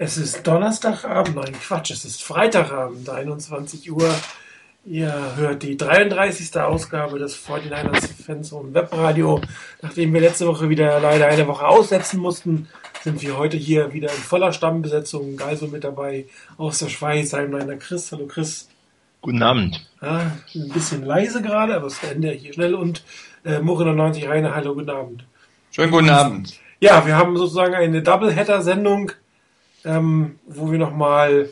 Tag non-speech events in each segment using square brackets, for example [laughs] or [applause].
Es ist Donnerstagabend, nein Quatsch, es ist Freitagabend, 21 Uhr. Ihr hört die 33. Ausgabe des 49ers Fans und Webradio. Nachdem wir letzte Woche wieder leider eine Woche aussetzen mussten, sind wir heute hier wieder in voller Stammbesetzung. Geiso mit dabei aus der Schweiz, ein meiner Chris. Hallo Chris. Guten Abend. Ja, ein bisschen leise gerade, aber es ändert hier schnell. Und äh, Murre 90 Reine, hallo, guten Abend. Schönen guten Abend. Ja, wir haben sozusagen eine Doubleheader-Sendung ähm, wo wir nochmal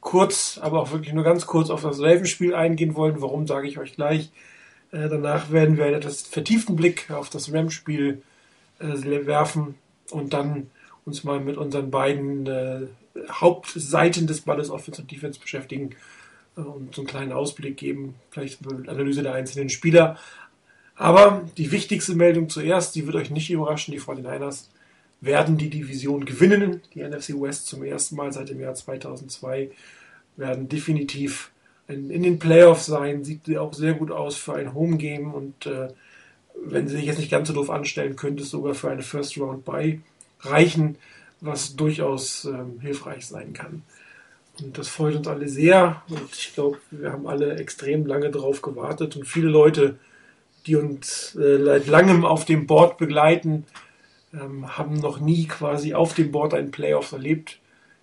kurz, aber auch wirklich nur ganz kurz auf das Ravens-Spiel eingehen wollen. Warum, sage ich euch gleich. Äh, danach werden wir einen etwas vertieften Blick auf das Rams-Spiel äh, werfen und dann uns mal mit unseren beiden äh, Hauptseiten des Balles Offense und Defense beschäftigen äh, und so einen kleinen Ausblick geben, vielleicht eine Analyse der einzelnen Spieler. Aber die wichtigste Meldung zuerst, die wird euch nicht überraschen, die 49ers werden die Division gewinnen. Die NFC West zum ersten Mal seit dem Jahr 2002 werden definitiv in, in den Playoffs sein. Sieht auch sehr gut aus für ein Home Game und äh, wenn sie sich jetzt nicht ganz so doof anstellen, könnte es sogar für eine First Round bei reichen, was durchaus ähm, hilfreich sein kann. Und das freut uns alle sehr und ich glaube, wir haben alle extrem lange darauf gewartet und viele Leute, die uns äh, seit langem auf dem Board begleiten, ähm, haben noch nie quasi auf dem Board einen Playoff erlebt.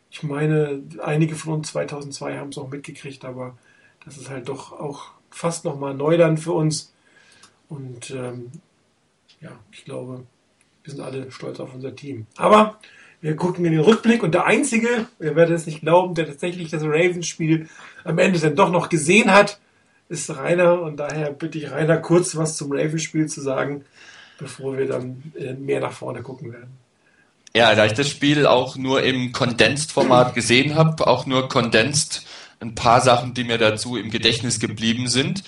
Ich meine, einige von uns 2002 haben es auch mitgekriegt, aber das ist halt doch auch fast nochmal Neuland für uns. Und ähm, ja, ich glaube, wir sind alle stolz auf unser Team. Aber wir gucken in den Rückblick und der Einzige, ihr werdet es nicht glauben, der tatsächlich das Ravens-Spiel am Ende dann doch noch gesehen hat, ist Rainer. Und daher bitte ich Rainer kurz was zum Ravens-Spiel zu sagen bevor wir dann äh, mehr nach vorne gucken werden. Ja, da ich das Spiel auch nur im Condensed-Format gesehen habe, auch nur Condensed, ein paar Sachen, die mir dazu im Gedächtnis geblieben sind.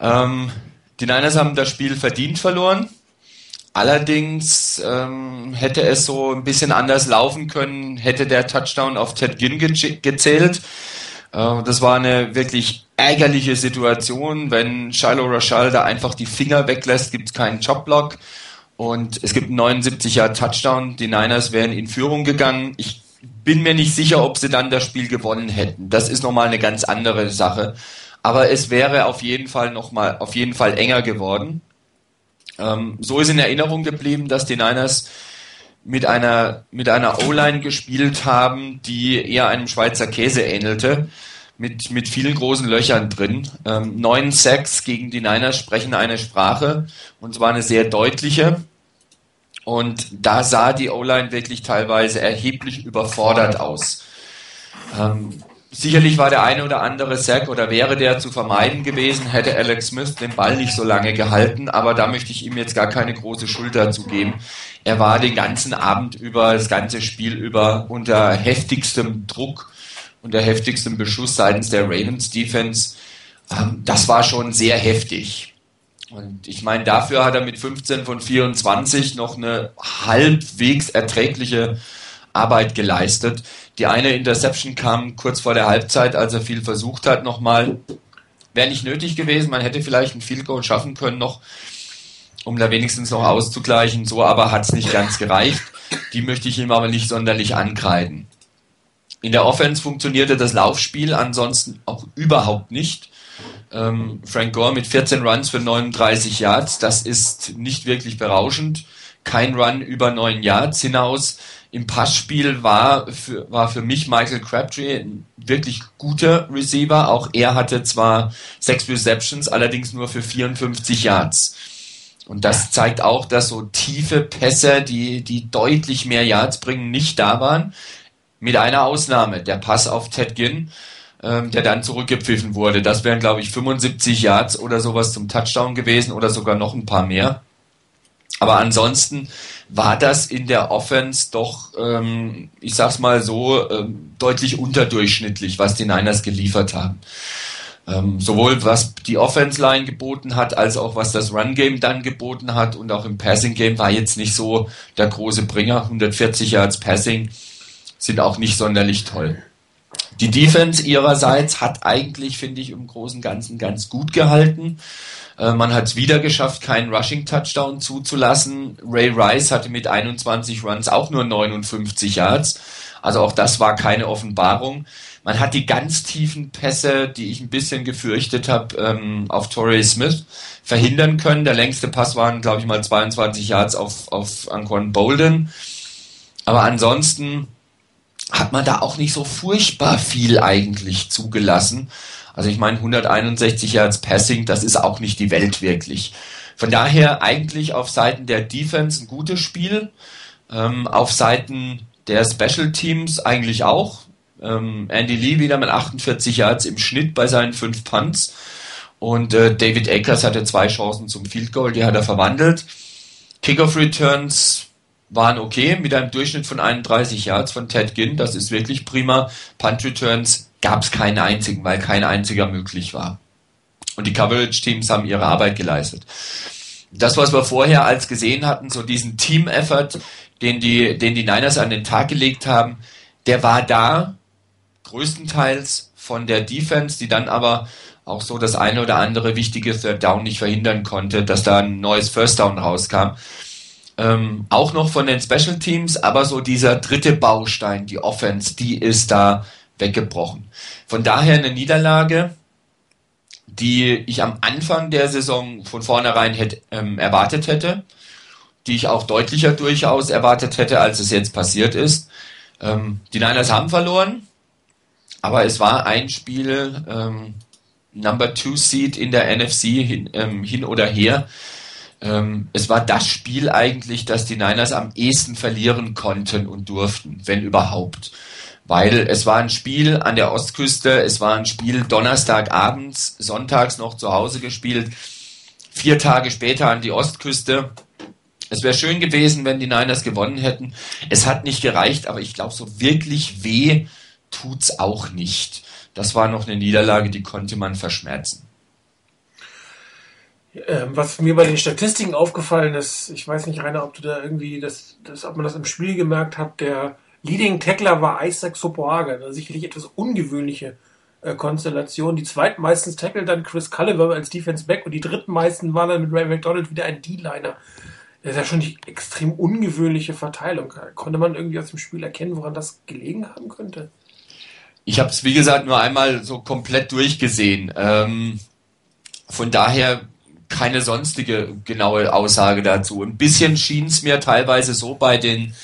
Ähm, die Niners haben das Spiel verdient verloren. Allerdings ähm, hätte es so ein bisschen anders laufen können, hätte der Touchdown auf Ted Ginn ge gezählt. Äh, das war eine wirklich ärgerliche Situation. Wenn Shiloh Rashal da einfach die Finger weglässt, gibt es keinen Jobblock. Und es gibt einen 79 Jahre Touchdown. Die Niners wären in Führung gegangen. Ich bin mir nicht sicher, ob sie dann das Spiel gewonnen hätten. Das ist nochmal eine ganz andere Sache. Aber es wäre auf jeden Fall nochmal, auf jeden Fall enger geworden. Ähm, so ist in Erinnerung geblieben, dass die Niners mit einer, mit einer O-Line gespielt haben, die eher einem Schweizer Käse ähnelte, mit, mit vielen großen Löchern drin. Ähm, neun Sacks gegen die Niners sprechen eine Sprache und zwar eine sehr deutliche. Und da sah die O-Line wirklich teilweise erheblich überfordert aus. Ähm, Sicherlich war der eine oder andere Sack oder wäre der zu vermeiden gewesen, hätte Alex Smith den Ball nicht so lange gehalten, aber da möchte ich ihm jetzt gar keine große Schuld dazu geben. Er war den ganzen Abend über, das ganze Spiel über unter heftigstem Druck, unter heftigstem Beschuss seitens der Ravens Defense. Ähm, das war schon sehr heftig. Und ich meine, dafür hat er mit 15 von 24 noch eine halbwegs erträgliche Arbeit geleistet. Die eine Interception kam kurz vor der Halbzeit, als er viel versucht hat, nochmal. Wäre nicht nötig gewesen, man hätte vielleicht ein Field Goal schaffen können noch, um da wenigstens noch auszugleichen. So aber hat es nicht ganz gereicht. Die möchte ich ihm aber nicht sonderlich ankreiden. In der Offense funktionierte das Laufspiel ansonsten auch überhaupt nicht. Ähm, Frank Gore mit 14 Runs für 39 Yards, das ist nicht wirklich berauschend. Kein Run über 9 Yards hinaus im Passspiel war für, war für mich Michael Crabtree ein wirklich guter Receiver. Auch er hatte zwar sechs Receptions, allerdings nur für 54 Yards. Und das zeigt auch, dass so tiefe Pässe, die, die deutlich mehr Yards bringen, nicht da waren. Mit einer Ausnahme, der Pass auf Ted Ginn, ähm, der dann zurückgepfiffen wurde. Das wären, glaube ich, 75 Yards oder sowas zum Touchdown gewesen oder sogar noch ein paar mehr. Aber ansonsten war das in der Offense doch, ähm, ich sag's mal so, ähm, deutlich unterdurchschnittlich, was die Niners geliefert haben. Ähm, sowohl was die Offense Line geboten hat, als auch was das Run Game dann geboten hat und auch im Passing Game war jetzt nicht so der große Bringer. 140 Yards Passing sind auch nicht sonderlich toll. Die Defense ihrerseits hat eigentlich, finde ich, im Großen und Ganzen ganz gut gehalten. Äh, man hat es wieder geschafft, keinen Rushing-Touchdown zuzulassen. Ray Rice hatte mit 21 Runs auch nur 59 Yards. Also auch das war keine Offenbarung. Man hat die ganz tiefen Pässe, die ich ein bisschen gefürchtet habe, ähm, auf Torrey Smith verhindern können. Der längste Pass waren, glaube ich, mal 22 Yards auf, auf Anquan Bolden. Aber ansonsten hat man da auch nicht so furchtbar viel eigentlich zugelassen. Also ich meine, 161 Yards Passing, das ist auch nicht die Welt wirklich. Von daher eigentlich auf Seiten der Defense ein gutes Spiel, ähm, auf Seiten der Special Teams eigentlich auch. Ähm, Andy Lee wieder mit 48 Yards im Schnitt bei seinen fünf Punts. Und äh, David Akers hatte zwei Chancen zum Field Goal, die hat er verwandelt. Kickoff Returns waren okay mit einem Durchschnitt von 31 Yards von Ted Ginn. Das ist wirklich prima. Punt Returns gab es keinen einzigen, weil kein einziger möglich war. Und die Coverage-Teams haben ihre Arbeit geleistet. Das, was wir vorher als gesehen hatten, so diesen Team-Effort, den die, den die Niners an den Tag gelegt haben, der war da, größtenteils von der Defense, die dann aber auch so das eine oder andere wichtige Third Down nicht verhindern konnte, dass da ein neues First Down rauskam. Ähm, auch noch von den Special Teams, aber so dieser dritte Baustein, die Offense, die ist da weggebrochen. Von daher eine Niederlage, die ich am Anfang der Saison von vornherein hätte, ähm, erwartet hätte, die ich auch deutlicher durchaus erwartet hätte, als es jetzt passiert ist. Ähm, die Niners haben verloren, aber es war ein Spiel, ähm, Number Two Seed in der NFC hin, ähm, hin oder her. Ähm, es war das Spiel eigentlich, das die Niners am ehesten verlieren konnten und durften, wenn überhaupt weil es war ein Spiel an der Ostküste, es war ein Spiel Donnerstagabends, sonntags noch zu Hause gespielt, vier Tage später an die Ostküste. Es wäre schön gewesen, wenn die Niners gewonnen hätten. Es hat nicht gereicht, aber ich glaube, so wirklich weh tut's auch nicht. Das war noch eine Niederlage, die konnte man verschmerzen. Ähm, was mir bei den Statistiken aufgefallen ist, ich weiß nicht, Rainer, ob du da irgendwie das, das ob man das im Spiel gemerkt hat, der Leading Tackler war Isaac Sopoaga, sicherlich etwas ungewöhnliche äh, Konstellation. Die zweitmeisten Tackle dann Chris Culliver als Defense Back und die drittmeisten waren dann mit Ray McDonald wieder ein D-Liner. Das ist ja schon die extrem ungewöhnliche Verteilung. Konnte man irgendwie aus dem Spiel erkennen, woran das gelegen haben könnte? Ich habe es, wie gesagt, nur einmal so komplett durchgesehen. Ähm, von daher keine sonstige genaue Aussage dazu. Ein bisschen schien es mir teilweise so bei den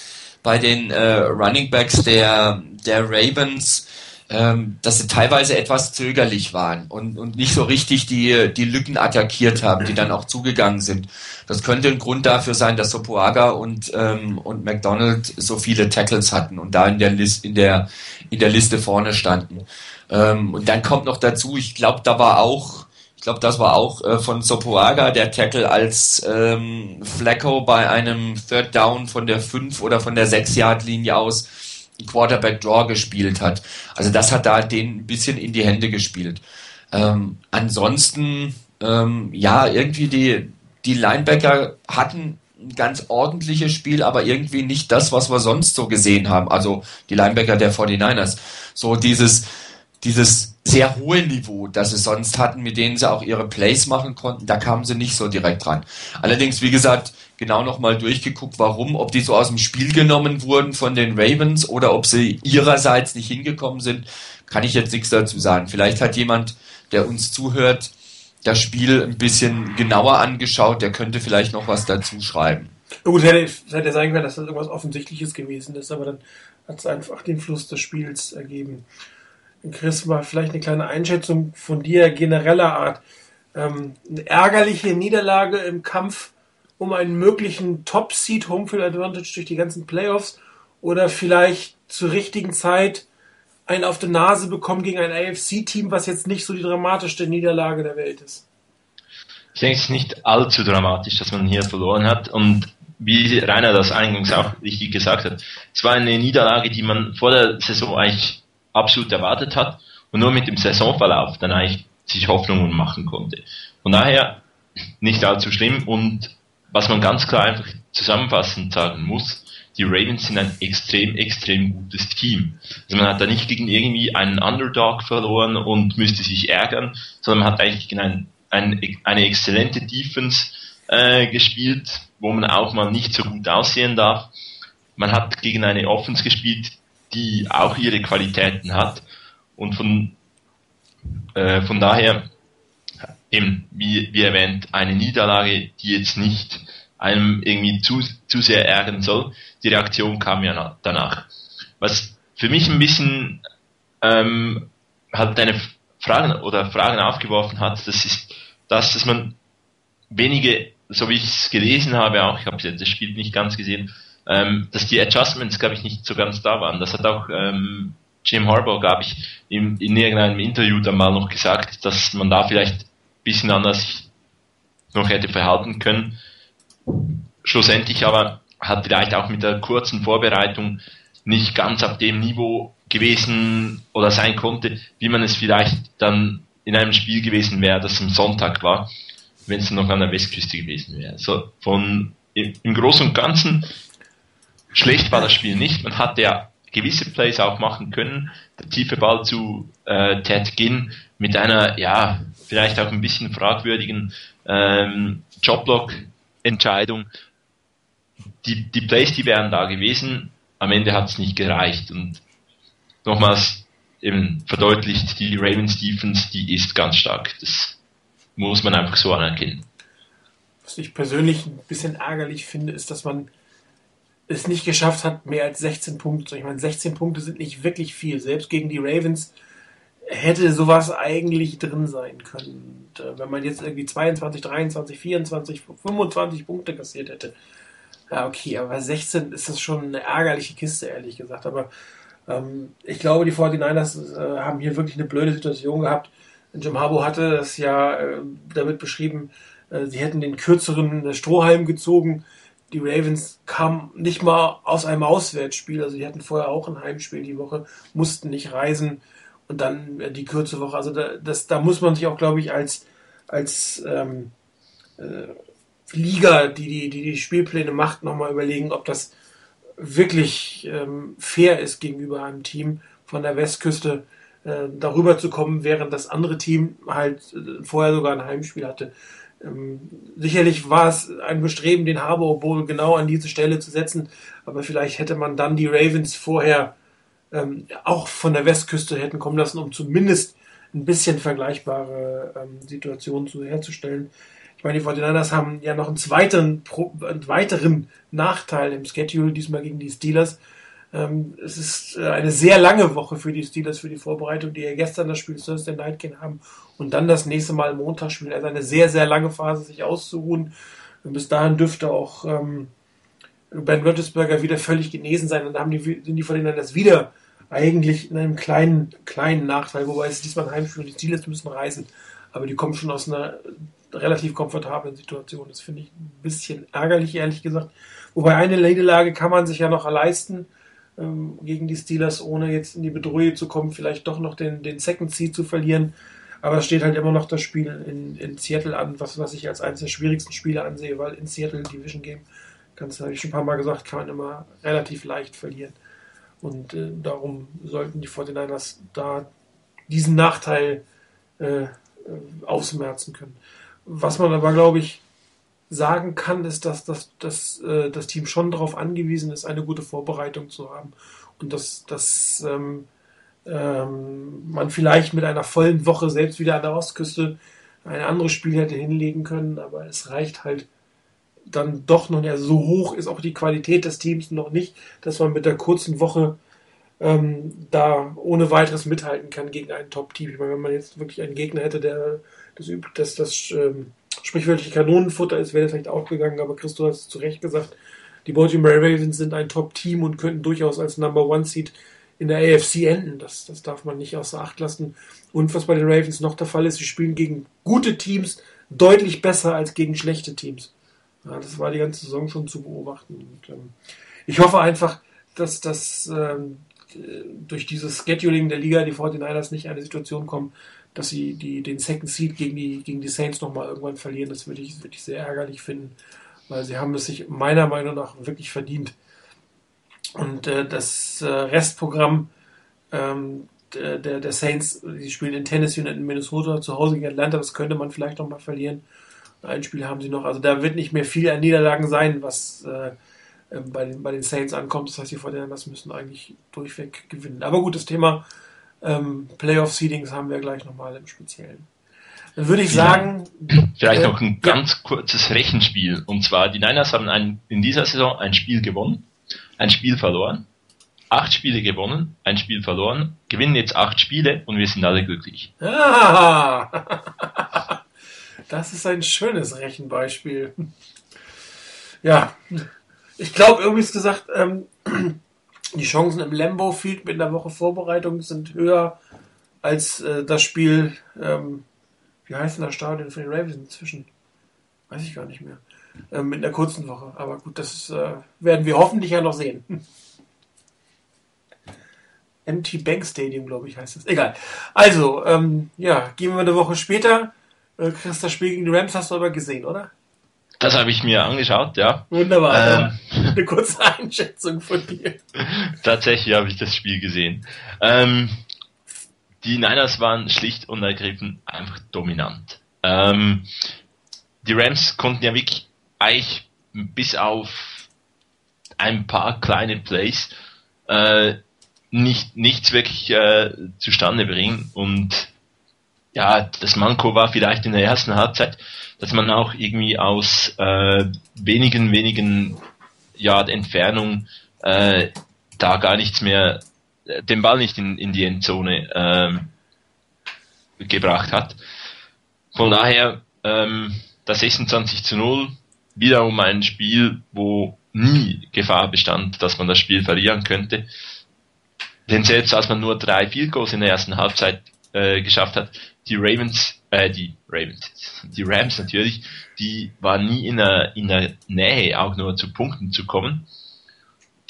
bei den äh, Running Backs der, der Ravens, ähm, dass sie teilweise etwas zögerlich waren und, und nicht so richtig die, die Lücken attackiert haben, die dann auch zugegangen sind. Das könnte ein Grund dafür sein, dass Sopoaga und, ähm, und McDonald so viele Tackles hatten und da in der, List, in der, in der Liste vorne standen. Ähm, und dann kommt noch dazu, ich glaube, da war auch ich glaube, das war auch äh, von Sopoaga der Tackle, als ähm, Flacco bei einem Third Down von der 5 oder von der 6-Yard-Linie aus Quarterback Draw gespielt hat. Also das hat da den ein bisschen in die Hände gespielt. Ähm, ansonsten, ähm, ja, irgendwie die, die Linebacker hatten ein ganz ordentliches Spiel, aber irgendwie nicht das, was wir sonst so gesehen haben. Also die Linebacker der 49ers. So dieses, dieses sehr hohe Niveau, das sie sonst hatten, mit denen sie auch ihre Plays machen konnten, da kamen sie nicht so direkt dran. Allerdings, wie gesagt, genau nochmal durchgeguckt, warum, ob die so aus dem Spiel genommen wurden von den Ravens oder ob sie ihrerseits nicht hingekommen sind, kann ich jetzt nichts dazu sagen. Vielleicht hat jemand, der uns zuhört, das Spiel ein bisschen genauer angeschaut, der könnte vielleicht noch was dazu schreiben. Gut, hätte, hätte sein können, dass das irgendwas Offensichtliches gewesen ist, aber dann hat es einfach den Fluss des Spiels ergeben. Chris, mal vielleicht eine kleine Einschätzung von dir genereller Art. Ähm, eine ärgerliche Niederlage im Kampf um einen möglichen Top-Seed Homefield Advantage durch die ganzen Playoffs oder vielleicht zur richtigen Zeit einen auf die Nase bekommen gegen ein AFC-Team, was jetzt nicht so die dramatischste Niederlage der Welt ist. Ich denke, es ist nicht allzu dramatisch, dass man hier verloren hat und wie Rainer das eingangs auch richtig gesagt hat, es war eine Niederlage, die man vor der Saison eigentlich absolut erwartet hat und nur mit dem Saisonverlauf dann eigentlich sich Hoffnungen machen konnte. Von daher nicht allzu schlimm und was man ganz klar einfach zusammenfassend sagen muss, die Ravens sind ein extrem, extrem gutes Team. Also man hat da nicht gegen irgendwie einen Underdog verloren und müsste sich ärgern, sondern man hat eigentlich gegen ein, ein, eine exzellente Defense äh, gespielt, wo man auch mal nicht so gut aussehen darf. Man hat gegen eine Offense gespielt, die auch ihre Qualitäten hat. Und von, äh, von daher, eben, wie, wie erwähnt, eine Niederlage, die jetzt nicht einem irgendwie zu, zu sehr ärgern soll. Die Reaktion kam ja danach. Was für mich ein bisschen ähm, halt eine Fragen oder Fragen aufgeworfen hat, das ist das, dass man wenige, so wie ich es gelesen habe, auch, ich habe das Spiel nicht ganz gesehen, ähm, dass die Adjustments, glaube ich, nicht so ganz da waren. Das hat auch ähm, Jim Harbaugh, glaube ich, in, in irgendeinem Interview dann mal noch gesagt, dass man da vielleicht ein bisschen anders noch hätte verhalten können. Schlussendlich aber hat vielleicht auch mit der kurzen Vorbereitung nicht ganz auf dem Niveau gewesen oder sein konnte, wie man es vielleicht dann in einem Spiel gewesen wäre, das am Sonntag war, wenn es noch an der Westküste gewesen wäre. So von im, im Großen und Ganzen schlecht war das Spiel nicht. Man hatte ja gewisse Plays auch machen können. Der tiefe Ball zu äh, Ted Ginn mit einer, ja, vielleicht auch ein bisschen fragwürdigen ähm, Jobblock-Entscheidung. Die, die Plays, die wären da gewesen. Am Ende hat es nicht gereicht. Und nochmals eben verdeutlicht, die Ravens Defense, die ist ganz stark. Das muss man einfach so anerkennen. Was ich persönlich ein bisschen ärgerlich finde, ist, dass man es nicht geschafft hat, mehr als 16 Punkte. Ich meine, 16 Punkte sind nicht wirklich viel. Selbst gegen die Ravens hätte sowas eigentlich drin sein können. Und, äh, wenn man jetzt irgendwie 22, 23, 24, 25 Punkte kassiert hätte. Ja, okay, aber 16 ist das schon eine ärgerliche Kiste, ehrlich gesagt. Aber ähm, ich glaube, die 49ers äh, haben hier wirklich eine blöde Situation gehabt. Jim Harbaugh hatte das ja äh, damit beschrieben, äh, sie hätten den kürzeren Strohhalm gezogen. Die Ravens kamen nicht mal aus einem Auswärtsspiel, also die hatten vorher auch ein Heimspiel die Woche, mussten nicht reisen. Und dann äh, die kurze Woche. Also da, das, da muss man sich auch, glaube ich, als, als ähm, äh, Liga, die die, die die Spielpläne macht, nochmal überlegen, ob das wirklich ähm, fair ist gegenüber einem Team von der Westküste äh, darüber zu kommen, während das andere Team halt äh, vorher sogar ein Heimspiel hatte. Ähm, sicherlich war es ein Bestreben, den Harbour Bowl genau an diese Stelle zu setzen, aber vielleicht hätte man dann die Ravens vorher ähm, auch von der Westküste hätten kommen lassen, um zumindest ein bisschen vergleichbare ähm, Situationen zu, herzustellen. Ich meine, die 49ers haben ja noch einen zweiten, einen weiteren Nachteil im Schedule, diesmal gegen die Steelers. Ähm, es ist äh, eine sehr lange Woche für die Steelers für die Vorbereitung, die ja gestern das Spiel Thursday Night Game haben und dann das nächste Mal Montag spielen. Also eine sehr, sehr lange Phase, sich auszuruhen. Und bis dahin dürfte auch ähm, Ben Roethlisberger wieder völlig genesen sein. Und dann haben die, sind die 49ers wieder eigentlich in einem kleinen, kleinen Nachteil, wobei es diesmal und die Steelers müssen reisen. Aber die kommen schon aus einer relativ komfortablen Situation. Das finde ich ein bisschen ärgerlich, ehrlich gesagt. Wobei eine Niederlage kann man sich ja noch leisten ähm, gegen die Steelers, ohne jetzt in die Bedrohung zu kommen, vielleicht doch noch den, den Second Seed zu verlieren. Aber es steht halt immer noch das Spiel in, in Seattle an, was, was ich als eines der schwierigsten Spiele ansehe, weil in Seattle Division Game, ganz habe ich schon ein paar Mal gesagt, kann man immer relativ leicht verlieren. Und äh, darum sollten die 49ers da diesen Nachteil äh, äh ausmerzen können. Was man aber, glaube ich, sagen kann, ist, dass, dass, dass äh, das Team schon darauf angewiesen ist, eine gute Vorbereitung zu haben. Und dass, dass ähm, ähm, man vielleicht mit einer vollen Woche selbst wieder an der Ostküste ein anderes Spiel hätte hinlegen können, aber es reicht halt dann doch noch nicht. Also so hoch ist auch die Qualität des Teams noch nicht, dass man mit der kurzen Woche ähm, da ohne weiteres mithalten kann gegen ein Top-Team. Ich meine, wenn man jetzt wirklich einen Gegner hätte, der das, das, das ähm, sprichwörtliche Kanonenfutter ist, wäre das vielleicht auch gegangen, aber Christo hat es zu Recht gesagt. Die Baltimore Ravens sind ein Top-Team und könnten durchaus als Number One Seed in der AFC enden. Das, das darf man nicht außer Acht lassen. Und was bei den Ravens noch der Fall ist, sie spielen gegen gute Teams deutlich besser als gegen schlechte Teams. Ja, das war die ganze Saison schon zu beobachten. Und, ähm, ich hoffe einfach, dass das ähm, durch dieses Scheduling der Liga die 49ers nicht in eine Situation kommen, dass sie die, den Second Seed gegen die, gegen die Saints nochmal irgendwann verlieren. Das würde ich, würde ich sehr ärgerlich finden, weil sie haben es sich meiner Meinung nach wirklich verdient. Und äh, das äh, Restprogramm ähm, der, der Saints, die spielen in Tennessee und in Minnesota, zu Hause gegen Atlanta, das könnte man vielleicht nochmal verlieren. Ein Spiel haben sie noch. Also da wird nicht mehr viel an Niederlagen sein, was, äh, ähm, bei, den, bei den Saints ankommt. Das heißt, die Fortinanders müssen eigentlich durchweg gewinnen. Aber gut, das Thema ähm, Playoff-Seedings haben wir gleich nochmal im Speziellen. Dann würde ich sagen. Vielleicht äh, noch ein ganz ja. kurzes Rechenspiel. Und zwar, die Niners haben ein, in dieser Saison ein Spiel gewonnen, ein Spiel verloren, acht Spiele gewonnen, ein Spiel verloren, gewinnen jetzt acht Spiele und wir sind alle glücklich. Ah, [laughs] das ist ein schönes Rechenbeispiel. Ja, ich glaube, irgendwie ist gesagt, ähm, die Chancen im Lambo Field mit einer Woche Vorbereitung sind höher als äh, das Spiel, ähm, wie heißt denn das Stadion für den Ravens inzwischen? Weiß ich gar nicht mehr. Ähm, mit einer kurzen Woche. Aber gut, das äh, werden wir hoffentlich ja noch sehen. [laughs] MT Bank Stadium, glaube ich, heißt es. Egal. Also, ähm, ja, gehen wir eine Woche später. Äh, Chris, das Spiel gegen die Rams hast du aber gesehen, oder? Das habe ich mir angeschaut, ja. Wunderbar. Ähm, eine kurze [laughs] Einschätzung von dir. Tatsächlich habe ich das Spiel gesehen. Ähm, die Niners waren schlicht und ergreifend einfach dominant. Ähm, die Rams konnten ja wirklich eigentlich bis auf ein paar kleine Plays äh, nicht, nichts wirklich äh, zustande bringen. Und ja, das Manko war vielleicht in der ersten Halbzeit, dass man auch irgendwie aus äh, wenigen, wenigen Yard Entfernung äh, da gar nichts mehr, äh, den Ball nicht in, in die Endzone äh, gebracht hat. Von daher, ähm, das 26 zu 0, wiederum ein Spiel, wo nie Gefahr bestand, dass man das Spiel verlieren könnte. Denn selbst als man nur drei Field Goals in der ersten Halbzeit äh, geschafft hat, die Ravens, äh, die Ravens, die Rams natürlich, die waren nie in der, in der Nähe, auch nur zu Punkten zu kommen.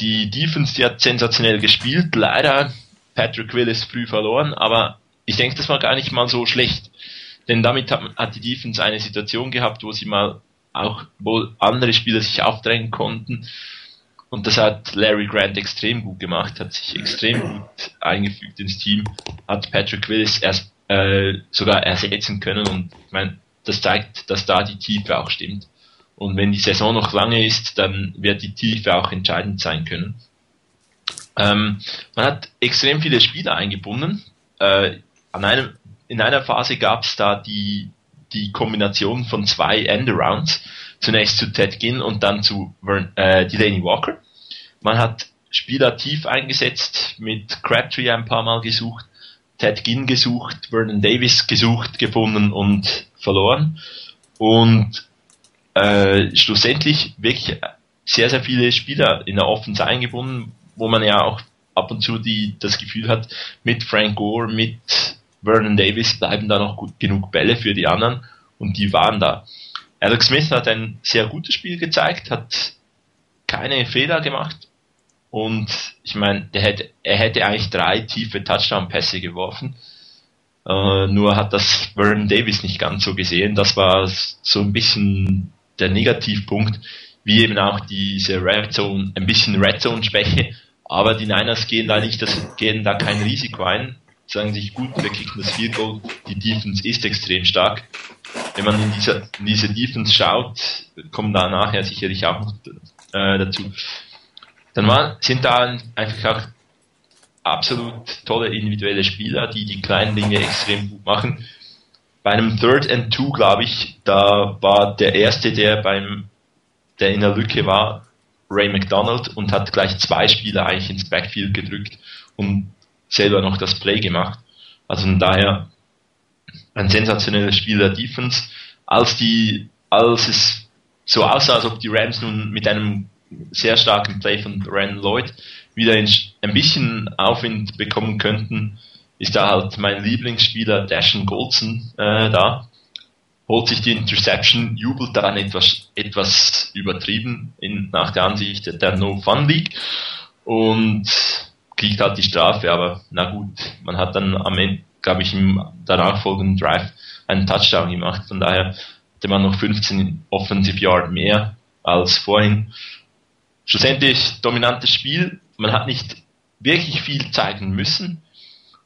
Die Defense, die hat sensationell gespielt, leider Patrick Willis früh verloren, aber ich denke, das war gar nicht mal so schlecht. Denn damit hat, hat die Defense eine Situation gehabt, wo sie mal auch, wo andere Spieler sich aufdrängen konnten. Und das hat Larry Grant extrem gut gemacht, hat sich extrem [clears throat] gut eingefügt ins Team, hat Patrick Willis erst äh, sogar ersetzen können und ich meine, das zeigt, dass da die Tiefe auch stimmt. Und wenn die Saison noch lange ist, dann wird die Tiefe auch entscheidend sein können. Ähm, man hat extrem viele Spieler eingebunden. Äh, an einem, in einer Phase gab es da die, die Kombination von zwei Endarounds. Zunächst zu Ted Ginn und dann zu Vern, äh, Delaney Walker. Man hat Spieler tief eingesetzt, mit Crabtree ein paar Mal gesucht Ted Ginn gesucht, Vernon Davis gesucht, gefunden und verloren. Und äh, schlussendlich wirklich sehr, sehr viele Spieler in der Offense eingebunden, wo man ja auch ab und zu die, das Gefühl hat, mit Frank Gore, mit Vernon Davis bleiben da noch gut, genug Bälle für die anderen und die waren da. Alex Smith hat ein sehr gutes Spiel gezeigt, hat keine Fehler gemacht und ich meine, hätte, er hätte eigentlich drei tiefe Touchdown-Pässe geworfen. Äh, nur hat das Vernon Davis nicht ganz so gesehen. Das war so ein bisschen der Negativpunkt, wie eben auch diese Red Zone, ein bisschen Red Zone Schwäche. Aber die Niners gehen da nicht, das, gehen da kein Risiko ein, sagen sich gut, wir kriegen das Field Goal. Die Defense ist extrem stark. Wenn man in, dieser, in diese Defense schaut, kommen da nachher sicherlich auch noch äh, dazu dann war, sind da einfach auch absolut tolle individuelle Spieler, die die kleinen Dinge extrem gut machen. Bei einem Third and Two, glaube ich, da war der erste, der beim, der in der Lücke war, Ray McDonald und hat gleich zwei Spieler eigentlich ins Backfield gedrückt und selber noch das Play gemacht. Also von daher ein sensationelles Spiel der Defense. Als die, als es so aussah, als ob die Rams nun mit einem sehr starken Play von Brandon Lloyd wieder ein bisschen Aufwind bekommen könnten, ist da halt mein Lieblingsspieler Dashan Goldson äh, da. Holt sich die Interception, jubelt dann etwas, etwas übertrieben in, nach der Ansicht der No Fun League und kriegt halt die Strafe, aber na gut, man hat dann am Ende, glaube ich, im danach folgenden Drive einen Touchdown gemacht, von daher hatte man noch 15 Offensive Yard mehr als vorhin schlussendlich dominantes Spiel. Man hat nicht wirklich viel zeigen müssen.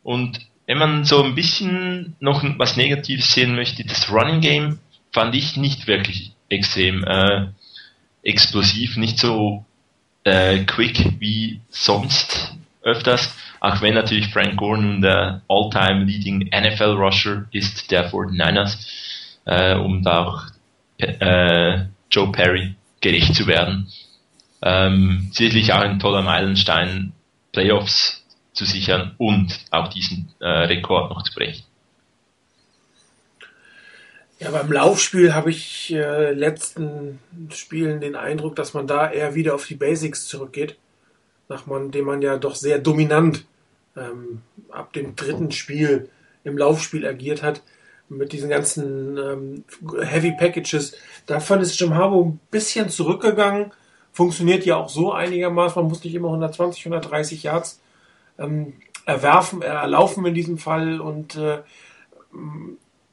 Und wenn man so ein bisschen noch was Negatives sehen möchte, das Running Game fand ich nicht wirklich extrem äh, explosiv, nicht so äh, quick wie sonst öfters. Auch wenn natürlich Frank Gore nun der all-time leading NFL Rusher ist der 49ers, äh, um da auch äh, Joe Perry gerecht zu werden. Ähm, sicherlich auch ein toller Meilenstein, Playoffs zu sichern und auch diesen äh, Rekord noch zu brechen. Ja, beim Laufspiel habe ich äh, letzten Spielen den Eindruck, dass man da eher wieder auf die Basics zurückgeht, nachdem man ja doch sehr dominant ähm, ab dem dritten Spiel im Laufspiel agiert hat mit diesen ganzen ähm, Heavy Packages. Davon ist Jim Harbaugh ein bisschen zurückgegangen. Funktioniert ja auch so einigermaßen. Man muss nicht immer 120, 130 Yards ähm, erwerfen, erlaufen in diesem Fall und äh,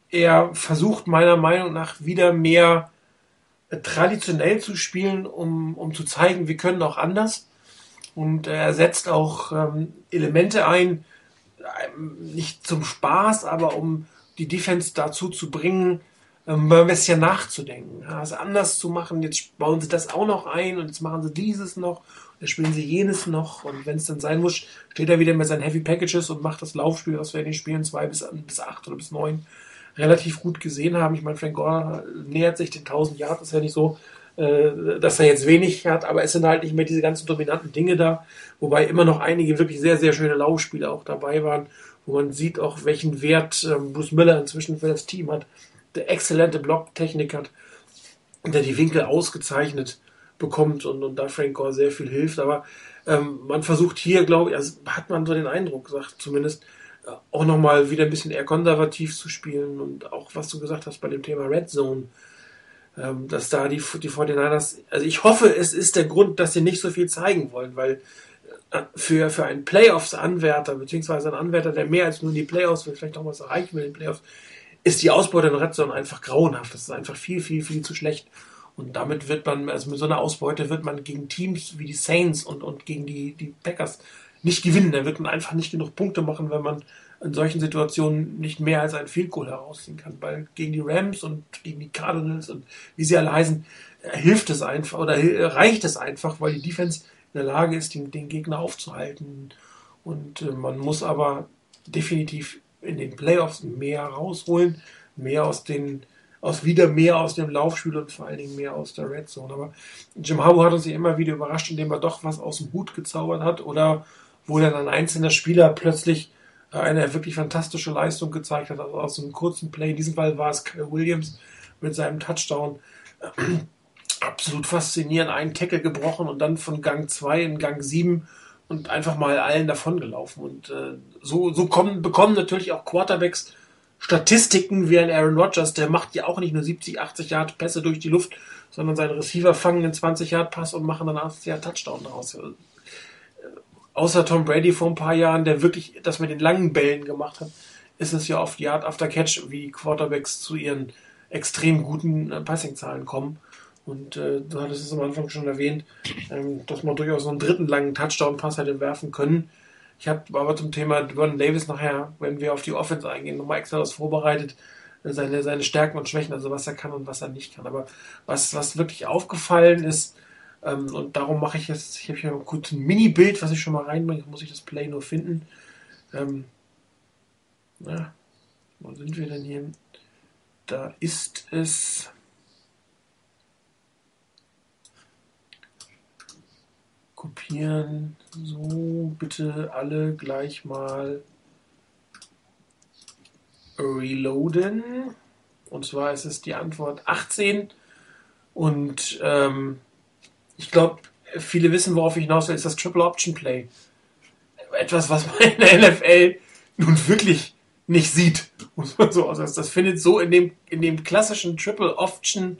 er versucht meiner Meinung nach wieder mehr äh, traditionell zu spielen, um, um zu zeigen, wir können auch anders. Und er setzt auch ähm, Elemente ein, ähm, nicht zum Spaß, aber um die Defense dazu zu bringen, ähm, ein bisschen nachzudenken, ja, es anders zu machen. Jetzt bauen sie das auch noch ein und jetzt machen sie dieses noch, dann spielen sie jenes noch und wenn es dann sein muss, steht er wieder mit seinen Heavy Packages und macht das Laufspiel, was wir in den Spielen zwei bis, bis acht oder bis neun relativ gut gesehen haben. Ich meine, Frank Gore nähert sich den 1000 Yards, ist ja nicht so, äh, dass er jetzt wenig hat, aber es sind halt nicht mehr diese ganzen dominanten Dinge da, wobei immer noch einige wirklich sehr, sehr schöne Laufspiele auch dabei waren, wo man sieht auch, welchen Wert ähm, Bruce Miller inzwischen für das Team hat, der exzellente Blocktechnik hat, der die Winkel ausgezeichnet bekommt und, und da Frank Gore sehr viel hilft, aber ähm, man versucht hier, glaube ich, also hat man so den Eindruck, sagt zumindest, auch nochmal wieder ein bisschen eher konservativ zu spielen und auch was du gesagt hast bei dem Thema Red Zone, dass da die, die 49ers, also ich hoffe, es ist der Grund, dass sie nicht so viel zeigen wollen, weil äh, für, für einen Playoffs-Anwärter, beziehungsweise einen Anwärter, der mehr als nur die Playoffs will, vielleicht noch was erreichen will in den Playoffs, ist die Ausbeute in Red Zone einfach grauenhaft. Das ist einfach viel, viel, viel zu schlecht. Und damit wird man, also mit so einer Ausbeute wird man gegen Teams wie die Saints und, und gegen die, die Packers nicht gewinnen. Da wird man einfach nicht genug Punkte machen, wenn man in solchen Situationen nicht mehr als ein Field Goal herausziehen kann. Weil gegen die Rams und gegen die Cardinals und wie sie alle heißen, hilft es einfach oder reicht es einfach, weil die Defense in der Lage ist, den, den Gegner aufzuhalten. Und äh, man muss aber definitiv in den Playoffs mehr rausholen, mehr aus den aus wieder mehr aus dem Laufspiel und vor allen Dingen mehr aus der Red Zone. Aber Jim Harbaugh hat uns ja immer wieder überrascht, indem er doch was aus dem Hut gezaubert hat oder wo dann ein einzelner Spieler plötzlich äh, eine wirklich fantastische Leistung gezeigt hat, also aus einem kurzen Play. In diesem Fall war es Kyle Williams mit seinem Touchdown. [clears throat] Absolut faszinierend, einen Tackle gebrochen und dann von Gang 2 in Gang 7 und einfach mal allen davongelaufen. Und äh, so, so kommen, bekommen natürlich auch Quarterbacks Statistiken wie ein Aaron Rodgers, der macht ja auch nicht nur 70, 80 Yard Pässe durch die Luft, sondern seine Receiver fangen einen 20 Yard Pass und machen dann 80 Yard Touchdown daraus außer Tom Brady vor ein paar Jahren, der wirklich das mit den langen Bällen gemacht hat, ist es ja oft Yard after Catch, wie Quarterbacks zu ihren extrem guten äh, Passing-Zahlen kommen. Und äh, du hattest es am Anfang schon erwähnt, ähm, dass man durchaus so einen dritten langen Touchdown-Pass hätte werfen können. Ich habe aber zum Thema Vernon Davis nachher, wenn wir auf die Offense eingehen, nochmal extra was vorbereitet, seine, seine Stärken und Schwächen, also was er kann und was er nicht kann. Aber was, was wirklich aufgefallen ist, ähm, und darum mache ich jetzt, ich habe hier mal kurz ein Mini-Bild, was ich schon mal reinbringe, muss ich das Play nur finden. Ähm, na, wo sind wir denn hier? Da ist es. Kopieren. So, bitte alle gleich mal reloaden. Und zwar ist es die Antwort 18. Und ähm, ich glaube, viele wissen, worauf ich hinaus will, ist das Triple Option Play. Etwas, was man in der NFL nun wirklich nicht sieht. [laughs] Muss man so aussagen. Das findet so in dem, in dem klassischen Triple Option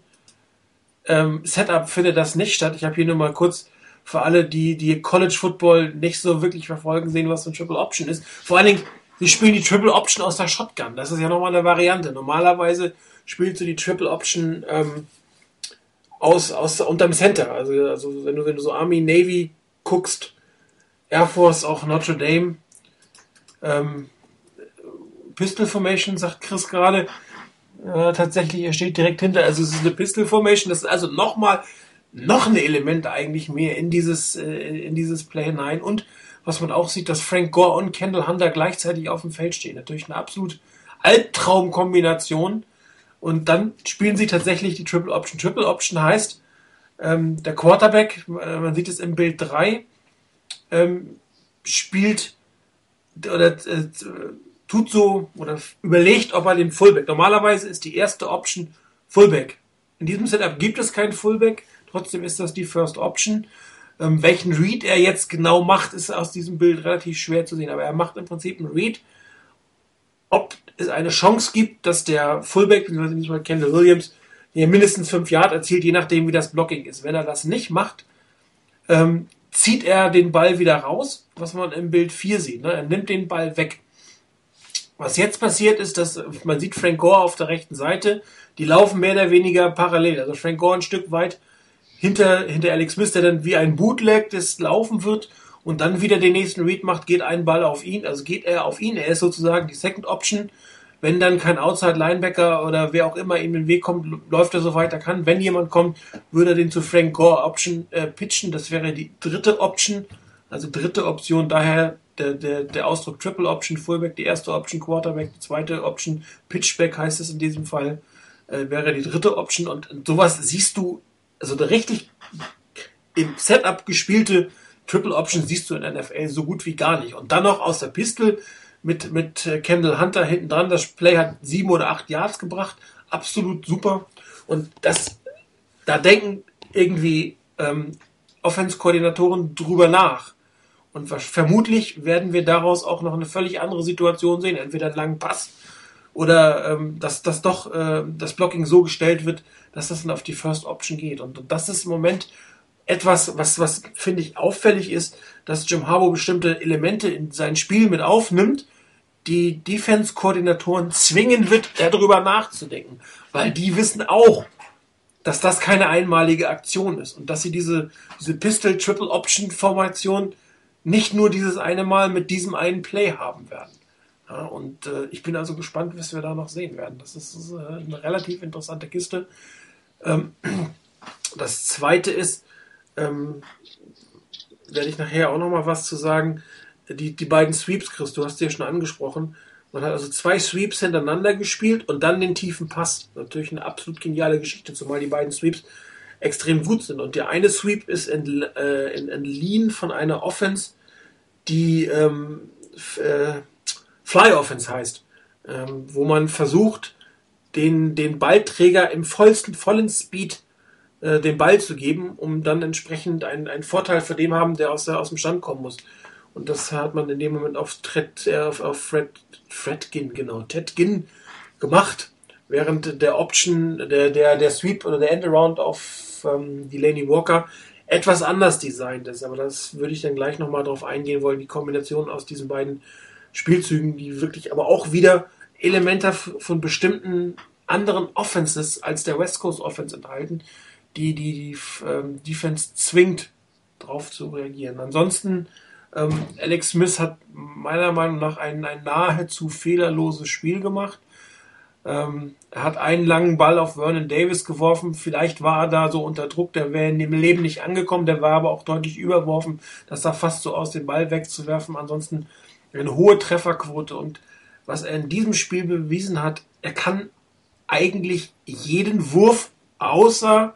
ähm, Setup findet das nicht statt. Ich habe hier nur mal kurz für alle, die, die College Football nicht so wirklich verfolgen, sehen, was so ein Triple Option ist. Vor allen Dingen, sie spielen die Triple Option aus der Shotgun. Das ist ja nochmal eine Variante. Normalerweise spielst du die Triple Option ähm, aus, aus unterm Center. Also, also wenn du, wenn du so Army, Navy guckst, Air Force, auch Notre Dame, ähm, Pistol Formation, sagt Chris gerade. Äh, tatsächlich, er steht direkt hinter. Also es ist eine Pistol Formation. Das ist also nochmal noch ein Element eigentlich mehr in dieses, äh, in dieses Play hinein. Und was man auch sieht, dass Frank Gore und Kendall Hunter gleichzeitig auf dem Feld stehen. Natürlich eine absolut Albtraumkombination. Und dann spielen sie tatsächlich die Triple Option. Triple Option heißt, ähm, der Quarterback, äh, man sieht es im Bild 3, ähm, spielt oder äh, tut so oder überlegt, ob er den Fullback. Normalerweise ist die erste Option Fullback. In diesem Setup gibt es keinen Fullback, trotzdem ist das die First Option. Ähm, welchen Read er jetzt genau macht, ist aus diesem Bild relativ schwer zu sehen, aber er macht im Prinzip einen Read, ob es eine Chance gibt, dass der Fullback, beziehungsweise nicht mal Kendall Williams, hier mindestens fünf Yard erzielt, je nachdem, wie das Blocking ist. Wenn er das nicht macht, ähm, zieht er den Ball wieder raus, was man im Bild 4 sieht. Ne? Er nimmt den Ball weg. Was jetzt passiert ist, dass man sieht Frank Gore auf der rechten Seite, die laufen mehr oder weniger parallel. Also Frank Gore ein Stück weit hinter, hinter Alex Smith, der dann wie ein Bootleg das laufen wird und dann wieder den nächsten Read macht, geht ein Ball auf ihn, also geht er auf ihn. Er ist sozusagen die Second Option. Wenn dann kein Outside Linebacker oder wer auch immer ihm in den Weg kommt, läuft er so weit er kann. Wenn jemand kommt, würde er den zu Frank Gore Option äh, pitchen. Das wäre die dritte Option, also dritte Option. Daher der, der, der Ausdruck Triple Option Fullback, die erste Option Quarterback, die zweite Option Pitchback heißt es in diesem Fall, äh, wäre die dritte Option. Und sowas siehst du, also richtig im Setup gespielte Triple Option siehst du in der NFL so gut wie gar nicht. Und dann noch aus der Pistol mit, mit äh, Kendall Hunter hinten dran. Das Play hat sieben oder acht Yards gebracht. Absolut super. Und das, da denken irgendwie ähm, Offense-Koordinatoren drüber nach. Und vermutlich werden wir daraus auch noch eine völlig andere Situation sehen. Entweder einen langen Pass oder ähm, dass, dass doch äh, das Blocking so gestellt wird, dass das dann auf die First Option geht. Und, und das ist im Moment etwas, was, was finde ich auffällig ist, dass Jim Harbour bestimmte Elemente in sein Spiel mit aufnimmt, die Defense-Koordinatoren zwingen wird, darüber nachzudenken. Weil die wissen auch, dass das keine einmalige Aktion ist und dass sie diese, diese Pistol-Triple-Option-Formation nicht nur dieses eine Mal mit diesem einen Play haben werden. Ja, und äh, ich bin also gespannt, was wir da noch sehen werden. Das ist, das ist äh, eine relativ interessante Kiste. Ähm, das zweite ist, ähm, werde ich nachher auch noch mal was zu sagen. Die, die beiden Sweeps, Chris, du hast sie ja schon angesprochen. Man hat also zwei Sweeps hintereinander gespielt und dann den tiefen Pass. Natürlich eine absolut geniale Geschichte, zumal die beiden Sweeps extrem gut sind. Und der eine Sweep ist in, äh, Lean von einer Offense, die ähm, äh, Fly Offense heißt, ähm, wo man versucht, den, den Ballträger im vollsten, vollen Speed äh, den Ball zu geben, um dann entsprechend einen, einen Vorteil für den haben, der aus, der aus dem Stand kommen muss. Und das hat man in dem Moment auf, Tret, äh, auf, auf Fred, Fredgin, genau, Tedgin gemacht, während der Option, der, der, der Sweep oder der Endaround auf ähm, Delaney Walker etwas anders designt ist. Aber das würde ich dann gleich nochmal drauf eingehen wollen, die Kombination aus diesen beiden Spielzügen, die wirklich aber auch wieder Elemente von bestimmten anderen Offenses als der West Coast Offense enthalten, die die, die ähm, Defense zwingt, darauf zu reagieren. Ansonsten, ähm, Alex Smith hat meiner Meinung nach ein, ein nahezu fehlerloses Spiel gemacht. Ähm, er hat einen langen Ball auf Vernon Davis geworfen. Vielleicht war er da so unter Druck, der wäre in dem Leben nicht angekommen, der war aber auch deutlich überworfen. Das sah fast so aus, den Ball wegzuwerfen. Ansonsten eine hohe Trefferquote und was er in diesem Spiel bewiesen hat, er kann eigentlich jeden Wurf außer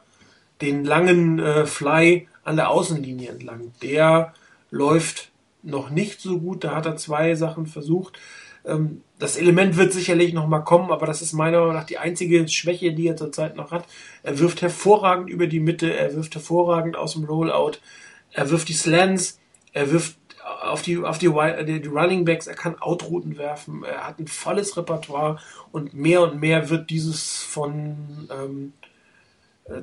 den langen äh, Fly an der Außenlinie entlang. Der läuft noch nicht so gut. Da hat er zwei Sachen versucht. Ähm, das Element wird sicherlich noch mal kommen, aber das ist meiner Meinung nach die einzige Schwäche, die er zurzeit noch hat. Er wirft hervorragend über die Mitte, er wirft hervorragend aus dem Rollout, er wirft die Slants, er wirft auf die, auf die, die Running Backs, er kann Outrouten werfen, er hat ein volles Repertoire und mehr und mehr wird dieses von ähm,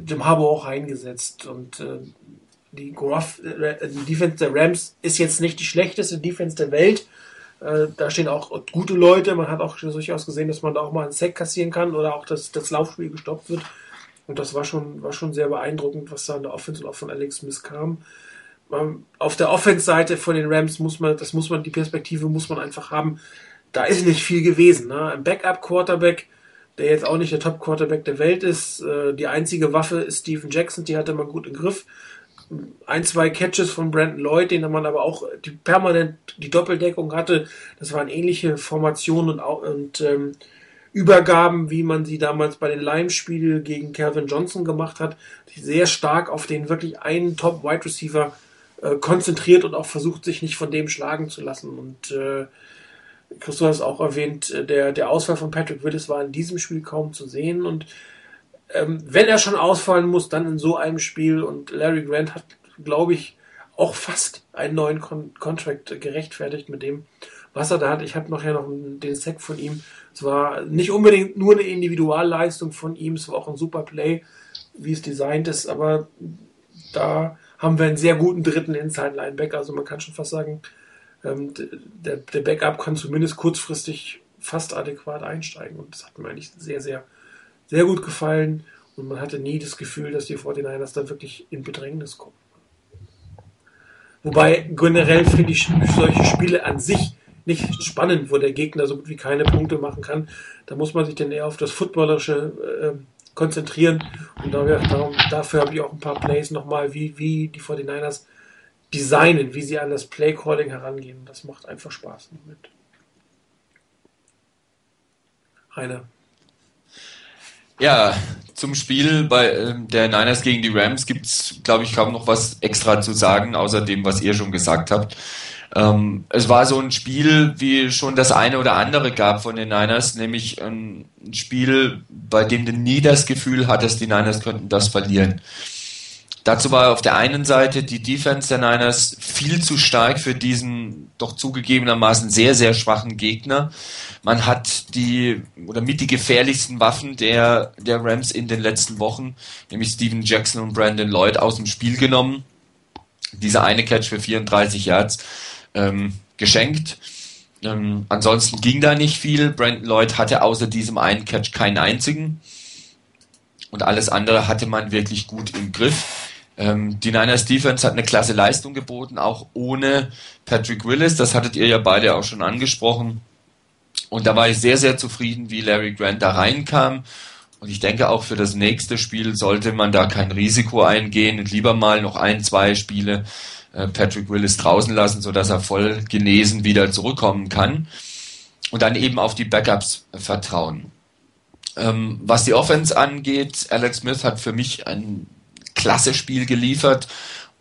Jim Harbour auch eingesetzt und äh, die, Gruff, äh, die Defense der Rams ist jetzt nicht die schlechteste Defense der Welt. Äh, da stehen auch gute Leute. Man hat auch durchaus gesehen, dass man da auch mal einen Sack kassieren kann oder auch, dass das Laufspiel gestoppt wird. Und das war schon, war schon sehr beeindruckend, was da in der Offense und auch von Alex Smith kam. Ähm, auf der Offense-Seite von den Rams muss man, das muss man, die Perspektive muss man einfach haben. Da ist nicht viel gewesen. Ne? Ein Backup-Quarterback der jetzt auch nicht der Top-Quarterback der Welt ist. Äh, die einzige Waffe ist Steven Jackson, die hatte man gut im Griff. Ein, zwei Catches von Brandon Lloyd, den man aber auch die permanent die Doppeldeckung hatte. Das waren ähnliche Formationen und, und ähm, Übergaben, wie man sie damals bei den Lime-Spielen gegen Calvin Johnson gemacht hat, sehr stark auf den wirklich einen Top-Wide Receiver äh, konzentriert und auch versucht, sich nicht von dem schlagen zu lassen. Und äh, Christoph hat es auch erwähnt, äh, der, der Ausfall von Patrick Willis war in diesem Spiel kaum zu sehen. Und ähm, wenn er schon ausfallen muss, dann in so einem Spiel. Und Larry Grant hat, glaube ich, auch fast einen neuen Con Contract gerechtfertigt mit dem, was er da hat. Ich habe nachher noch den Sack von ihm. Es war nicht unbedingt nur eine Individualleistung von ihm, es war auch ein super Play, wie es designt ist, aber da haben wir einen sehr guten dritten Inside Linebacker. Also man kann schon fast sagen, ähm, der, der Backup kann zumindest kurzfristig fast adäquat einsteigen. Und das hat mir eigentlich sehr, sehr, sehr gut gefallen. Und man hatte nie das Gefühl, dass die 49ers da wirklich in Bedrängnis kommen. Wobei generell finde ich solche Spiele an sich nicht spannend, wo der Gegner so gut wie keine Punkte machen kann. Da muss man sich dann eher auf das Footballerische äh, konzentrieren. Und darum, dafür habe ich auch ein paar Plays nochmal, wie, wie die 49ers designen, wie sie an das Playcalling herangehen. Das macht einfach Spaß mit. Rainer. Ja, zum Spiel bei äh, der Niners gegen die Rams gibt es, glaube ich, kaum noch was extra zu sagen, außer dem, was ihr schon gesagt habt. Ähm, es war so ein Spiel, wie schon das eine oder andere gab von den Niners, nämlich ein Spiel, bei dem du nie das Gefühl hattest, die Niners könnten das verlieren. Dazu war auf der einen Seite die Defense der Niners viel zu stark für diesen doch zugegebenermaßen sehr, sehr schwachen Gegner. Man hat die oder mit die gefährlichsten Waffen der, der Rams in den letzten Wochen, nämlich Steven Jackson und Brandon Lloyd, aus dem Spiel genommen. Dieser eine Catch für 34 Yards ähm, geschenkt. Ähm, ansonsten ging da nicht viel. Brandon Lloyd hatte außer diesem einen Catch keinen einzigen. Und alles andere hatte man wirklich gut im Griff. Ähm, die Niners Defense hat eine klasse Leistung geboten, auch ohne Patrick Willis. Das hattet ihr ja beide auch schon angesprochen. Und da war ich sehr, sehr zufrieden, wie Larry Grant da reinkam. Und ich denke auch für das nächste Spiel sollte man da kein Risiko eingehen und lieber mal noch ein, zwei Spiele äh, Patrick Willis draußen lassen, sodass er voll genesen wieder zurückkommen kann. Und dann eben auf die Backups vertrauen. Ähm, was die Offense angeht, Alex Smith hat für mich ein klasse Spiel geliefert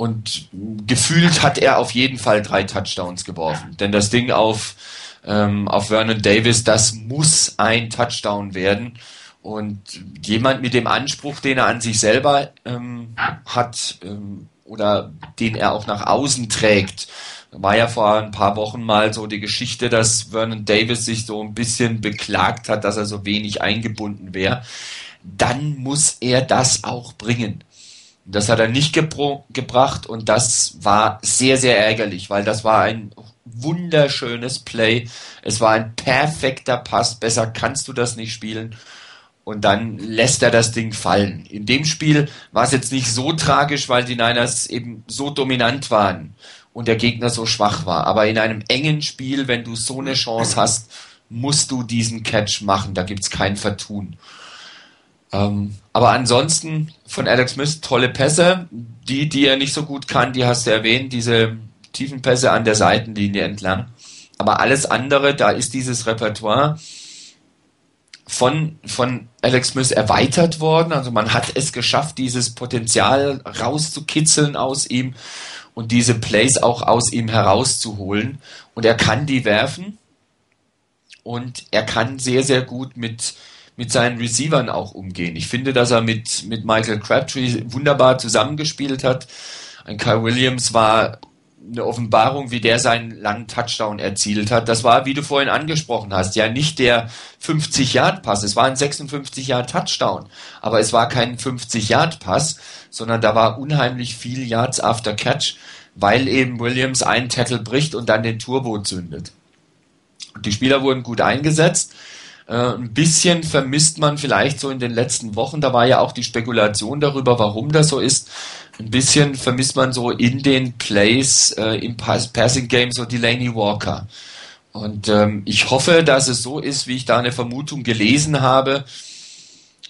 und gefühlt hat er auf jeden Fall drei Touchdowns geworfen. Denn das Ding auf, ähm, auf Vernon Davis, das muss ein Touchdown werden. Und jemand mit dem Anspruch, den er an sich selber ähm, hat, ähm, oder den er auch nach außen trägt. War ja vor ein paar Wochen mal so die Geschichte, dass Vernon Davis sich so ein bisschen beklagt hat, dass er so wenig eingebunden wäre. Dann muss er das auch bringen. Das hat er nicht gebracht und das war sehr, sehr ärgerlich, weil das war ein wunderschönes Play. Es war ein perfekter Pass. Besser kannst du das nicht spielen und dann lässt er das Ding fallen. In dem Spiel war es jetzt nicht so tragisch, weil die Niners eben so dominant waren und der Gegner so schwach war. Aber in einem engen Spiel, wenn du so eine Chance hast, musst du diesen Catch machen. Da gibt's kein Vertun. Ähm, aber ansonsten von Alex Smith tolle Pässe. Die, die er nicht so gut kann, die hast du erwähnt, diese tiefen Pässe an der Seitenlinie entlang. Aber alles andere, da ist dieses Repertoire von, von Alex Smith erweitert worden. Also man hat es geschafft, dieses Potenzial rauszukitzeln aus ihm und diese Plays auch aus ihm herauszuholen. Und er kann die werfen und er kann sehr, sehr gut mit, mit seinen Receivern auch umgehen. Ich finde, dass er mit, mit Michael Crabtree wunderbar zusammengespielt hat. Ein Kyle Williams war eine Offenbarung, wie der seinen langen Touchdown erzielt hat. Das war, wie du vorhin angesprochen hast, ja nicht der 50-Yard-Pass. Es war ein 56-Yard-Touchdown. Aber es war kein 50-Yard-Pass, sondern da war unheimlich viel Yards after Catch, weil eben Williams einen Tackle bricht und dann den Turbo zündet. Die Spieler wurden gut eingesetzt. Äh, ein bisschen vermisst man vielleicht so in den letzten Wochen, da war ja auch die Spekulation darüber, warum das so ist. Ein bisschen vermisst man so in den Plays äh, im Passing Game so Delaney Walker. Und ähm, ich hoffe, dass es so ist, wie ich da eine Vermutung gelesen habe,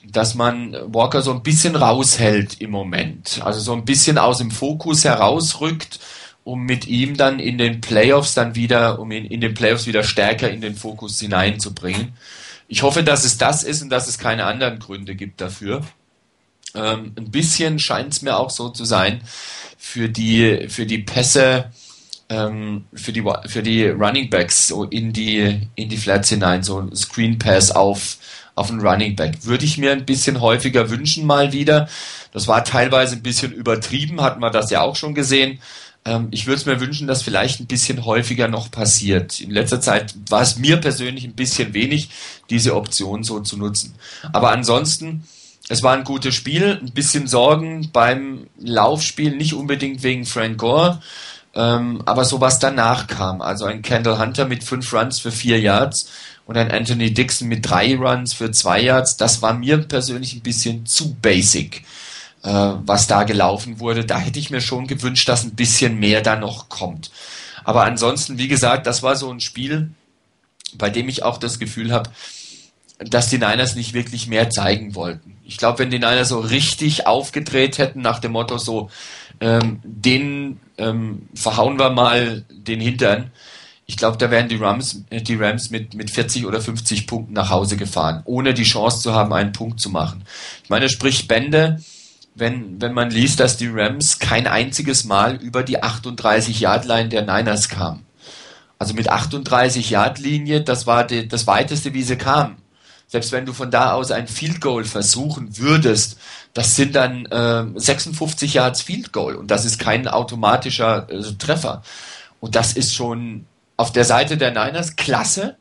dass man Walker so ein bisschen raushält im Moment. Also so ein bisschen aus dem Fokus herausrückt, um mit ihm dann in den Playoffs dann wieder, um ihn in den Playoffs wieder stärker in den Fokus hineinzubringen. Ich hoffe, dass es das ist und dass es keine anderen Gründe gibt dafür. Ähm, ein bisschen scheint es mir auch so zu sein für die, für die Pässe, ähm, für die, für die Running Backs so in die, in die Flats hinein, so ein Screen Pass auf, auf einen Running Back. Würde ich mir ein bisschen häufiger wünschen mal wieder. Das war teilweise ein bisschen übertrieben, hatten wir das ja auch schon gesehen. Ähm, ich würde es mir wünschen, dass vielleicht ein bisschen häufiger noch passiert. In letzter Zeit war es mir persönlich ein bisschen wenig, diese Option so zu nutzen. Aber ansonsten, es war ein gutes Spiel, ein bisschen Sorgen beim Laufspiel, nicht unbedingt wegen Frank Gore, ähm, aber so was danach kam. Also ein Kendall Hunter mit fünf Runs für vier Yards und ein Anthony Dixon mit drei Runs für zwei Yards, das war mir persönlich ein bisschen zu basic, was da gelaufen wurde. Da hätte ich mir schon gewünscht, dass ein bisschen mehr da noch kommt. Aber ansonsten, wie gesagt, das war so ein Spiel, bei dem ich auch das Gefühl habe, dass die Niners nicht wirklich mehr zeigen wollten. Ich glaube, wenn die Niners so richtig aufgedreht hätten nach dem Motto so, ähm, den ähm, verhauen wir mal den Hintern, ich glaube, da wären die Rams, äh, die Rams mit, mit 40 oder 50 Punkten nach Hause gefahren, ohne die Chance zu haben, einen Punkt zu machen. Ich meine, sprich Bände, wenn, wenn man liest, dass die Rams kein einziges Mal über die 38-Yard-Line der Niners kamen. Also mit 38 Yard Linie, das war die, das weiteste, wie sie kamen. Selbst wenn du von da aus ein Field Goal versuchen würdest, das sind dann äh, 56 Yards Field Goal und das ist kein automatischer äh, Treffer. Und das ist schon auf der Seite der Niners klasse,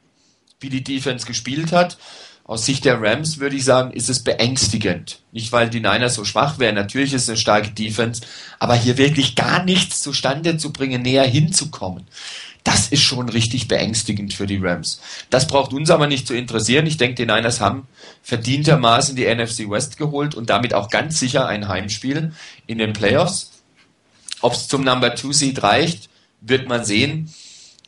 wie die Defense gespielt hat. Aus Sicht der Rams würde ich sagen, ist es beängstigend. Nicht, weil die Niners so schwach wären. Natürlich ist es eine starke Defense. Aber hier wirklich gar nichts zustande zu bringen, näher hinzukommen. Das ist schon richtig beängstigend für die Rams. Das braucht uns aber nicht zu interessieren. Ich denke, die Niners haben verdientermaßen die NFC West geholt und damit auch ganz sicher ein Heimspiel in den Playoffs. Ob es zum Number Two Seed reicht, wird man sehen.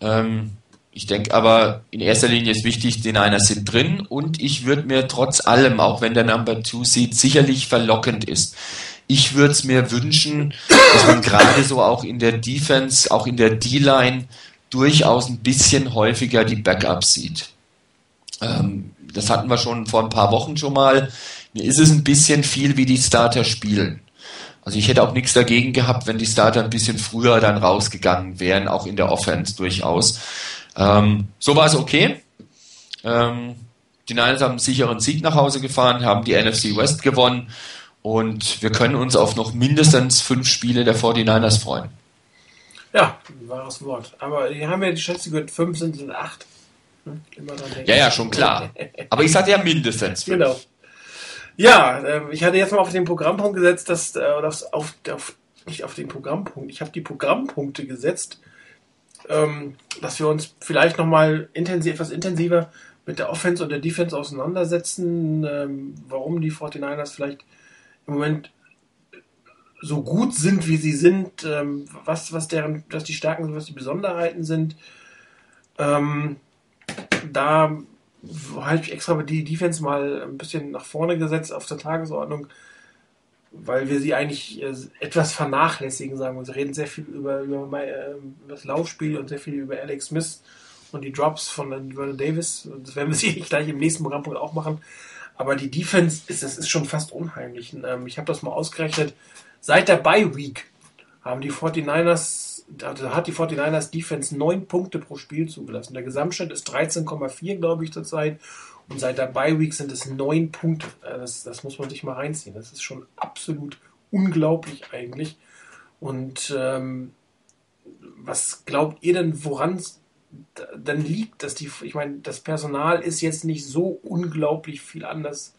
Ähm, ich denke aber, in erster Linie ist wichtig, die Niners sind drin und ich würde mir trotz allem, auch wenn der Number Two Seed sicherlich verlockend ist, ich würde es mir wünschen, dass man gerade so auch in der Defense, auch in der D-Line durchaus ein bisschen häufiger die Backups sieht. Ähm, das hatten wir schon vor ein paar Wochen schon mal. Mir ist es ein bisschen viel, wie die Starter spielen. Also ich hätte auch nichts dagegen gehabt, wenn die Starter ein bisschen früher dann rausgegangen wären, auch in der Offense durchaus. Ähm, so war es okay. Ähm, die Niners haben einen sicheren Sieg nach Hause gefahren, haben die NFC West gewonnen und wir können uns auf noch mindestens fünf Spiele der 49ers freuen. Ja, wahres Wort. Aber die haben ja die Schätze gehört, fünf sind sind acht. Hm? Ja, ja, schon klar. Aber ich sagte ja mindestens fünf. Genau. Ja, äh, ich hatte jetzt mal auf den Programmpunkt gesetzt, dass, äh, oder auf, auf, nicht auf den Programmpunkt, ich habe die Programmpunkte gesetzt, ähm, dass wir uns vielleicht nochmal intensiv, etwas intensiver mit der Offense und der Defense auseinandersetzen, ähm, warum die 49ers vielleicht im Moment so gut sind, wie sie sind, ähm, was, was deren, was die Stärken sind, was die Besonderheiten sind. Ähm, da habe ich extra die Defense mal ein bisschen nach vorne gesetzt auf der Tagesordnung, weil wir sie eigentlich äh, etwas vernachlässigen, sagen wir. Sie reden sehr viel über, äh, über, das Laufspiel und sehr viel über Alex Smith und die Drops von Vernon Davis. Das werden wir [laughs] sicherlich gleich im nächsten Programmpunkt auch machen. Aber die Defense ist, das ist schon fast unheimlich. Ähm, ich habe das mal ausgerechnet. Seit der Bye Week haben die 49ers da hat die 49ers Defense neun Punkte pro Spiel zugelassen. Der Gesamtschnitt ist 13,4, glaube ich, zurzeit. Und seit der Bye Week sind es neun Punkte. Äh, das, das muss man sich mal reinziehen. Das ist schon absolut unglaublich eigentlich. Und ähm, was glaubt ihr denn, woran es dann liegt, dass die, ich meine, das Personal ist jetzt nicht so unglaublich viel anders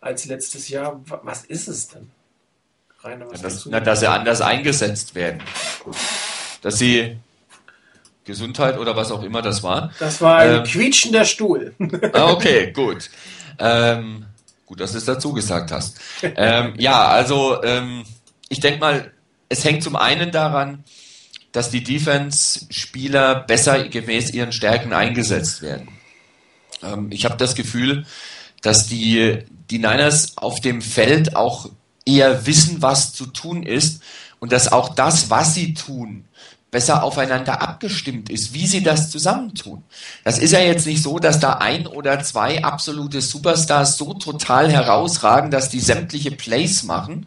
als letztes Jahr. Was ist es denn? Rainer, was ja, das, na, dass sie anders eingesetzt werden dass sie Gesundheit oder was auch immer das war. Das war ein ähm, quietschender Stuhl. [laughs] Ah, okay, gut. Ähm, gut, dass du es dazu gesagt hast. Ähm, ja, also ähm, ich denke mal, es hängt zum einen daran, dass die Defense-Spieler besser gemäß ihren Stärken eingesetzt werden. Ähm, ich habe das Gefühl, dass die, die Niners auf dem Feld auch eher wissen, was zu tun ist und dass auch das, was sie tun, besser aufeinander abgestimmt ist, wie sie das zusammentun. Das ist ja jetzt nicht so, dass da ein oder zwei absolute Superstars so total herausragen, dass die sämtliche Plays machen,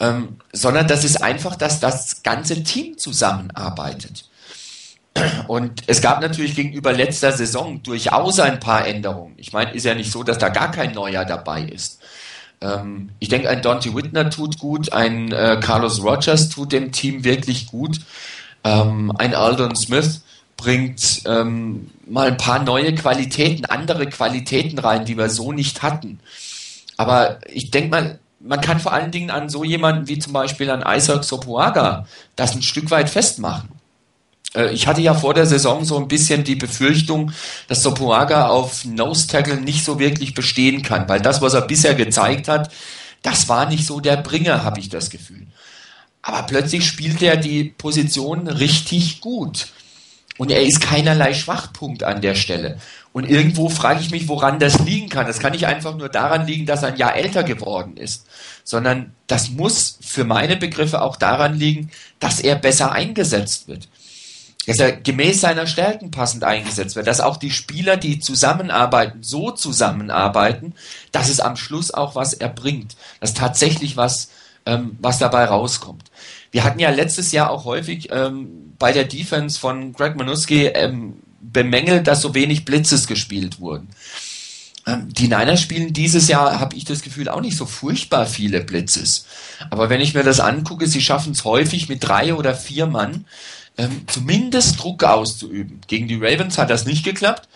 ähm, sondern das ist einfach, dass das ganze Team zusammenarbeitet. Und es gab natürlich gegenüber letzter Saison durchaus ein paar Änderungen. Ich meine, ist ja nicht so, dass da gar kein Neuer dabei ist. Ähm, ich denke, ein Dante Whitner tut gut, ein äh, Carlos Rogers tut dem Team wirklich gut. Ähm, ein Aldon Smith bringt ähm, mal ein paar neue Qualitäten, andere Qualitäten rein, die wir so nicht hatten. Aber ich denke mal, man kann vor allen Dingen an so jemanden wie zum Beispiel an Isaac Sopuaga das ein Stück weit festmachen. Äh, ich hatte ja vor der Saison so ein bisschen die Befürchtung, dass Sopuaga auf Nose Tackle nicht so wirklich bestehen kann, weil das, was er bisher gezeigt hat, das war nicht so der Bringer, habe ich das Gefühl. Aber plötzlich spielt er die Position richtig gut. Und er ist keinerlei Schwachpunkt an der Stelle. Und irgendwo frage ich mich, woran das liegen kann. Das kann nicht einfach nur daran liegen, dass er ein Jahr älter geworden ist, sondern das muss für meine Begriffe auch daran liegen, dass er besser eingesetzt wird. Dass er gemäß seiner Stärken passend eingesetzt wird. Dass auch die Spieler, die zusammenarbeiten, so zusammenarbeiten, dass es am Schluss auch was erbringt. Dass tatsächlich was, ähm, was dabei rauskommt. Wir hatten ja letztes Jahr auch häufig ähm, bei der Defense von Greg Manuski ähm, bemängelt, dass so wenig Blitzes gespielt wurden. Ähm, die Niners spielen dieses Jahr, habe ich das Gefühl, auch nicht so furchtbar viele Blitzes. Aber wenn ich mir das angucke, sie schaffen es häufig mit drei oder vier Mann, ähm, zumindest Druck auszuüben. Gegen die Ravens hat das nicht geklappt.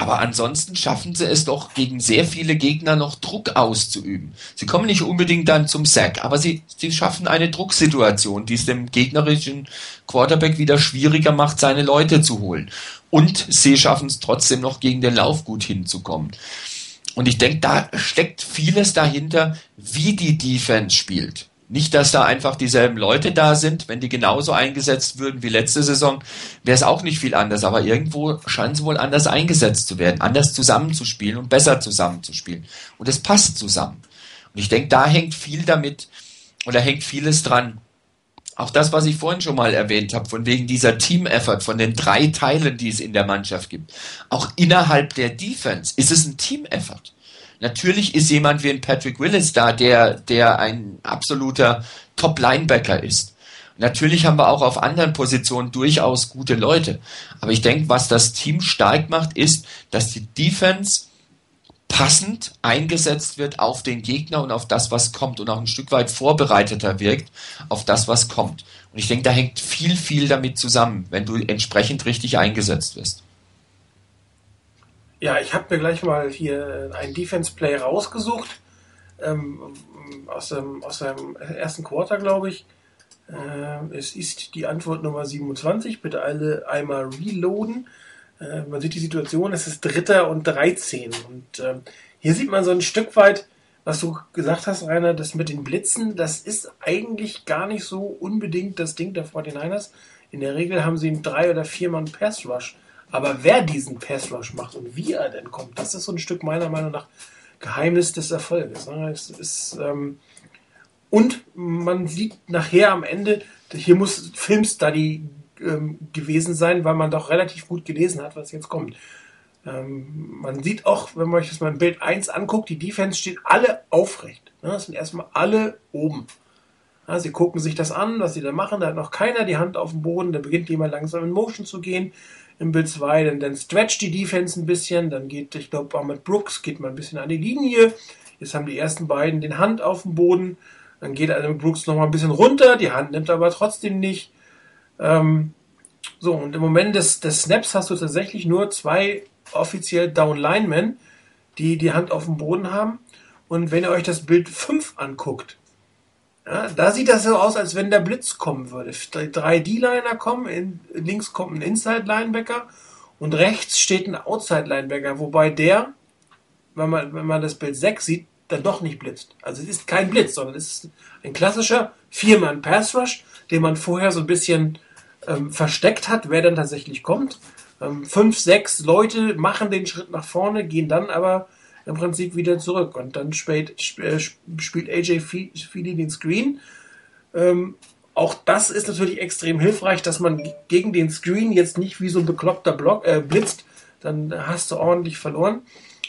Aber ansonsten schaffen sie es doch gegen sehr viele Gegner noch Druck auszuüben. Sie kommen nicht unbedingt dann zum Sack, aber sie, sie schaffen eine Drucksituation, die es dem gegnerischen Quarterback wieder schwieriger macht, seine Leute zu holen. Und sie schaffen es trotzdem noch gegen den Lauf gut hinzukommen. Und ich denke, da steckt vieles dahinter, wie die Defense spielt. Nicht, dass da einfach dieselben Leute da sind. Wenn die genauso eingesetzt würden wie letzte Saison, wäre es auch nicht viel anders. Aber irgendwo scheint es wohl anders eingesetzt zu werden, anders zusammenzuspielen und besser zusammenzuspielen. Und es passt zusammen. Und ich denke, da hängt viel damit oder hängt vieles dran. Auch das, was ich vorhin schon mal erwähnt habe, von wegen dieser Team-Effort, von den drei Teilen, die es in der Mannschaft gibt. Auch innerhalb der Defense ist es ein Team-Effort. Natürlich ist jemand wie ein Patrick Willis da, der, der ein absoluter Top-Linebacker ist. Natürlich haben wir auch auf anderen Positionen durchaus gute Leute. Aber ich denke, was das Team stark macht, ist, dass die Defense passend eingesetzt wird auf den Gegner und auf das, was kommt und auch ein Stück weit vorbereiteter wirkt auf das, was kommt. Und ich denke, da hängt viel, viel damit zusammen, wenn du entsprechend richtig eingesetzt wirst. Ja, ich habe mir gleich mal hier einen Defense Play rausgesucht. Ähm, aus, dem, aus dem ersten Quarter, glaube ich. Äh, es ist die Antwort Nummer 27. Bitte alle einmal reloaden. Äh, man sieht die Situation, es ist Dritter und 13. Und äh, hier sieht man so ein Stück weit, was du gesagt hast, Rainer, das mit den Blitzen, das ist eigentlich gar nicht so unbedingt das Ding der 49ers. In der Regel haben sie einen drei oder vier Mann Pass Rush. Aber wer diesen Pass Rush macht und wie er denn kommt, das ist so ein Stück meiner Meinung nach Geheimnis des Erfolges. Ne? Es ist, ähm, und man sieht nachher am Ende, hier muss Filmstudy ähm, gewesen sein, weil man doch relativ gut gelesen hat, was jetzt kommt. Ähm, man sieht auch, wenn man euch das mal im Bild 1 anguckt, die Defense steht alle aufrecht. Ne? Das sind erstmal alle oben. Ja, sie gucken sich das an, was sie da machen. Da hat noch keiner die Hand auf dem Boden. Da beginnt jemand langsam in Motion zu gehen im Bild 2, dann, dann stretcht die Defense ein bisschen, dann geht, ich glaube, auch mit Brooks geht man ein bisschen an die Linie. Jetzt haben die ersten beiden den Hand auf dem Boden. Dann geht also Brooks nochmal ein bisschen runter, die Hand nimmt aber trotzdem nicht. Ähm, so, und im Moment des, des Snaps hast du tatsächlich nur zwei offiziell Down Linemen, die die Hand auf dem Boden haben. Und wenn ihr euch das Bild 5 anguckt, ja, da sieht das so aus, als wenn der Blitz kommen würde. Drei D-Liner kommen, in, links kommt ein Inside-Linebacker und rechts steht ein Outside-Linebacker, wobei der, wenn man, wenn man das Bild 6 sieht, dann doch nicht blitzt. Also es ist kein Blitz, sondern es ist ein klassischer Viermann Pass Rush, den man vorher so ein bisschen ähm, versteckt hat, wer dann tatsächlich kommt. Ähm, fünf, sechs Leute machen den Schritt nach vorne, gehen dann aber im Prinzip wieder zurück und dann spielt, äh, spielt AJ Feely den Screen. Ähm, auch das ist natürlich extrem hilfreich, dass man gegen den Screen jetzt nicht wie so ein bekloppter Block äh, blitzt, dann hast du ordentlich verloren.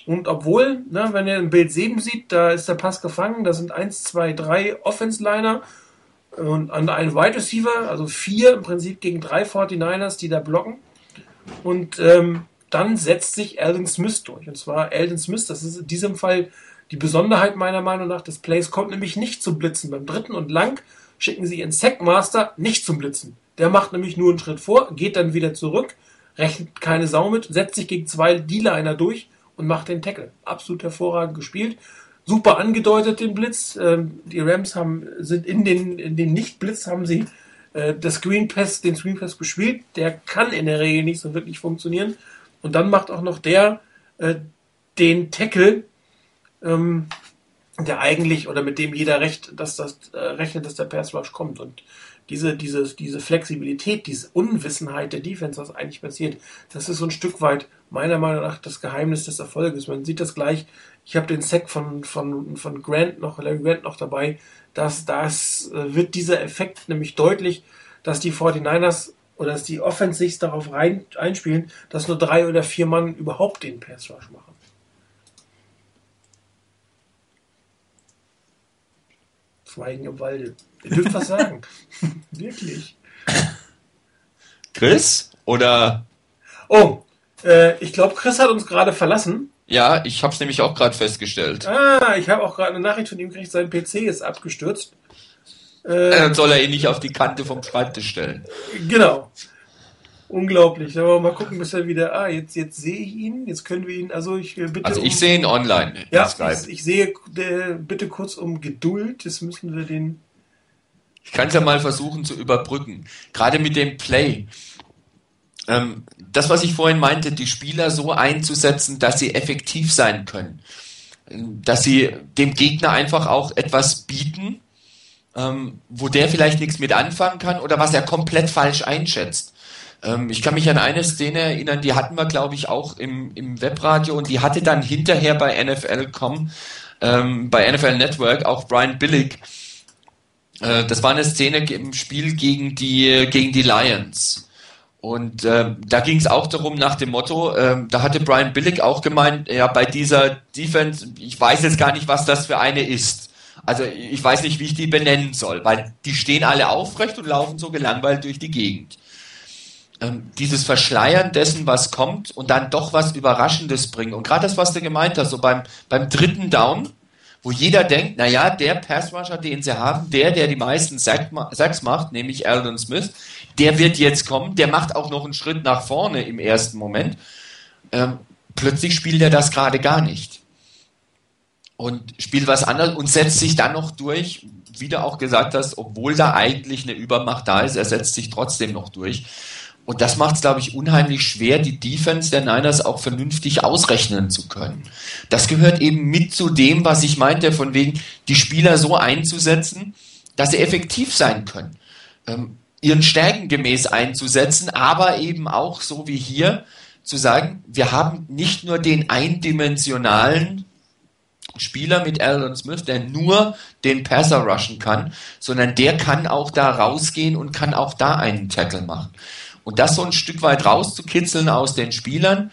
Und obwohl, ne, wenn ihr im Bild 7 sieht, da ist der Pass gefangen, da sind 1, 2, 3 Offense-Liner und an einen Wide Receiver, also vier im Prinzip gegen drei 49ers, die da blocken. Und ähm, dann setzt sich Alden Smith durch. Und zwar Alden Smith, das ist in diesem Fall die Besonderheit meiner Meinung nach des Plays, kommt nämlich nicht zum Blitzen. Beim dritten und lang schicken sie ihren Sackmaster nicht zum Blitzen. Der macht nämlich nur einen Schritt vor, geht dann wieder zurück, rechnet keine Sau mit, setzt sich gegen zwei D-Liner durch und macht den Tackle. Absolut hervorragend gespielt. Super angedeutet den Blitz. Ähm, die Rams haben, sind in den, in den Nicht-Blitz haben sie äh, das Screen Pass, den Screen Pass gespielt. Der kann in der Regel nicht so wirklich funktionieren. Und dann macht auch noch der äh, den Tackle, ähm, der eigentlich oder mit dem jeder recht, dass das äh, rechnet, dass der Pass Rush kommt. Und diese, diese, diese Flexibilität, diese Unwissenheit der Defense, was eigentlich passiert, das ist so ein Stück weit meiner Meinung nach das Geheimnis des Erfolges. Man sieht das gleich. Ich habe den Sack von, von, von Grant noch, Larry Grant noch dabei. dass das äh, wird dieser Effekt nämlich deutlich, dass die 49ers oder dass die Offense sich darauf rein, einspielen, dass nur drei oder vier Mann überhaupt den Pass Rush machen. Schweigen im Walde. Ihr dürft was sagen. [laughs] Wirklich. Chris? Oder? Oh, äh, ich glaube, Chris hat uns gerade verlassen. Ja, ich habe es nämlich auch gerade festgestellt. Ah, ich habe auch gerade eine Nachricht von ihm gekriegt, sein PC ist abgestürzt. Äh, Dann soll er ihn nicht auf die Kante vom Schreibtisch stellen. Genau. Unglaublich. Aber mal gucken, bis er wieder. Ah, jetzt, jetzt sehe ich ihn. Jetzt können wir ihn. Also ich äh, bitte. Also ich um, sehe ihn online. Ja, ich, ich, sehe äh, bitte kurz um Geduld. Das müssen wir den. Ich kann es ja mal versuchen zu überbrücken. Gerade mit dem Play. Ähm, das, was ich vorhin meinte, die Spieler so einzusetzen, dass sie effektiv sein können. Dass sie dem Gegner einfach auch etwas bieten, ähm, wo der vielleicht nichts mit anfangen kann oder was er komplett falsch einschätzt. Ähm, ich kann mich an eine Szene erinnern, die hatten wir, glaube ich, auch im, im Webradio und die hatte dann hinterher bei NFL.com, ähm, bei NFL Network auch Brian Billig. Äh, das war eine Szene im Spiel gegen die, gegen die Lions. Und äh, da ging es auch darum nach dem Motto, äh, da hatte Brian Billig auch gemeint, ja, bei dieser Defense, ich weiß jetzt gar nicht, was das für eine ist. Also ich weiß nicht, wie ich die benennen soll, weil die stehen alle aufrecht und laufen so gelangweilt durch die Gegend ähm, dieses Verschleiern dessen, was kommt und dann doch was Überraschendes bringen. Und gerade das, was du gemeint hast, so beim, beim dritten Down, wo jeder denkt, naja, der Passrusher, den sie haben, der, der die meisten Sacks macht, nämlich Aldon Smith, der wird jetzt kommen, der macht auch noch einen Schritt nach vorne im ersten Moment. Ähm, plötzlich spielt er das gerade gar nicht. Und spielt was anderes und setzt sich dann noch durch, wie du auch gesagt hast, obwohl da eigentlich eine Übermacht da ist, er setzt sich trotzdem noch durch. Und das macht es, glaube ich, unheimlich schwer, die Defense der Niners auch vernünftig ausrechnen zu können. Das gehört eben mit zu dem, was ich meinte, von wegen, die Spieler so einzusetzen, dass sie effektiv sein können. Ähm, ihren Stärken gemäß einzusetzen, aber eben auch so wie hier zu sagen, wir haben nicht nur den eindimensionalen Spieler mit Alan Smith, der nur den Passer rushen kann, sondern der kann auch da rausgehen und kann auch da einen Tackle machen. Und das so ein Stück weit rauszukitzeln aus den Spielern,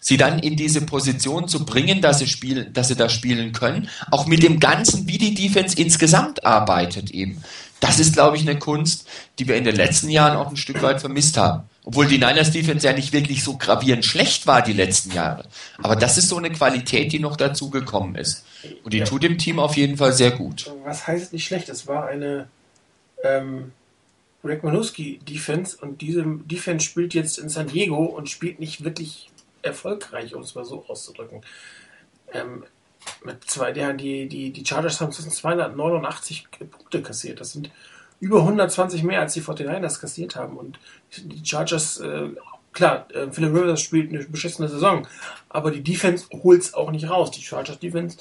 sie dann in diese Position zu bringen, dass sie spielen, dass sie da spielen können, auch mit dem Ganzen, wie die Defense insgesamt arbeitet eben. Das ist, glaube ich, eine Kunst, die wir in den letzten Jahren auch ein Stück weit vermisst haben. Obwohl die Niners Defense ja nicht wirklich so gravierend schlecht war die letzten Jahre. Aber das ist so eine Qualität, die noch dazu gekommen ist. Und die ja. tut dem Team auf jeden Fall sehr gut. Was heißt nicht schlecht? Es war eine ähm, Greg Manuski Defense und diese Defense spielt jetzt in San Diego und spielt nicht wirklich erfolgreich, um es mal so auszudrücken. Ähm, mit zwei, die, die, die Chargers haben zwischen 289 Punkte kassiert. Das sind über 120 mehr, als die 49ers kassiert haben. Und die Chargers, äh, klar, äh, Philip Rivers spielt eine beschissene Saison, aber die Defense holt es auch nicht raus. Die Chargers Defense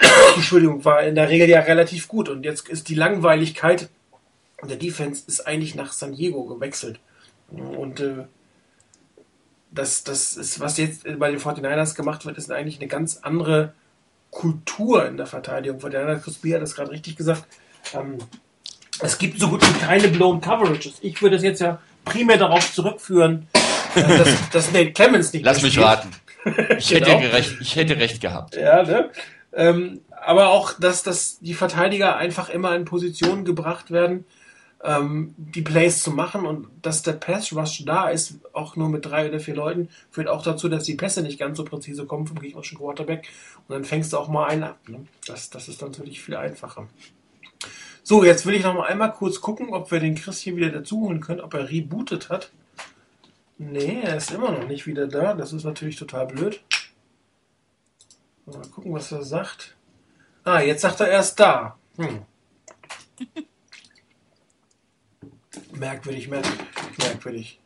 [coughs] Entschuldigung, war in der Regel ja relativ gut. Und jetzt ist die Langweiligkeit der Defense ist eigentlich nach San Diego gewechselt. Und äh, das, das ist, was jetzt bei den 49ers gemacht wird, ist eigentlich eine ganz andere Kultur in der Verteidigung. Von der Chris B hat das gerade richtig gesagt. Ähm, es gibt so gut wie keine blown Coverages. Ich würde es jetzt ja primär darauf zurückführen, äh, dass, dass Nate Clemens nicht Lass mich spielt. raten. Ich, [laughs] Genau. hätte recht, ich hätte recht gehabt. Ja, ne? Ähm, aber auch, dass, dass die Verteidiger einfach immer in Positionen gebracht werden, ähm, die Plays zu machen und dass der Pass Rush da ist, auch nur mit drei oder vier Leuten, führt auch dazu, dass die Pässe nicht ganz so präzise kommen vom gegnerischen Quarterback und dann fängst du auch mal einen ab. Ne? Das, das ist dann natürlich viel einfacher. So, jetzt will ich noch mal einmal kurz gucken, ob wir den Chris hier wieder dazu holen können, ob er rebootet hat. Nee, er ist immer noch nicht wieder da. Das ist natürlich total blöd. Mal gucken, was er sagt. Ah, jetzt sagt er erst da. Hm. [laughs] merkwürdig, merkwürdig.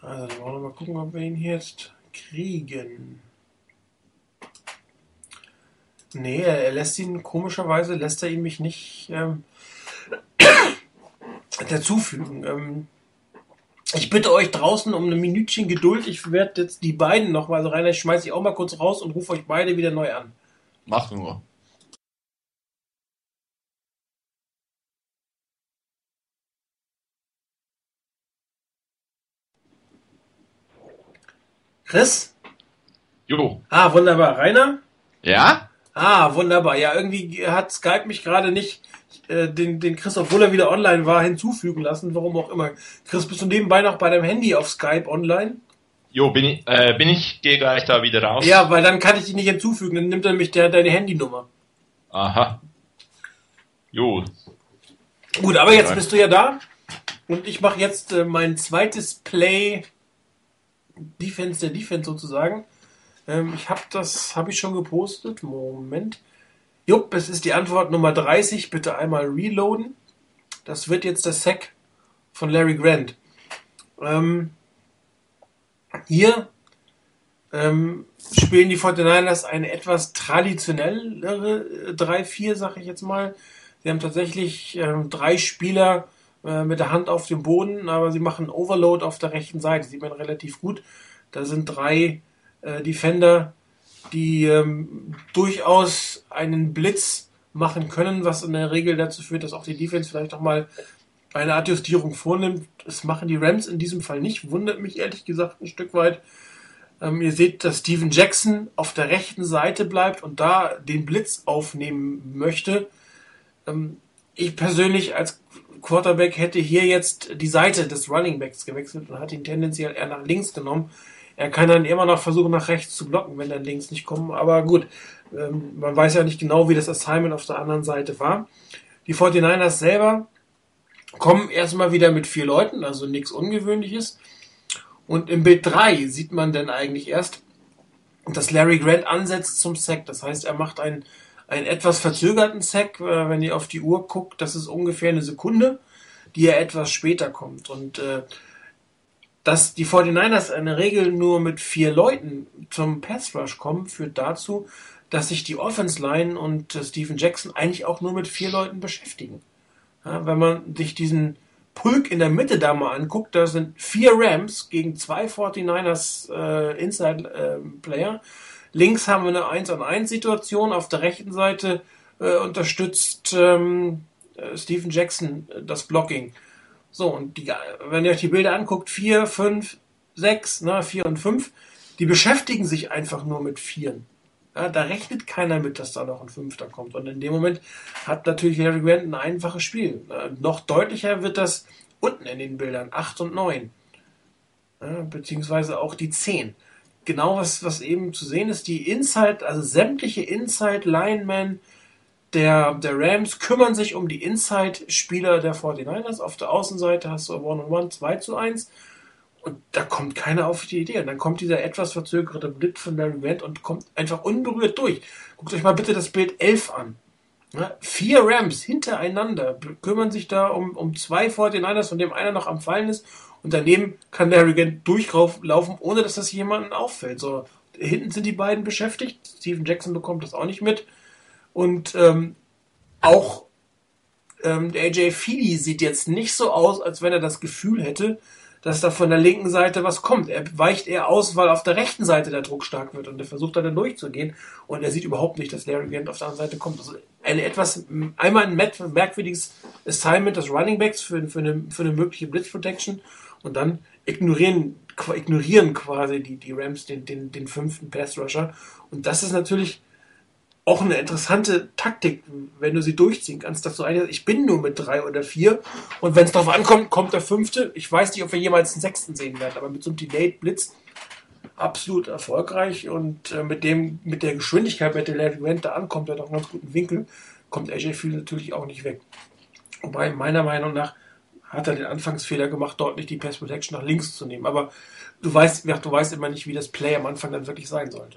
Also, dann wollen wir mal gucken, ob wir ihn hier jetzt kriegen. Nee, er, lässt ihn, komischerweise lässt er ihn mich nicht ähm, [coughs] dazufügen. Ähm, ich bitte euch draußen um ein Minütchen Geduld. Ich werde jetzt die beiden nochmal, also Rainer, ich schmeiße ich auch mal kurz raus und rufe euch beide wieder neu an. Mach nur. Chris? Jo, Ah, wunderbar. Rainer? Ja? Ah, wunderbar. Ja, irgendwie hat Skype mich gerade nicht äh, den, den Chris, obwohl er wieder online war, hinzufügen lassen. Warum auch immer. Chris, bist du nebenbei noch bei deinem Handy auf Skype online? jo, bin ich, äh, bin ich, gehe gleich da wieder raus. Ja, weil dann kann ich dich nicht hinzufügen. Dann nimmt er nämlich der, deine Handynummer. Aha. Jo, Gut, aber jetzt bist du ja da. Und ich mache jetzt äh, mein zweites Play Defense der Defense sozusagen. Ähm, ich habe das, habe ich schon gepostet. Moment. Jupp, es ist die Antwort Nummer 30. Bitte einmal reloaden. Das wird jetzt der Sack von Larry Grant. Ähm, hier ähm, spielen die 49ers eine etwas traditionellere äh, 3-4, sag ich jetzt mal. Sie haben tatsächlich ähm, drei Spieler äh, mit der Hand auf dem Boden, aber sie machen Overload auf der rechten Seite. Sieht man relativ gut. Da sind drei äh, Defender, die ähm, durchaus einen Blitz machen können, was in der Regel dazu führt, dass auch die Defense vielleicht auch mal eine Adjustierung vornimmt. Das machen die Rams in diesem Fall nicht. Wundert mich ehrlich gesagt ein Stück weit. Ähm, ihr seht, dass Steven Jackson auf der rechten Seite bleibt und da den Blitz aufnehmen möchte. Ähm, ich persönlich als Quarterback hätte hier jetzt die Seite des Running Backs gewechselt und hat ihn tendenziell eher nach links genommen. Er kann dann immer noch versuchen, nach rechts zu blocken, wenn dann links nicht kommen. Aber gut, ähm, man weiß ja nicht genau, wie das Assignment auf der anderen Seite war. Die 49ers selber kommen erstmal wieder mit vier Leuten, also nichts Ungewöhnliches. Und im Bild 3 sieht man dann eigentlich erst, dass Larry Grant ansetzt zum Sack. Das heißt, er macht einen, einen etwas verzögerten Sack. Äh, wenn ihr auf die Uhr guckt, das ist ungefähr eine Sekunde, die er etwas später kommt. Und äh, dass die 49ers in der Regel nur mit vier Leuten zum Pass Rush kommen, führt dazu, dass sich die Offense Line und äh, Steven Jackson eigentlich auch nur mit vier Leuten beschäftigen. Ja, wenn man sich diesen Pulk in der Mitte da mal anguckt, da sind vier Rams gegen zwei 49ers äh, Inside äh, Player. Links haben wir eine 1 an 1 Situation, auf der rechten Seite äh, unterstützt ähm, äh, Steven Jackson äh, das Blocking. So, und die, wenn ihr euch die Bilder anguckt, 4, 5, 6, ne, 4 und 5, die beschäftigen sich einfach nur mit Vieren. Ja, da rechnet keiner mit, dass da noch ein Fünfter kommt. Und in dem Moment hat natürlich Larry Grant ein einfaches Spiel. Äh, noch deutlicher wird das unten in den Bildern, 8 und 9. Ja, beziehungsweise auch die 10. Genau was, was eben zu sehen ist, die Inside, also sämtliche Inside Linemen der, der Rams kümmern sich um die Inside-Spieler der 49ers. Auf der Außenseite hast du One-on-One 2 zu 1. Und da kommt keiner auf die Idee. Und dann kommt dieser etwas verzögerte Blitz von Larry Grant und kommt einfach unberührt durch. Guckt euch mal bitte das Bild 11 an. Ja, vier Rams hintereinander kümmern sich da um, um zwei 49ers, von dem einer noch am Fallen ist. Und daneben kann Larry Grant durchlaufen, ohne dass das jemandem auffällt. So, hinten sind die beiden beschäftigt. Steven Jackson bekommt das auch nicht mit. Und ähm, auch ähm, der AJ Feely sieht jetzt nicht so aus, als wenn er das Gefühl hätte, dass da von der linken Seite was kommt. Er weicht eher aus, weil auf der rechten Seite der Druck stark wird und er versucht dann durchzugehen und er sieht überhaupt nicht, dass Larry Grant auf der anderen Seite kommt. Also eine etwas, einmal ein merkwürdiges Assignment des Running Backs für, für, eine, für eine mögliche Blitz Protection und dann ignorieren, ignorieren quasi die, die Rams den, den, den fünften Pass Rusher und das ist natürlich auch eine interessante Taktik, wenn du sie durchziehen kannst, dass du eigentlich, ich bin nur mit drei oder vier und wenn es darauf ankommt, kommt der fünfte. Ich weiß nicht, ob wir jemals einen sechsten sehen werden, aber mit so einem Delayed Blitz absolut erfolgreich und äh, mit dem, mit der Geschwindigkeit, mit der Larry Grant da ankommt, der hat auch einen ganz guten Winkel, kommt AJ Field natürlich auch nicht weg. Wobei meiner Meinung nach hat er den Anfangsfehler gemacht, dort nicht die Pass Protection nach links zu nehmen. Aber du weißt, du weißt immer nicht, wie das Play am Anfang dann wirklich sein sollte.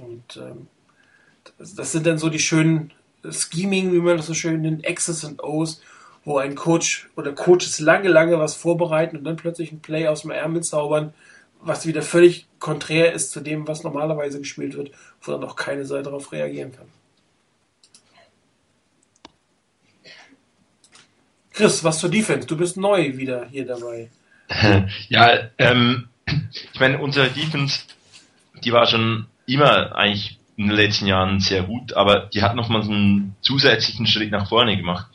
Und ähm, das sind dann so die schönen Scheming, wie man das so schön nennt, X's und O's, wo ein Coach oder Coaches lange, lange was vorbereiten und dann plötzlich ein Play aus dem Ärmel zaubern, was wieder völlig konträr ist zu dem, was normalerweise gespielt wird, wo dann auch keine Seite darauf reagieren kann. Chris, was zur Defense? Du bist neu wieder hier dabei. [laughs] Ja, ähm, ich meine, unsere Defense, die war schon immer eigentlich in den letzten Jahren sehr gut, aber die hat nochmal einen zusätzlichen Schritt nach vorne gemacht.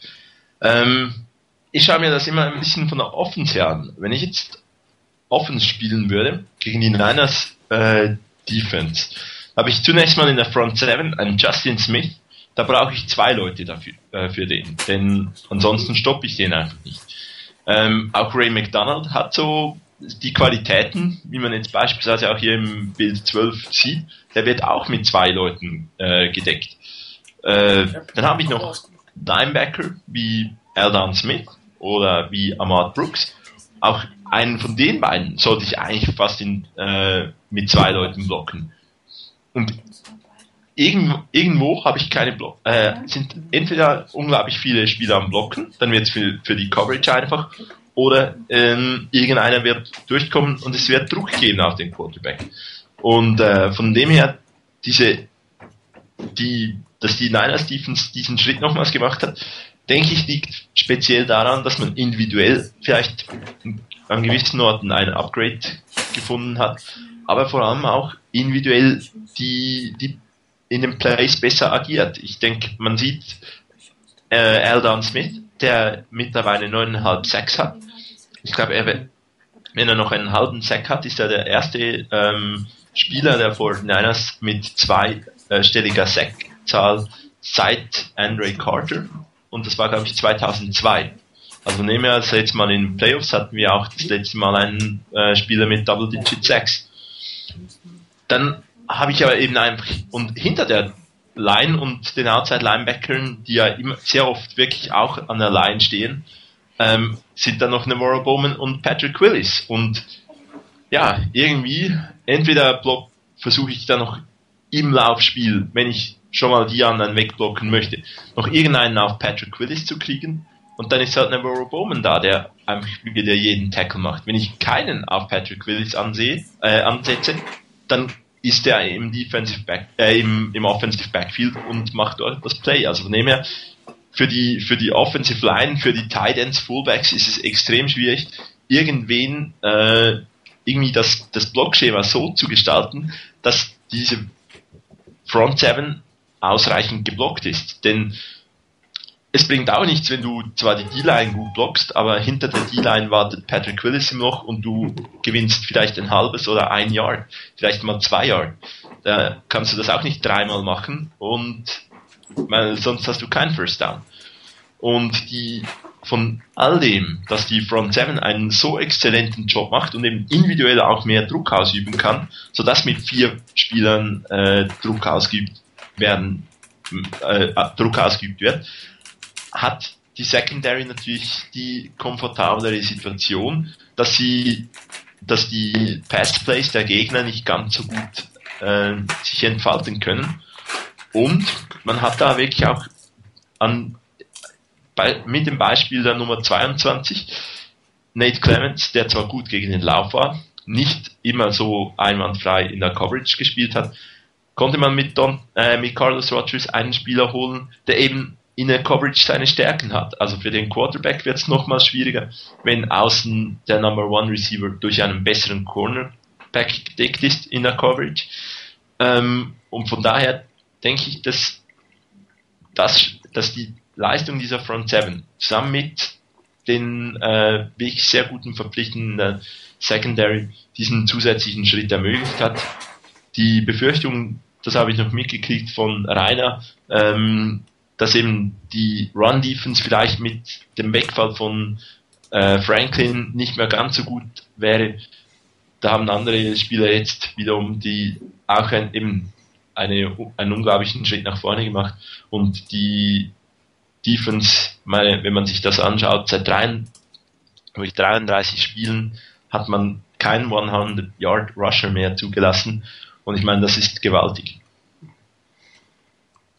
Ähm, ich schaue mir das immer ein bisschen von der Offense her an. Wenn ich jetzt Offense spielen würde, gegen die Niners äh, Defense, habe ich zunächst mal in der Front 7 einen Justin Smith, da brauche ich zwei Leute dafür, äh, für den, denn ansonsten stoppe ich den einfach nicht. Ähm, auch Ray McDonald hat so die Qualitäten, wie man jetzt beispielsweise auch hier im Bild 12 sieht, der wird auch mit zwei Leuten äh, gedeckt. Äh, dann habe ich noch Linebacker wie Eldon Smith oder wie Ahmad Brooks. Auch einen von den beiden sollte ich eigentlich fast in, äh, mit zwei Leuten blocken. Und irgendwo, irgendwo habe ich keine Block. Äh, sind entweder unglaublich viele Spieler am Blocken, dann wird es für, für die Coverage einfach, oder ähm, irgendeiner wird durchkommen und es wird Druck geben auf den Quarterback. Und äh, von dem her, diese, die, dass die Niners Defense diesen Schritt nochmals gemacht hat, denke ich, liegt speziell daran, dass man individuell vielleicht an gewissen Orten ein Upgrade gefunden hat, aber vor allem auch individuell die, die in den Plays besser agiert. Ich denke, man sieht äh, Eldon Smith, der mittlerweile 9,5 Sacks hat. Ich glaube, wenn er noch einen halben Sack hat, ist er der erste ähm, Spieler der 49ers mit zweistelliger Sackzahl seit Andre Carter. Und das war, glaube ich, 2002. Also nehmen wir das letzte Mal in den Playoffs hatten wir auch das letzte Mal einen äh, Spieler mit Double-Digit Sacks. Dann habe ich aber eben einfach, und hinter der Line und den Outside Linebackern, die ja immer sehr oft wirklich auch an der Line stehen, ähm, sind dann noch Navarro Bowman und Patrick Willis. Und ja, irgendwie, entweder versuche ich dann noch im Laufspiel, wenn ich schon mal die anderen wegblocken möchte, noch irgendeinen auf Patrick Willis zu kriegen. Und dann ist halt Navarro Bowman da, der einfach wieder jeden Tackle macht. Wenn ich keinen auf Patrick Willis ansehe, äh, ansetze, dann ist er im Defensive Back, äh, im, im Offensive Backfield und macht dort das Play. Also von dem her, für die, für die Offensive Line, für die Tight Ends, Fullbacks ist es extrem schwierig, irgendwen, äh, irgendwie das, das Blockschema so zu gestalten, dass diese Front Seven ausreichend geblockt ist. Denn es bringt auch nichts, wenn du zwar die D-Line gut blockst, aber hinter der D-Line wartet Patrick Willis im Loch und du gewinnst vielleicht ein halbes oder ein Yard, vielleicht mal zwei Yard. Da kannst du das auch nicht dreimal machen und weil sonst hast du keinen First Down. Und die von all dem, dass die Front 7 einen so exzellenten Job macht und eben individuell auch mehr Druck ausüben kann, sodass mit vier Spielern äh, Druck ausgeübt werden, äh, Druck ausgeübt wird, hat die Secondary natürlich die komfortablere Situation, dass sie, dass die Passplays der Gegner nicht ganz so gut äh, sich entfalten können. Und man hat da wirklich auch an, bei, mit dem Beispiel der Nummer 22, Nate Clements, der zwar gut gegen den Lauf war, nicht immer so einwandfrei in der Coverage gespielt hat, konnte man mit, Don, äh, mit Carlos Rogers einen Spieler holen, der eben in der Coverage seine Stärken hat. Also für den Quarterback wird es nochmals schwieriger, wenn außen der Number One Receiver durch einen besseren Cornerback gedeckt ist in der Coverage. Ähm, und von daher denke ich, dass, dass, dass die Leistung dieser Front Seven zusammen mit den äh, wirklich sehr guten verpflichtenden äh, Secondary diesen zusätzlichen Schritt ermöglicht hat. Die Befürchtung, das habe ich noch mitgekriegt von Rainer, ähm, dass eben die Run-Defense vielleicht mit dem Wegfall von äh, Franklin nicht mehr ganz so gut wäre. Da haben andere Spieler jetzt wiederum, die auch ein, eben eine, einen unglaublichen Schritt nach vorne gemacht und die Defense, meine, wenn man sich das anschaut, seit 33 Spielen hat man keinen 100 Yard Rusher mehr zugelassen und ich meine, das ist gewaltig.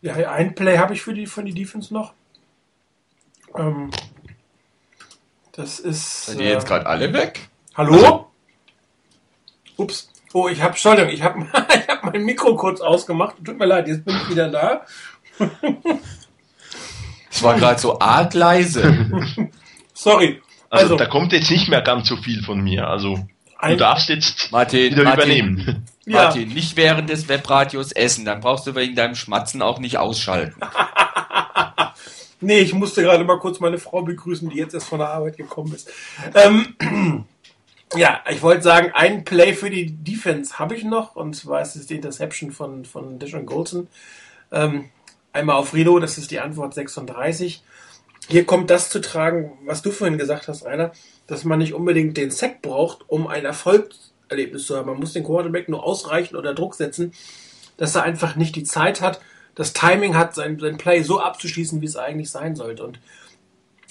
Ja, ein Play habe ich für die, von die Defense noch. Ähm, das ist. Sind die jetzt äh, gerade alle weg? Hallo? Also, Ups. Oh, ich habe, Entschuldigung, ich habe [laughs] ich hab mein Mikro kurz ausgemacht. Tut mir leid, jetzt bin ich wieder da. Es war gerade so arg leise. [laughs] Sorry. Also, also, da kommt jetzt nicht mehr ganz so viel von mir. Also du darfst jetzt Martin, wieder Martin, übernehmen. Martin, ja. nicht während des Webradios essen, dann brauchst du wegen deinem Schmatzen auch nicht ausschalten. [laughs] nee, ich musste gerade mal kurz meine Frau begrüßen, die jetzt erst von der Arbeit gekommen ist. Ähm, [clears throat] ja, ich wollte sagen, ein Play für die Defense habe ich noch, und zwar ist es die Interception von, von Deshaun Golson. Ähm, einmal auf Rilo, das ist die Antwort 36. Hier kommt das zu tragen, was du vorhin gesagt hast, Rainer, dass man nicht unbedingt den Sack braucht, um ein Erfolgserlebnis zu haben. Man muss den Quarterback nur ausreichen oder Druck setzen, dass er einfach nicht die Zeit hat, das Timing hat, sein, sein Play so abzuschließen, wie es eigentlich sein sollte. Und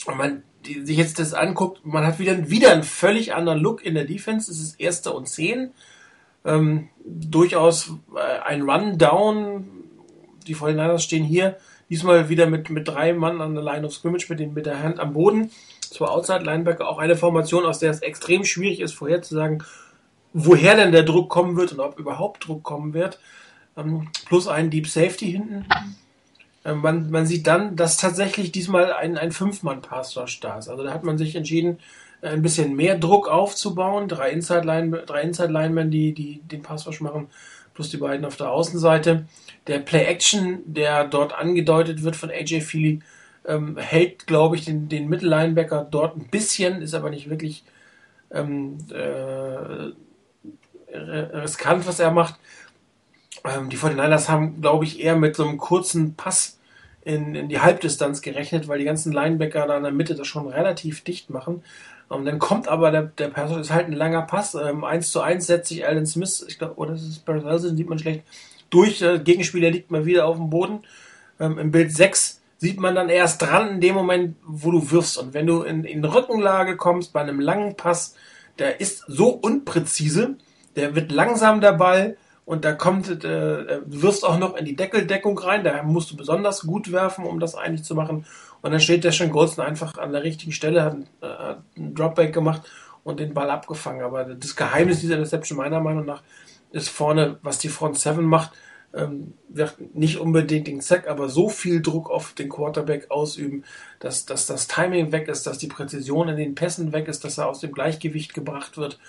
wenn man sich jetzt das anguckt, man hat wieder, wieder einen völlig anderen Look in der Defense. Es ist erste und zehn. Ähm, durchaus äh, ein Run-Down. Die 49ers stehen hier Diesmal wieder mit, mit drei Mann an der Line of Scrimmage mit, den, mit der Hand am Boden. Zwar Outside Linebacker, auch eine Formation, aus der es extrem schwierig ist, vorherzusagen, woher denn der Druck kommen wird und ob überhaupt Druck kommen wird. Ähm, plus ein Deep Safety hinten. Ähm, man, man sieht dann, dass tatsächlich diesmal ein, ein Fünf-Mann-Pass da ist. Also da hat man sich entschieden, ein bisschen mehr Druck aufzubauen. Drei Inside-Linemen, drei Inside die, die den Passwash machen plus die beiden auf der Außenseite. Der Play-Action, der dort angedeutet wird von AJ Feely, ähm, hält, glaube ich, den, den Mittellinebacker dort ein bisschen, ist aber nicht wirklich ähm, äh, riskant, was er macht. Ähm, die 49ers haben, glaube ich, eher mit so einem kurzen Pass in, in die Halbdistanz gerechnet, weil die ganzen Linebacker da in der Mitte das schon relativ dicht machen. Und dann kommt aber der, der Pass, ist halt ein langer Pass. Ähm, 1 zu 1 setzt sich Alan Smith, ich glaube, oder das ist Wilson, sieht man schlecht, durch. Der Gegenspieler liegt mal wieder auf dem Boden. Ähm, Im Bild 6 sieht man dann erst dran in dem Moment, wo du wirfst. Und wenn du in, in Rückenlage kommst bei einem langen Pass, der ist so unpräzise, der wird langsam der Ball und da kommt, äh, du wirst auch noch in die Deckeldeckung rein, da musst du besonders gut werfen, um das eigentlich zu machen. Und dann steht der schon Goldston einfach an der richtigen Stelle, hat, äh, hat einen Dropback gemacht und den Ball abgefangen. Aber das Geheimnis dieser Reception meiner Meinung nach ist vorne, was die Front 7 macht, ähm, wird nicht unbedingt den Sack, aber so viel Druck auf den Quarterback ausüben, dass, dass das Timing weg ist, dass die Präzision in den Pässen weg ist, dass er aus dem Gleichgewicht gebracht wird.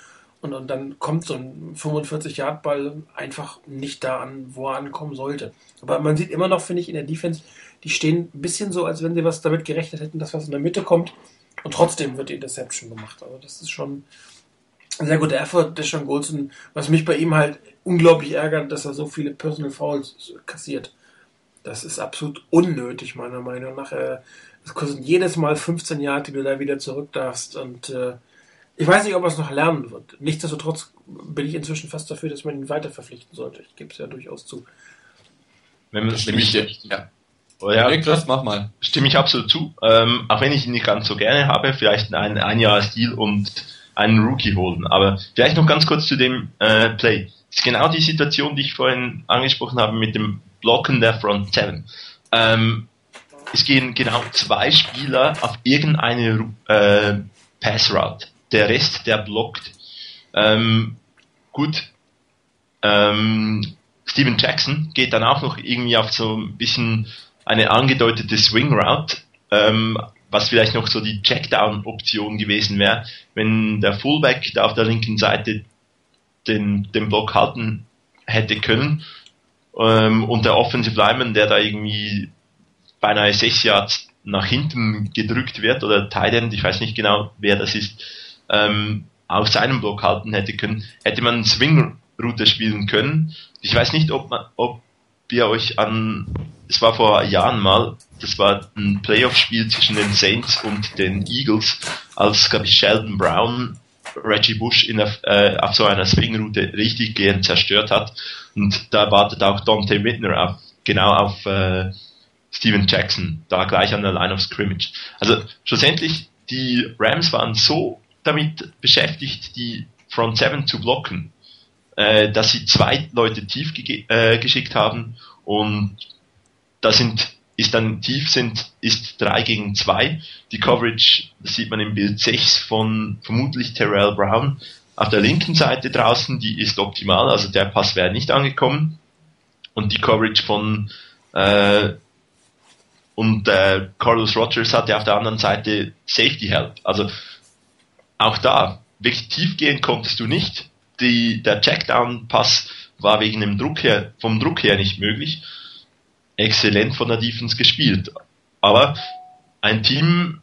Und, und dann kommt so ein 45-Yard-Ball einfach nicht da an, wo er ankommen sollte. Aber man sieht immer noch, finde ich, in der Defense, die stehen ein bisschen so, als wenn sie was damit gerechnet hätten, dass was in der Mitte kommt. Und trotzdem wird die Interception gemacht. Also das ist schon ein sehr guter Effort, der Sean Golson. Was mich bei ihm halt unglaublich ärgert, dass er so viele Personal Fouls kassiert. Das ist absolut unnötig, meiner Meinung nach. Es kostet jedes Mal 15 Jahre, die du da wieder zurück darfst. Und äh, ich weiß nicht, ob er es noch lernen wird. Nichtsdestotrotz bin ich inzwischen fast dafür, dass man ihn weiter verpflichten sollte. Ich gebe es ja durchaus zu. Wenn, man, wenn ich, ja. Oh ja, Niklas, mach mal. Stimme ich absolut zu. Ähm, auch wenn ich ihn nicht ganz so gerne habe, vielleicht ein, ein Jahr Stil und einen Rookie holen. Aber vielleicht noch ganz kurz zu dem äh, Play. Das ist genau die Situation, die ich vorhin angesprochen habe mit dem Blocken der Front 7. Ähm, es gehen genau zwei Spieler auf irgendeine äh, Pass Route. Der Rest, der blockt. Ähm, gut. Ähm, Steven Jackson geht dann auch noch irgendwie auf so ein bisschen eine angedeutete Swing Route, ähm, was vielleicht noch so die Checkdown-Option gewesen wäre, wenn der Fullback da auf der linken Seite den, den Block halten hätte können ähm, und der Offensive Lineman, der da irgendwie beinahe sechs Yards nach hinten gedrückt wird oder Tight End, ich weiß nicht genau, wer das ist, ähm, auf seinem Block halten hätte können, hätte man Swing Route spielen können. Ich weiß nicht, ob man, ob ihr euch an, es war vor Jahren mal, das war ein Playoff-Spiel zwischen den Saints und den Eagles, als, glaube ich, Sheldon Brown Reggie Bush in der, äh, auf so einer Swing-Route richtig gehend zerstört hat. Und da wartet auch Dante Whitner auf, genau auf äh, Steven Jackson, da gleich an der Line of Scrimmage. Also schlussendlich, die Rams waren so damit beschäftigt, die Front Seven zu blocken, äh, dass sie zwei Leute tief äh, geschickt haben und da sind ist dann tief sind, ist 3 gegen 2. Die Coverage, das sieht man im Bild 6 von vermutlich Terrell Brown auf der linken Seite draußen, die ist optimal, also der Pass wäre nicht angekommen. Und die Coverage von äh, und äh, Carlos Rogers hatte auf der anderen Seite Safety Help. Also auch da, wirklich tief gehen konntest du nicht. Die, der Checkdown-Pass war wegen dem Druck her, vom Druck her nicht möglich exzellent von der Defense gespielt. Aber ein Team,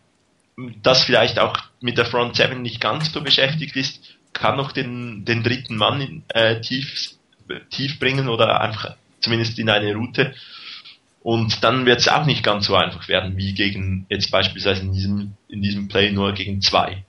das vielleicht auch mit der Front 7 nicht ganz so beschäftigt ist, kann noch den, den dritten Mann in, äh, tief, tief bringen oder einfach zumindest in eine Route. Und dann wird es auch nicht ganz so einfach werden wie gegen jetzt beispielsweise in diesem, in diesem Play nur gegen zwei.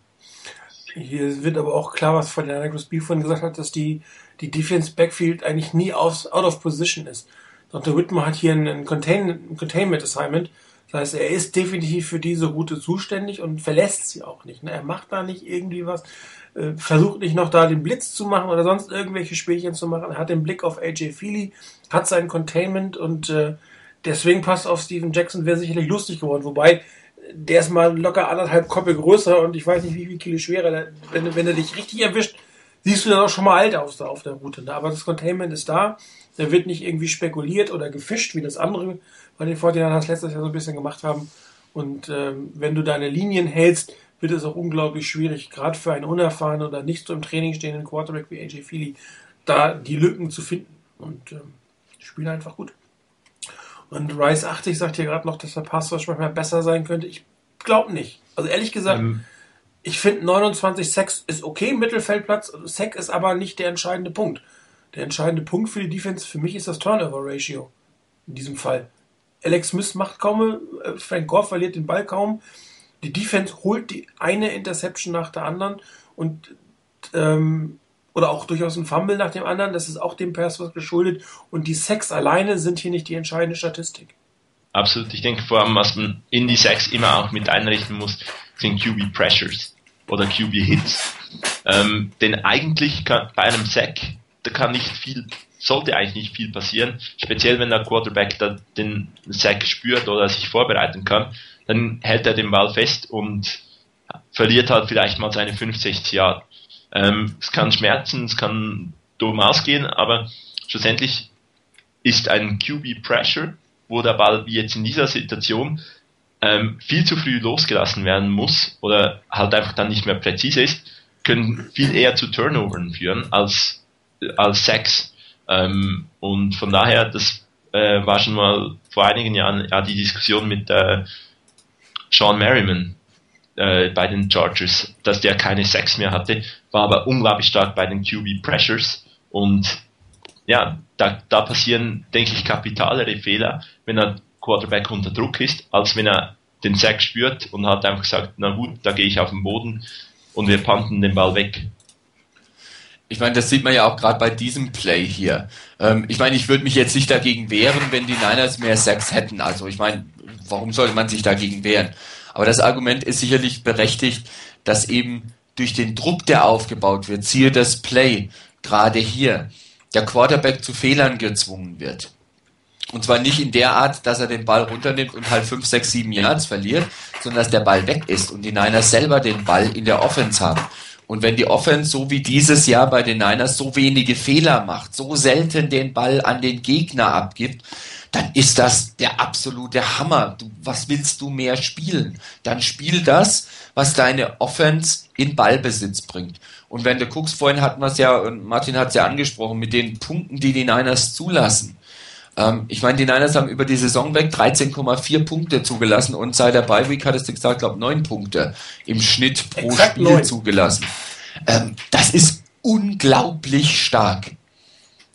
Hier wird aber auch klar, was von der B vorhin gesagt hat, dass die, die Defense Backfield eigentlich nie aus, out of position ist. Dr. Whitmer hat hier ein, Contain ein Containment Assignment. Das heißt, er ist definitiv für diese Route zuständig und verlässt sie auch nicht. Ne? Er macht da nicht irgendwie was, äh, versucht nicht noch da den Blitz zu machen oder sonst irgendwelche Spielchen zu machen. Er hat den Blick auf AJ Feely, hat sein Containment und äh, deswegen passt auf Steven Jackson, wäre sicherlich lustig geworden. Wobei, der ist mal locker anderthalb Koppe größer und ich weiß nicht, wie viel Kilo schwerer. Wenn, wenn er dich richtig erwischt, siehst du dann auch schon mal alt aus da auf der Route. Ne? Aber das Containment ist da. Da wird nicht irgendwie spekuliert oder gefischt, wie das andere bei den 49ers letztes Jahr so ein bisschen gemacht haben. Und ähm, wenn du deine Linien hältst, wird es auch unglaublich schwierig, gerade für einen unerfahrenen oder nicht so im Training stehenden Quarterback wie AJ Feely, da die Lücken zu finden. Und ähm, spielen einfach gut. Und Rice 80 sagt hier gerade noch, dass der Passwort manchmal besser sein könnte. Ich glaube nicht. Also ehrlich gesagt, ähm, ich finde 29 Sex ist okay, Mittelfeldplatz. Sack ist aber nicht der entscheidende Punkt. Der entscheidende Punkt für die Defense für mich ist das Turnover-Ratio. In diesem Fall. Alex Smith macht kaum, äh, Frank Gore verliert den Ball kaum. Die Defense holt die eine Interception nach der anderen und ähm, oder auch durchaus ein Fumble nach dem anderen. Das ist auch dem Pass was geschuldet. Und die Sacks alleine sind hier nicht die entscheidende Statistik. Absolut. Ich denke vor allem, was man in die Sacks immer auch mit einrichten muss, sind QB Pressures oder QB Hits. Ähm, denn eigentlich kann bei einem Sack da kann nicht viel, sollte eigentlich nicht viel passieren, speziell wenn der Quarterback da den Sack spürt oder sich vorbereiten kann, dann hält er den Ball fest und verliert halt vielleicht mal seine 65 Jahre. Ähm, es kann schmerzen, es kann dumm ausgehen, aber schlussendlich ist ein QB Pressure, wo der Ball wie jetzt in dieser Situation ähm, viel zu früh losgelassen werden muss oder halt einfach dann nicht mehr präzise ist, können viel eher zu Turnovern führen als als Sex. Ähm, und von daher, das äh, war schon mal vor einigen Jahren ja die Diskussion mit äh, Sean Merriman äh, bei den Chargers, dass der keine Sex mehr hatte, war aber unglaublich stark bei den QB Pressures und ja, da, da passieren, denke ich, kapitalere Fehler, wenn ein Quarterback unter Druck ist, als wenn er den Sack spürt und hat einfach gesagt, na gut, da gehe ich auf den Boden und wir panten den Ball weg ich meine, das sieht man ja auch gerade bei diesem Play hier. Ähm, ich meine, ich würde mich jetzt nicht dagegen wehren, wenn die Niners mehr Sacks hätten. Also ich meine, warum sollte man sich dagegen wehren? Aber das Argument ist sicherlich berechtigt, dass eben durch den Druck, der aufgebaut wird, siehe das Play, gerade hier, der Quarterback zu Fehlern gezwungen wird. Und zwar nicht in der Art, dass er den Ball runternimmt und halt 5, 6, 7 Yards verliert, sondern dass der Ball weg ist und die Niners selber den Ball in der Offense haben. Und wenn die Offense so wie dieses Jahr bei den Niners so wenige Fehler macht, so selten den Ball an den Gegner abgibt, dann ist das der absolute Hammer. Du, was willst du mehr spielen? Dann spiel das, was deine Offense in Ballbesitz bringt. Und wenn du guckst, vorhin hatten wir es ja, und Martin hat es ja angesprochen, mit den Punkten, die die Niners zulassen. Ähm, ich meine, die Niners haben über die Saison weg 13,4 Punkte zugelassen und seit der Bye Week hattest du gesagt, glaube 9 Punkte im Schnitt pro Exakt Spiel 9. zugelassen. Ähm, das ist unglaublich stark.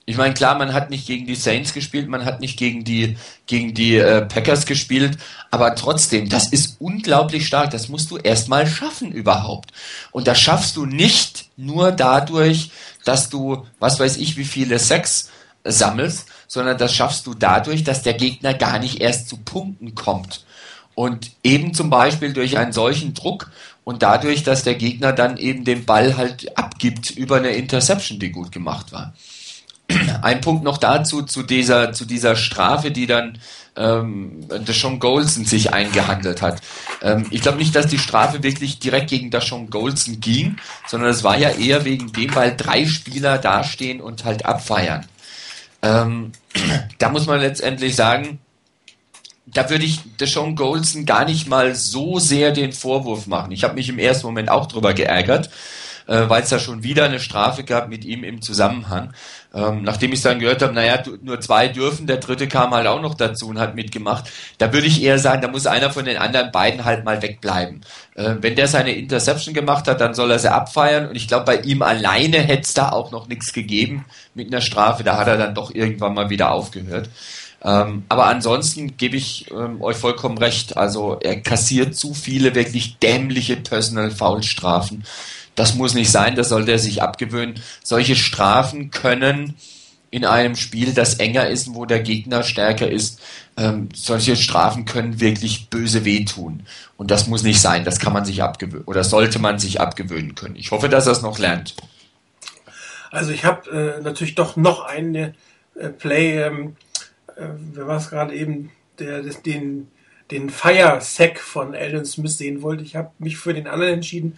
Ich meine, klar, man hat nicht gegen die Saints gespielt, man hat nicht gegen die, gegen die äh, Packers gespielt, aber trotzdem, das ist unglaublich stark. Das musst du erstmal schaffen überhaupt. Und das schaffst du nicht nur dadurch, dass du, was weiß ich, wie viele Sex sammelst, sondern das schaffst du dadurch, dass der Gegner gar nicht erst zu Punkten kommt. Und eben zum Beispiel durch einen solchen Druck und dadurch, dass der Gegner dann eben den Ball halt abgibt über eine Interception, die gut gemacht war. [clears throat] Ein Punkt noch dazu, zu dieser, zu dieser Strafe, die dann ähm, Deshaun Golson sich eingehandelt hat. Ähm, ich glaube nicht, dass die Strafe wirklich direkt gegen Deshaun Golson ging, sondern es war ja eher wegen dem, weil drei Spieler dastehen und halt abfeiern. Ähm, [clears throat] da muss man letztendlich sagen, da würde ich Deshaun Golson gar nicht mal so sehr den Vorwurf machen. Ich habe mich im ersten Moment auch drüber geärgert, äh, weil es da schon wieder eine Strafe gab mit ihm im Zusammenhang. Ähm, nachdem ich dann gehört habe, naja, nur zwei dürfen, der dritte kam halt auch noch dazu und hat mitgemacht. Da würde ich eher sagen, da muss einer von den anderen beiden halt mal wegbleiben. Äh, wenn der seine Interception gemacht hat, dann soll er sie abfeiern. Und ich glaube, bei ihm alleine hätte es da auch noch nichts gegeben mit einer Strafe. Da hat er dann doch irgendwann mal wieder aufgehört. Ähm, aber ansonsten gebe ich ähm, euch vollkommen recht. Also er kassiert zu viele wirklich dämliche Personal Foul Strafen. Das muss nicht sein, das sollte er sich abgewöhnen. Solche Strafen können in einem Spiel, das enger ist, wo der Gegner stärker ist, ähm, solche Strafen können wirklich böse wehtun. Und das muss nicht sein, das kann man sich abgewöhnen oder sollte man sich abgewöhnen können. Ich hoffe, dass er es noch lernt. Also ich habe äh, natürlich doch noch eine äh, Play, ähm, äh, wer war es gerade eben, der, der den, den Fire-Sack von Alden Smith sehen wollte. Ich habe mich für den anderen entschieden,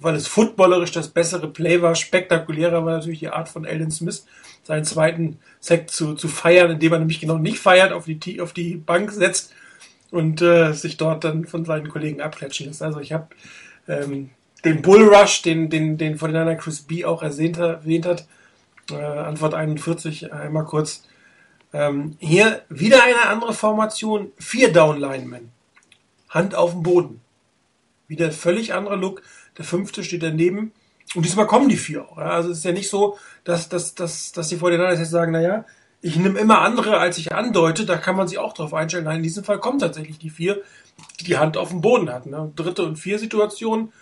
weil es footballerisch das bessere Play war. Spektakulärer war natürlich die Art von Alden Smith, seinen zweiten Sack zu, zu feiern, indem er nämlich genau nicht feiert, auf die, auf die Bank setzt und äh, sich dort dann von seinen Kollegen abklatschen lässt. Also ich habe ähm, den Bullrush, den, den, den den Chris B auch erwähnt, erwähnt hat, äh, Antwort 41, einmal kurz. Ähm, hier wieder eine andere Formation, vier Down-Linemen. Hand auf dem Boden. Wieder völlig anderer Look. Der fünfte steht daneben. Und diesmal kommen die vier auch. Ja? Also es ist ja nicht so, dass, dass, dass, dass die Vorderlanders jetzt sagen, naja, ich nehme immer andere, als ich andeute, da kann man sich auch drauf einstellen. Nein, in diesem Fall kommen tatsächlich die vier, die die Hand auf dem Boden hatten. Ne? Dritte und vier Situation,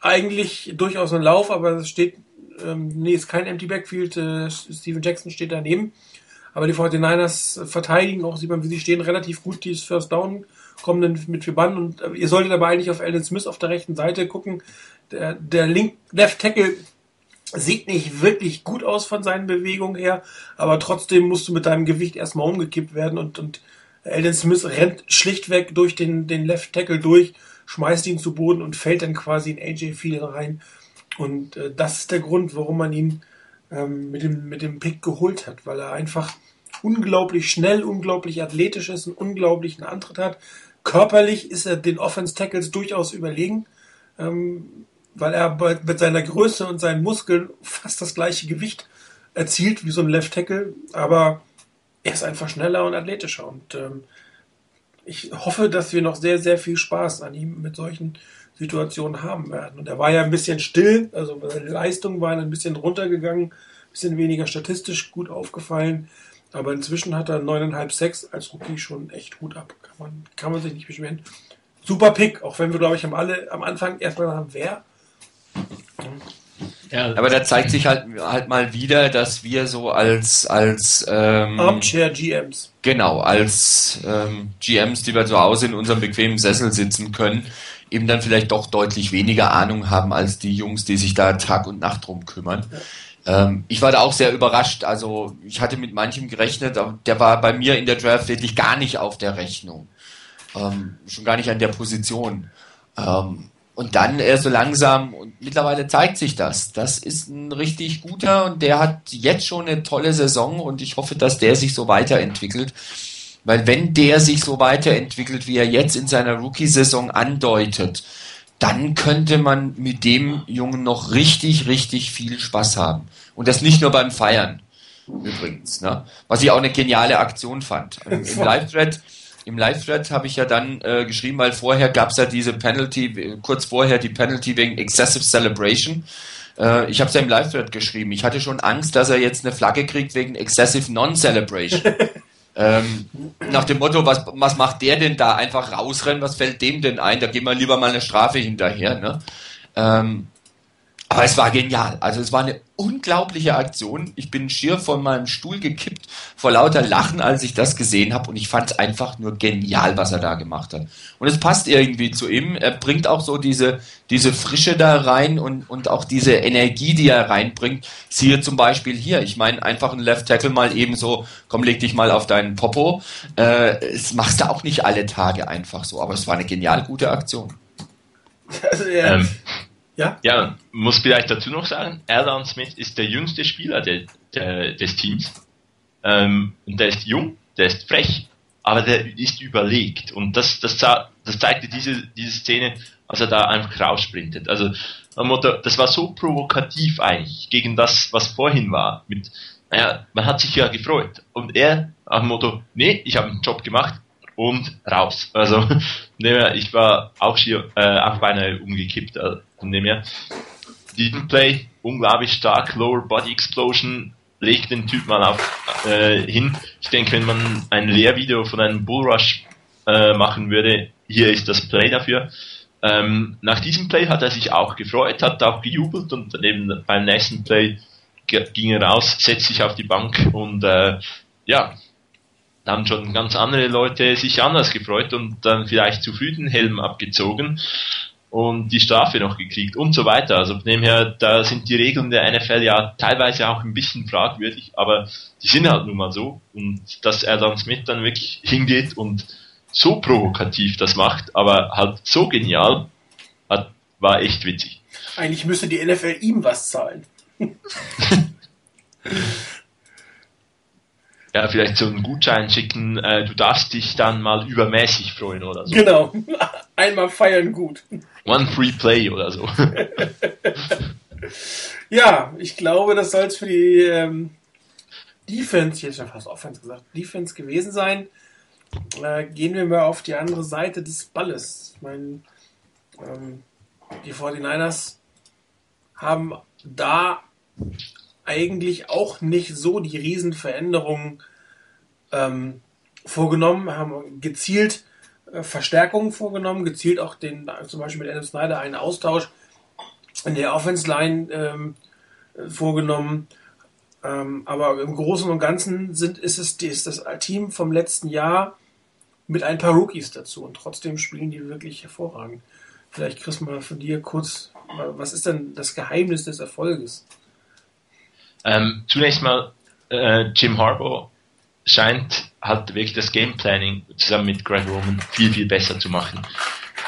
eigentlich durchaus ein Lauf, aber es steht, ähm, nee, ist kein Empty Backfield, äh, Steven Jackson steht daneben. Aber die 49ers verteidigen auch, sieht man, wie sie stehen, relativ gut dieses First Down kommen dann mit vier Bann und äh, ihr solltet aber eigentlich auf Alden Smith auf der rechten Seite gucken. Der, der Link, Left Tackle sieht nicht wirklich gut aus von seinen Bewegungen her, aber trotzdem musst du mit deinem Gewicht erstmal umgekippt werden und, und Alden Smith rennt schlichtweg durch den, den Left Tackle durch, schmeißt ihn zu Boden und fällt dann quasi in AJ Field rein. Und äh, das ist der Grund, warum man ihn ähm, mit, dem, mit dem Pick geholt hat, weil er einfach unglaublich schnell, unglaublich athletisch ist, einen unglaublichen Antritt hat. Körperlich ist er den Offense Tackles durchaus überlegen, ähm, weil er mit seiner Größe und seinen Muskeln fast das gleiche Gewicht erzielt wie so ein Left Tackle, aber er ist einfach schneller und athletischer und ähm, ich hoffe, dass wir noch sehr, sehr viel Spaß an ihm mit solchen Situationen haben werden. Und er war ja ein bisschen still, also seine Leistungen waren ein bisschen runtergegangen, ein bisschen weniger statistisch gut aufgefallen. Aber inzwischen hat er 9,5, 6 als Rookie schon echt gut ab. Kann man, kann man sich nicht beschweren. Super Pick, auch wenn wir, glaube ich, haben alle am Anfang erstmal haben, wer. Ja. Aber da zeigt sich halt, halt mal wieder, dass wir so als, als ähm, Armchair GMs. Genau, als ähm, GMs, die wir zu Hause in unserem bequemen Sessel sitzen können, eben dann vielleicht doch deutlich weniger Ahnung haben als die Jungs, die sich da Tag und Nacht drum kümmern. Ja. Ähm, ich war da auch sehr überrascht. Also ich hatte mit manchem gerechnet, aber der war bei mir in der Draft wirklich gar nicht auf der Rechnung. Ähm, schon gar nicht an der Position. Ähm, und dann äh, so langsam, und mittlerweile zeigt sich das. Das ist ein richtig guter und der hat jetzt schon eine tolle Saison und ich hoffe, dass der sich so weiterentwickelt. Weil wenn der sich so weiterentwickelt, wie er jetzt in seiner Rookie-Saison andeutet, dann könnte man mit dem Jungen noch richtig, richtig viel Spaß haben. Und das nicht nur beim Feiern, übrigens. Ne? Was ich auch eine geniale Aktion fand. Im [laughs] Live-Thread im Live-Thread habe ich ja dann äh, geschrieben, weil vorher gab es ja diese Penalty, kurz vorher die Penalty wegen Excessive Celebration. Äh, ich habe es ja im Live-Thread geschrieben. Ich hatte schon Angst, dass er jetzt eine Flagge kriegt wegen Excessive Non-Celebration. [laughs] ähm, nach dem Motto, was, was macht der denn da? Einfach rausrennen, was fällt dem denn ein? Da gehen wir lieber mal eine Strafe hinterher. Ne? Ähm, aber es war genial. Also es war eine unglaubliche Aktion. Ich bin schier von meinem Stuhl gekippt vor lauter Lachen, als ich das gesehen habe. Und ich fand es einfach nur genial, was er da gemacht hat. Und es passt irgendwie zu ihm. Er bringt auch so diese, diese Frische da rein und, und auch diese Energie, die er reinbringt. Siehe zum Beispiel hier. Ich meine, einfach ein Left Tackle mal eben so, komm, leg dich mal auf deinen Popo. Äh, das machst du auch nicht alle Tage einfach so. Aber es war eine genial gute Aktion. [laughs] Also, ja. Ähm ja? Ja, muss vielleicht dazu noch sagen, Erlan Smith ist der jüngste Spieler de, de, des Teams. Ähm, und der ist jung, der ist frech, aber der ist überlegt. Und das, das, das zeigte diese, diese Szene, als er da einfach raussprintet. Also, das war so provokativ eigentlich gegen das, was vorhin war. Mit, naja, man hat sich ja gefreut. Und er, am Motto, nee, ich habe einen Job gemacht, und raus. Also ich war auch hier äh, auch beinahe umgekippt. Also, von dem her. Diesen Play, unglaublich stark, Lower Body Explosion, legt den Typ mal auf, äh, hin. Ich denke, wenn man ein Lehrvideo von einem Bullrush äh, machen würde, hier ist das Play dafür. Ähm, nach diesem Play hat er sich auch gefreut, hat auch gejubelt und dann eben beim nächsten Play ging er raus, setzt sich auf die Bank und äh, ja, da haben schon ganz andere Leute sich anders gefreut und dann vielleicht zu früh den Helm abgezogen und die Strafe noch gekriegt und so weiter. Also von dem her, da sind die Regeln der NFL ja teilweise auch ein bisschen fragwürdig, aber die sind halt nun mal so und dass er dann Smith dann wirklich hingeht und so provokativ das macht, aber halt so genial, hat, war echt witzig. Eigentlich müsste die NFL ihm was zahlen. [laughs] ja, vielleicht so einen Gutschein schicken, äh, du darfst dich dann mal übermäßig freuen oder so. Genau. [laughs] Einmal feiern gut. One Free Play oder so. [laughs] ja, ich glaube, das soll es für die ähm, Defense, jetzt schon fast Offense gesagt, Defense gewesen sein. Äh, gehen wir mal auf die andere Seite des Balles. Ich meine, ähm, die 49ers haben da eigentlich auch nicht so die Riesenveränderungen ähm, vorgenommen, haben gezielt äh, Verstärkungen vorgenommen, gezielt auch den, zum Beispiel mit Adam Snyder einen Austausch in der Offense Line ähm, vorgenommen. Ähm, aber im Großen und Ganzen sind, ist es ist das Team vom letzten Jahr mit ein paar Rookies dazu und trotzdem spielen die wirklich hervorragend. Vielleicht Chris mal von dir kurz, was ist denn das Geheimnis des Erfolges? Ähm, zunächst mal, äh, Jim Harbaugh scheint halt wirklich das Game Planning zusammen mit Greg Roman viel, viel besser zu machen.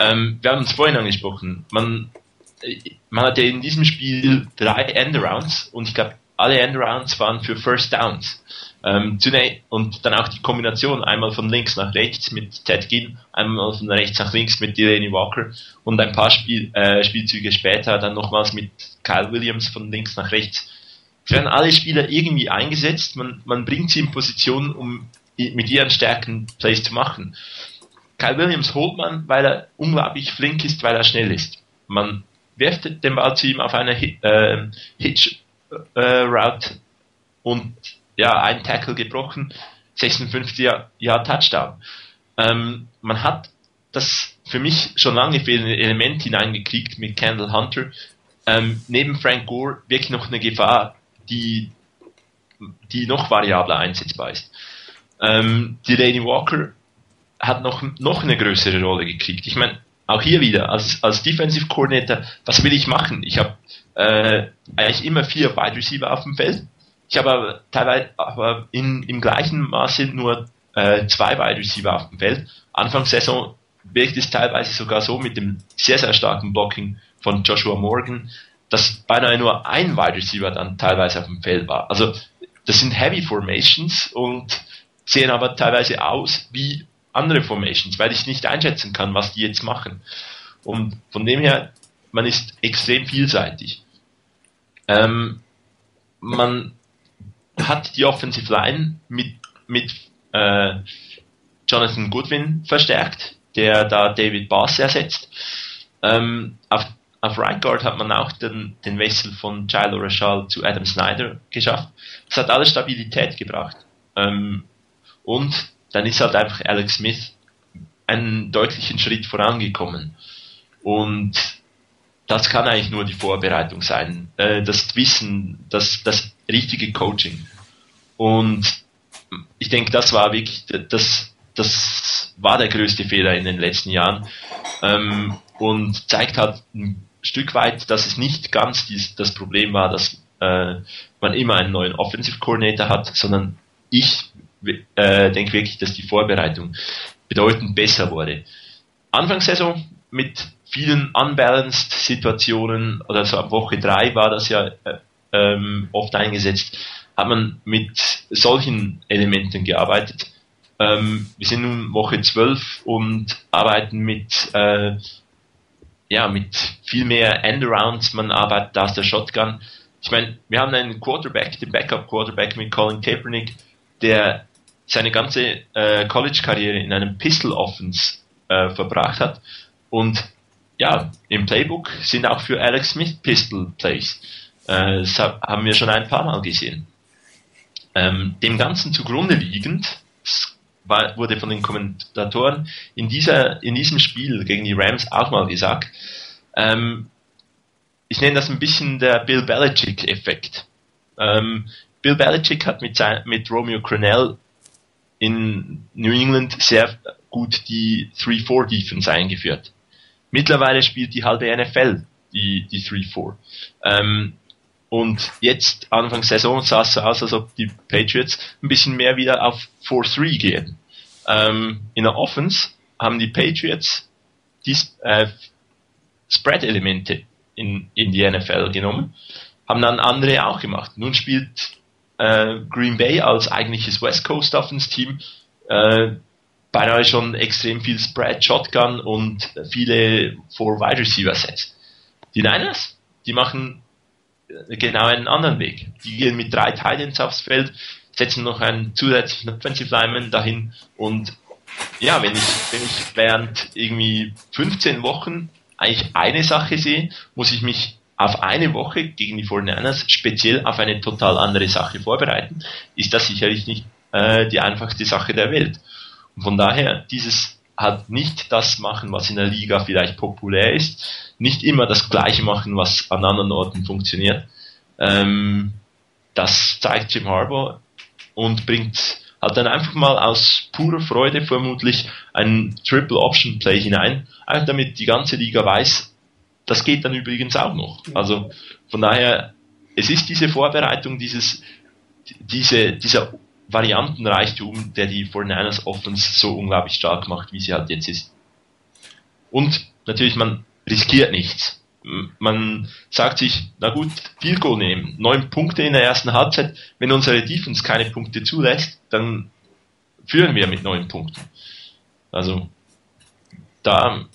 Ähm, wir haben es vorhin angesprochen, man, man hatte in diesem Spiel drei Endarounds und ich glaube, alle Endarounds waren für First Downs. Ähm, und dann auch die Kombination, einmal von links nach rechts mit Ted Ginn, einmal von rechts nach links mit Delaney Walker und ein paar Spiel, äh, Spielzüge später dann nochmals mit Kyle Williams von links nach rechts werden alle Spieler irgendwie eingesetzt, man, man bringt sie in Position, um mit ihren Stärken Plays zu machen. Kyle Williams holt man, weil er unglaublich flink ist, weil er schnell ist. Man wirft den Ball zu ihm auf eine äh, Hitch äh, Route und ja, ein Tackle gebrochen, 56 Jahr, Touchdown. Ähm, man hat das für mich schon lange fehlende Element hineingekriegt mit Kendall Hunter. Ähm, neben Frank Gore wirklich noch eine Gefahr, die, die noch variabler einsetzbar ist. Ähm, Delaney Walker hat noch, noch eine größere Rolle gekriegt. Ich meine, auch hier wieder, als, als Defensive Coordinator, was will ich machen? Ich habe äh, eigentlich immer vier Wide Receiver auf dem Feld. Ich habe teilweise aber in, im gleichen Maße nur äh, zwei Wide Receiver auf dem Feld. Anfangssaison wirkt es teilweise sogar so mit dem sehr, sehr starken Blocking von Joshua Morgan, dass beinahe nur ein Wide Receiver dann teilweise auf dem Feld war. Also das sind Heavy Formations und sehen aber teilweise aus wie andere Formations, weil ich nicht einschätzen kann, was die jetzt machen. Und von dem her, man ist extrem vielseitig. Ähm, man hat die Offensive Line mit, mit äh, Jonathan Goodwin verstärkt, der da David Bass ersetzt. Ähm, auf, auf Right Guard hat man auch den, den Wechsel von Jilo Rashal zu Adam Snyder geschafft. Das hat alles Stabilität gebracht. Ähm, und dann ist halt einfach Alex Smith einen deutlichen Schritt vorangekommen. Und das kann eigentlich nur die Vorbereitung sein, äh, das Wissen, das, das richtige Coaching. Und ich denke, das war wirklich, das, das war der größte Fehler in den letzten Jahren ähm, und zeigt halt ein Stück weit, dass es nicht ganz dies, das Problem war, dass äh, man immer einen neuen Offensive Coordinator hat, sondern ich äh, denke wirklich, dass die Vorbereitung bedeutend besser wurde. Anfangssaison mit vielen unbalanced Situationen oder so ab Woche drei war das ja äh, ähm, oft eingesetzt, hat man mit solchen Elementen gearbeitet. Ähm, wir sind nun Woche 12 und arbeiten mit äh, ja mit viel mehr Endarounds, man arbeitet aus der Shotgun. Ich meine, wir haben einen Quarterback, den Backup Quarterback mit Colin Kaepernick, der seine ganze äh, College-Karriere in einem Pistol-Offense äh, verbracht hat. Und ja, im Playbook sind auch für Alex Smith Pistol-Plays. Äh, das haben wir schon ein paar Mal gesehen. Ähm, dem Ganzen zugrunde liegend war, wurde von den Kommentatoren in, dieser, in diesem Spiel gegen die Rams auch mal gesagt, ähm, ich nenne das ein bisschen der Bill Belichick-Effekt. Ähm, Bill Belichick hat mit, sein, mit Romeo Crennel in New England sehr gut die 3-4 Defense eingeführt. Mittlerweile spielt die halbe NFL die, die 3-4. Ähm, und jetzt, Anfang Saison, sah es so aus, als ob die Patriots ein bisschen mehr wieder auf 4-3 gehen. Ähm, in der Offense haben die Patriots die äh, Spread-Elemente in, in die NFL genommen, haben dann andere auch gemacht. Nun spielt äh, Green Bay als eigentliches West Coast Offense Team äh, beinahe schon extrem viel Spread, Shotgun und viele Four Wide Receiver Sets. Die Niners, die machen genau einen anderen Weg. Die gehen mit drei Titans aufs Feld, setzen noch einen zusätzlichen Offensive Lineman dahin und ja, wenn ich, wenn ich während irgendwie 15 Wochen eigentlich eine Sache sehe, muss ich mich auf eine Woche gegen die 49ers speziell auf eine total andere Sache vorbereiten, ist das sicherlich nicht äh, die einfachste Sache der Welt. Und von daher dieses halt nicht das machen, was in der Liga vielleicht populär ist, nicht immer das Gleiche machen, was an anderen Orten funktioniert. Ähm, das zeigt Jim Harbour und bringt halt dann einfach mal aus purer Freude vermutlich ein Triple Option Play hinein, einfach damit die ganze Liga weiß, das geht dann übrigens auch noch. Also von daher, es ist diese Vorbereitung, dieses, diese, dieser Variantenreichtum, der die 49ers Offense so unglaublich stark macht, wie sie halt jetzt ist. Und natürlich, man riskiert nichts. Man sagt sich, na gut, viel Goal nehmen, neun Punkte in der ersten Halbzeit. Wenn unsere Defense keine Punkte zulässt, dann führen wir mit neun Punkten. Also da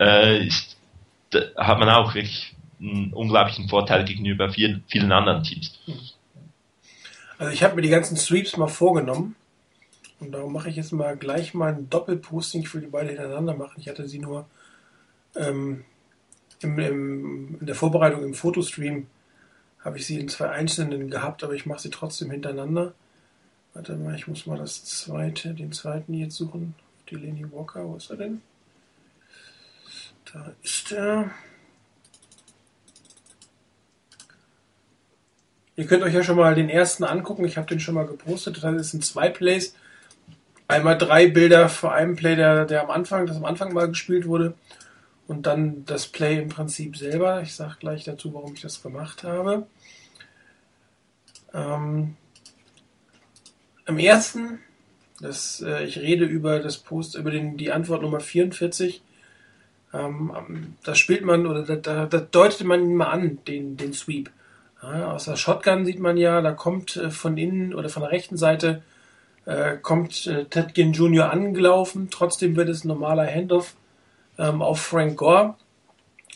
äh, ist da hat man auch wirklich einen unglaublichen Vorteil gegenüber vielen, vielen anderen Teams. Also ich habe mir die ganzen Sweeps mal vorgenommen und darum mache ich jetzt mal gleich mal ein Doppelposting. Ich will die beide hintereinander machen. Ich hatte sie nur ähm, im, im, in der Vorbereitung im Fotostream habe ich sie in zwei einzelnen gehabt, aber ich mache sie trotzdem hintereinander. Warte mal, ich muss mal das zweite, den zweiten jetzt suchen. Die Lenny Walker, wo ist er denn? Da ist er. Ihr könnt euch ja schon mal den ersten angucken. Ich habe den schon mal gepostet. Das sind zwei Plays. Einmal drei Bilder vor einem Play, der, der am Anfang, das am Anfang mal gespielt wurde. Und dann das Play im Prinzip selber. Ich sage gleich dazu, warum ich das gemacht habe. Ähm, Im ersten Das, äh, ich rede über das Post, über den, die Antwort Nummer 44. Ähm, da spielt man oder da, da, da deutet man mal an, den, den Sweep. Ja, aus der Shotgun sieht man ja, da kommt äh, von innen oder von der rechten Seite äh, kommt äh, Ted Ginn Jr. angelaufen. Trotzdem wird es ein normaler Handoff ähm, auf Frank Gore.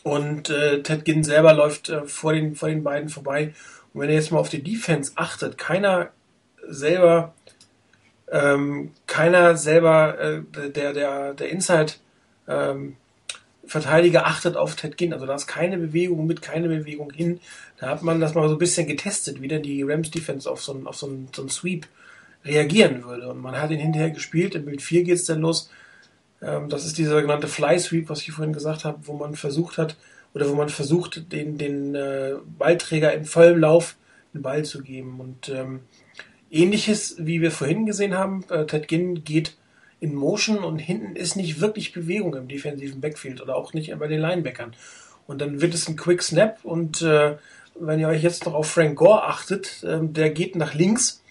Und äh, Ted Ginn selber läuft äh, vor, den, vor den beiden vorbei. Und wenn ihr jetzt mal auf die Defense achtet, keiner selber, ähm, keiner selber, der, der, der Inside ähm, Verteidiger achtet auf Ted Ginn. Also da ist keine Bewegung mit, keine Bewegung hin. Da hat man das mal so ein bisschen getestet, wie denn die Rams Defense auf so einen, auf so einen, so einen Sweep reagieren würde. Und man hat ihn hinterher gespielt. Im Bild 4 geht es dann los. Ähm, das ist dieser sogenannte Fly Sweep, was ich vorhin gesagt habe, wo man versucht hat, oder wo man versucht, den, den äh, Ballträger im vollen Lauf den Ball zu geben. Und ähm, ähnliches, wie wir vorhin gesehen haben, äh, Ted Ginn geht in Motion und hinten ist nicht wirklich Bewegung im defensiven Backfield oder auch nicht bei den Linebackern. Und dann wird es ein Quick Snap und äh, wenn ihr euch jetzt noch auf Frank Gore achtet, äh, der geht nach links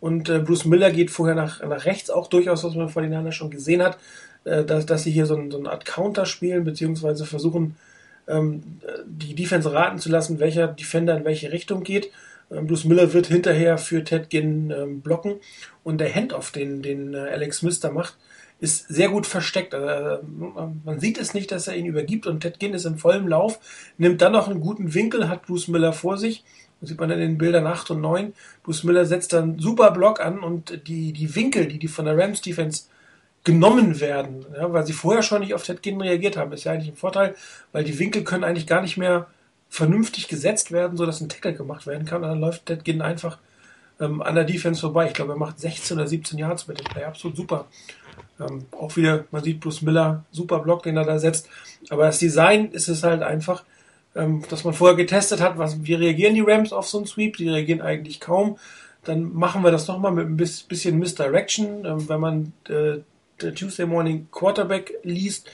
und äh, Bruce Miller geht vorher nach, nach rechts, auch durchaus, was man vor den schon gesehen hat, äh, dass, dass sie hier so, ein, so eine Art Counter spielen, beziehungsweise versuchen, ähm, die Defense raten zu lassen, welcher Defender in welche Richtung geht. Ähm, Bruce Miller wird hinterher für Ted Ginn ähm, blocken und der Handoff, den, den äh, Alex da macht, ist sehr gut versteckt. Also, äh, man sieht es nicht, dass er ihn übergibt und Ted Ginn ist im vollen Lauf, nimmt dann noch einen guten Winkel, hat Bruce Miller vor sich. Das sieht man in den Bildern 8 und 9. Bruce Miller setzt dann super Block an und die, die Winkel, die die von der Rams Defense genommen werden, ja, weil sie vorher schon nicht auf Ted Ginn reagiert haben, ist ja eigentlich ein Vorteil, weil die Winkel können eigentlich gar nicht mehr vernünftig gesetzt werden, sodass ein Tackle gemacht werden kann und dann läuft Ted Ginn einfach ähm, an der Defense vorbei. Ich glaube, er macht 16 oder 17 Yards mit dem Play, absolut super. Ähm, auch wieder, man sieht Bruce Miller, super Block, den er da setzt, aber das Design ist es halt einfach, ähm, dass man vorher getestet hat, was, wie reagieren die Rams auf so einen Sweep, die reagieren eigentlich kaum. Dann machen wir das nochmal mit ein bisschen Misdirection, ähm, wenn man äh, der Tuesday Morning Quarterback liest,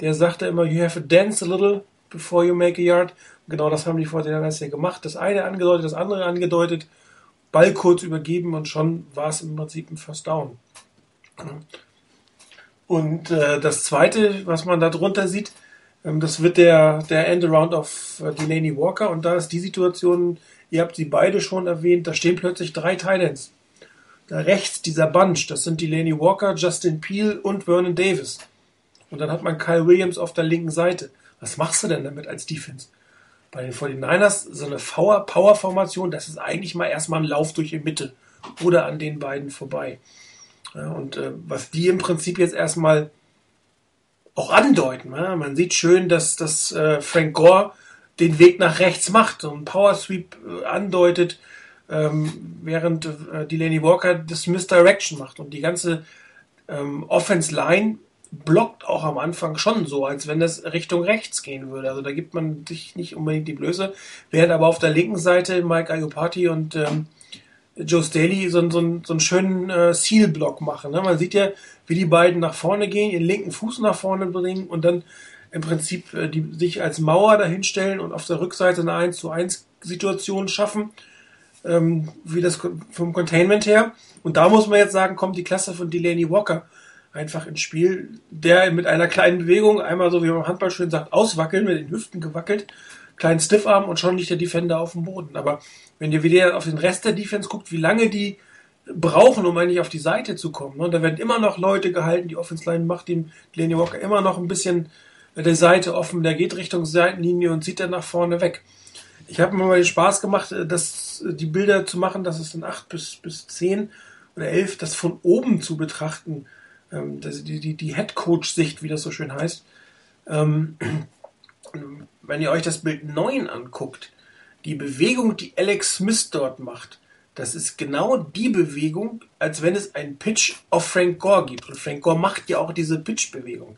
der sagte immer, you have to dance a little before you make a yard. Und genau das haben die Fortinanders ja gemacht. Das eine angedeutet, das andere angedeutet, Ball kurz übergeben und schon war es im Prinzip ein First Down. Und äh, das zweite, was man da drunter sieht, ähm, das wird der, der End-Around of äh, Delaney Walker. Und da ist die Situation, ihr habt sie beide schon erwähnt, da stehen plötzlich drei Titans da rechts dieser Bunch, das sind Delaney Walker, Justin Peel und Vernon Davis. Und dann hat man Kyle Williams auf der linken Seite. Was machst du denn damit als Defense? Bei den 49ers so eine Power-Formation, das ist eigentlich mal erstmal ein Lauf durch die Mitte oder an den beiden vorbei. Ja, und äh, was die im Prinzip jetzt erstmal auch andeuten, ja, man sieht schön, dass, dass äh, Frank Gore den Weg nach rechts macht und Power Sweep äh, andeutet, ähm, während äh, Delaney Walker das Misdirection macht und die ganze ähm, Offense Line blockt auch am Anfang schon so, als wenn das Richtung rechts gehen würde. Also da gibt man sich nicht unbedingt die Blöße, während aber auf der linken Seite Mike Ayopati und ähm, Joe Staley so, so, so einen schönen äh, Seal-Block machen. Ne? Man sieht ja, wie die beiden nach vorne gehen, ihren linken Fuß nach vorne bringen und dann im Prinzip äh, die sich als Mauer dahinstellen und auf der Rückseite eine 1 zu 1 Situation schaffen ähm, wie das vom Containment her. Und da muss man jetzt sagen, kommt die Klasse von Delaney Walker einfach ins Spiel, der mit einer kleinen Bewegung, einmal so wie man im Handball schön sagt, auswackeln, mit den Hüften gewackelt, kleinen Stiffarm und schon liegt der Defender auf dem Boden. Aber wenn ihr wieder auf den Rest der Defense guckt, wie lange die brauchen, um eigentlich auf die Seite zu kommen. Ne? Da werden immer noch Leute gehalten, die Offense Line macht dem Delaney Walker immer noch ein bisschen der Seite offen, der geht Richtung Seitenlinie und zieht dann nach vorne weg. Ich habe mir mal Spaß gemacht, äh, das, äh, die Bilder zu machen, das ist in 8 bis, bis 10 oder 11, das von oben zu betrachten. Ähm, das, die die, die Head Coach-Sicht, wie das so schön heißt. Ähm, [clears throat] wenn ihr euch das Bild 9 anguckt, die Bewegung, die Alex Smith dort macht, das ist genau die Bewegung, als wenn es einen Pitch auf Frank Gore gibt. Und Frank Gore macht ja auch diese Pitch-Bewegung.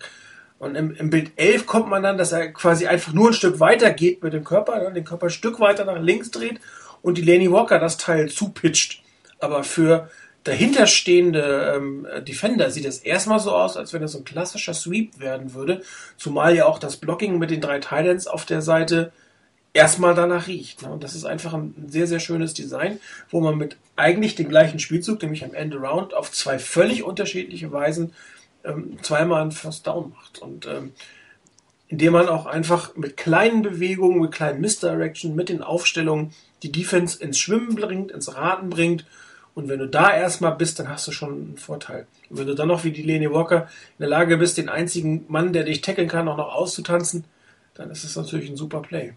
Und im, im, Bild 11 kommt man dann, dass er quasi einfach nur ein Stück weiter geht mit dem Körper, ne, den Körper ein Stück weiter nach links dreht und die Lenny Walker das Teil zupitcht. Aber für dahinterstehende ähm, Defender sieht es erstmal so aus, als wenn so ein klassischer Sweep werden würde. Zumal ja auch das Blocking mit den drei Titans auf der Seite erstmal danach riecht. Ne? Und das ist einfach ein sehr, sehr schönes Design, wo man mit eigentlich dem gleichen Spielzug, nämlich am Ende Round, auf zwei völlig unterschiedliche Weisen ähm, zweimal einen First Down macht. Und ähm, indem man auch einfach mit kleinen Bewegungen, mit kleinen Misdirection, mit den Aufstellungen die Defense ins Schwimmen bringt, ins Raten bringt. Und wenn du da erstmal bist, dann hast du schon einen Vorteil. Und wenn du dann noch wie die Lene Walker in der Lage bist, den einzigen Mann, der dich tackeln kann, auch noch auszutanzen, dann ist es natürlich ein super Play.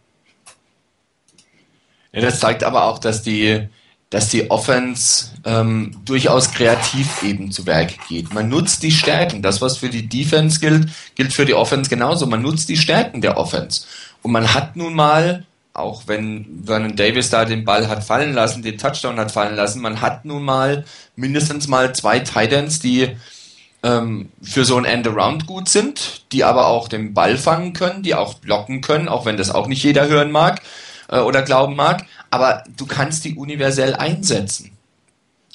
Ja, das zeigt aber auch, dass die, dass die Offense ähm, durchaus kreativ eben zu Werk geht. Man nutzt die Stärken. Das, was für die Defense gilt, gilt für die Offense genauso. Man nutzt die Stärken der Offense. Und man hat nun mal, auch wenn Vernon Davis da den Ball hat fallen lassen, den Touchdown hat fallen lassen, man hat nun mal mindestens mal zwei Titans, die ähm, für so ein End-Around gut sind, die aber auch den Ball fangen können, die auch blocken können, auch wenn das auch nicht jeder hören mag äh, oder glauben mag, aber du kannst die universell einsetzen.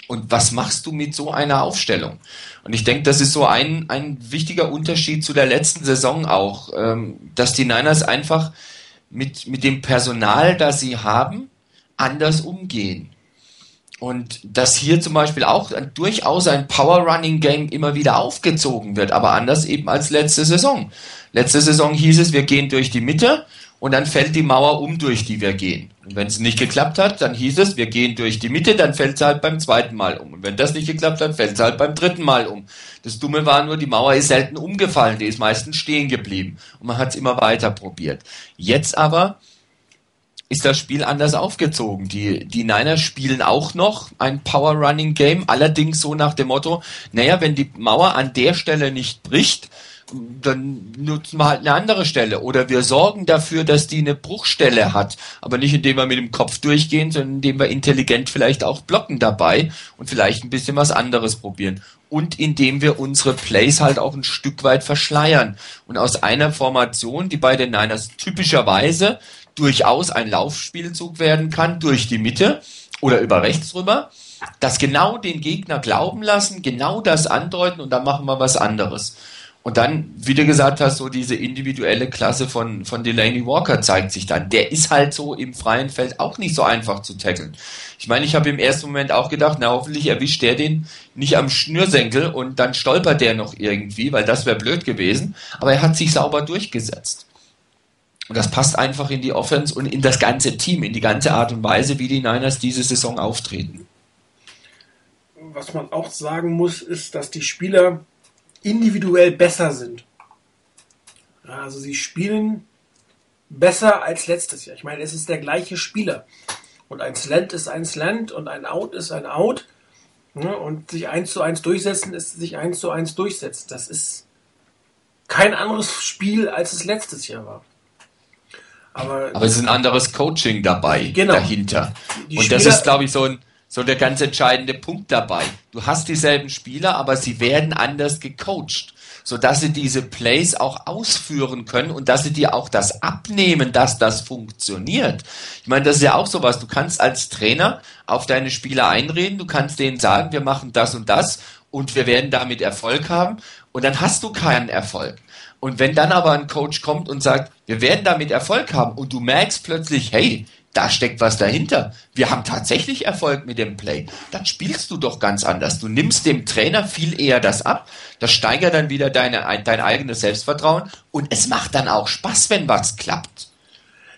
Und was machst du mit so einer Aufstellung? Und ich denke, das ist so ein, ein wichtiger Unterschied zu der letzten Saison auch, ähm, dass die Niners einfach mit, mit dem Personal, das sie haben, anders umgehen. Und dass hier zum Beispiel auch durchaus ein Power Running Game immer wieder aufgezogen wird, aber anders eben als letzte Saison. Letzte Saison hieß es, wir gehen durch die Mitte und dann fällt die Mauer um, durch die wir gehen. Und wenn es nicht geklappt hat, dann hieß es, wir gehen durch die Mitte, dann fällt sie halt beim zweiten Mal um. Und wenn das nicht geklappt hat, fällt sie halt beim dritten Mal um. Das Dumme war nur, die Mauer ist selten umgefallen, die ist meistens stehen geblieben. Und man hat es immer weiter probiert. Jetzt aber ist das Spiel anders aufgezogen. Die, die Niners spielen auch noch ein Power Running Game, allerdings so nach dem Motto, naja, wenn die Mauer an der Stelle nicht bricht, dann nutzen wir halt eine andere Stelle. Oder wir sorgen dafür, dass die eine Bruchstelle hat. Aber nicht indem wir mit dem Kopf durchgehen, sondern indem wir intelligent vielleicht auch blocken dabei und vielleicht ein bisschen was anderes probieren. Und indem wir unsere Plays halt auch ein Stück weit verschleiern. Und aus einer Formation, die bei den Niners typischerweise durchaus ein Laufspielzug werden kann, durch die Mitte oder über rechts rüber, das genau den Gegner glauben lassen, genau das andeuten und dann machen wir was anderes. Und dann, wie du gesagt hast, so diese individuelle Klasse von, von Delaney Walker zeigt sich dann. Der ist halt so im freien Feld auch nicht so einfach zu tackeln. Ich meine, ich habe im ersten Moment auch gedacht, na hoffentlich erwischt der den nicht am Schnürsenkel und dann stolpert der noch irgendwie, weil das wäre blöd gewesen. Aber er hat sich sauber durchgesetzt. Und das passt einfach in die Offense und in das ganze Team, in die ganze Art und Weise, wie die Niners diese Saison auftreten. Was man auch sagen muss, ist, dass die Spieler individuell besser sind. Also sie spielen besser als letztes Jahr. Ich meine, es ist der gleiche Spieler. Und ein Slant ist ein Slant und ein Out ist ein Out. Und sich eins zu eins durchsetzen ist sich eins zu eins durchsetzen. Das ist kein anderes Spiel, als es letztes Jahr war. Aber, Aber es ist ein anderes Coaching dabei genau. dahinter. Die und das ist, glaube ich, so ein, so der ganz entscheidende Punkt dabei. Du hast dieselben Spieler, aber sie werden anders gecoacht, sodass sie diese Plays auch ausführen können und dass sie dir auch das abnehmen, dass das funktioniert. Ich meine, das ist ja auch sowas. Du kannst als Trainer auf deine Spieler einreden, du kannst denen sagen, wir machen das und das und wir werden damit Erfolg haben und dann hast du keinen Erfolg. Und wenn dann aber ein Coach kommt und sagt, wir werden damit Erfolg haben und du merkst plötzlich, hey, da steckt was dahinter. Wir haben tatsächlich Erfolg mit dem Play. Dann spielst du doch ganz anders. Du nimmst dem Trainer viel eher das ab. Das steigert dann wieder deine, dein eigenes Selbstvertrauen und es macht dann auch Spaß, wenn was klappt.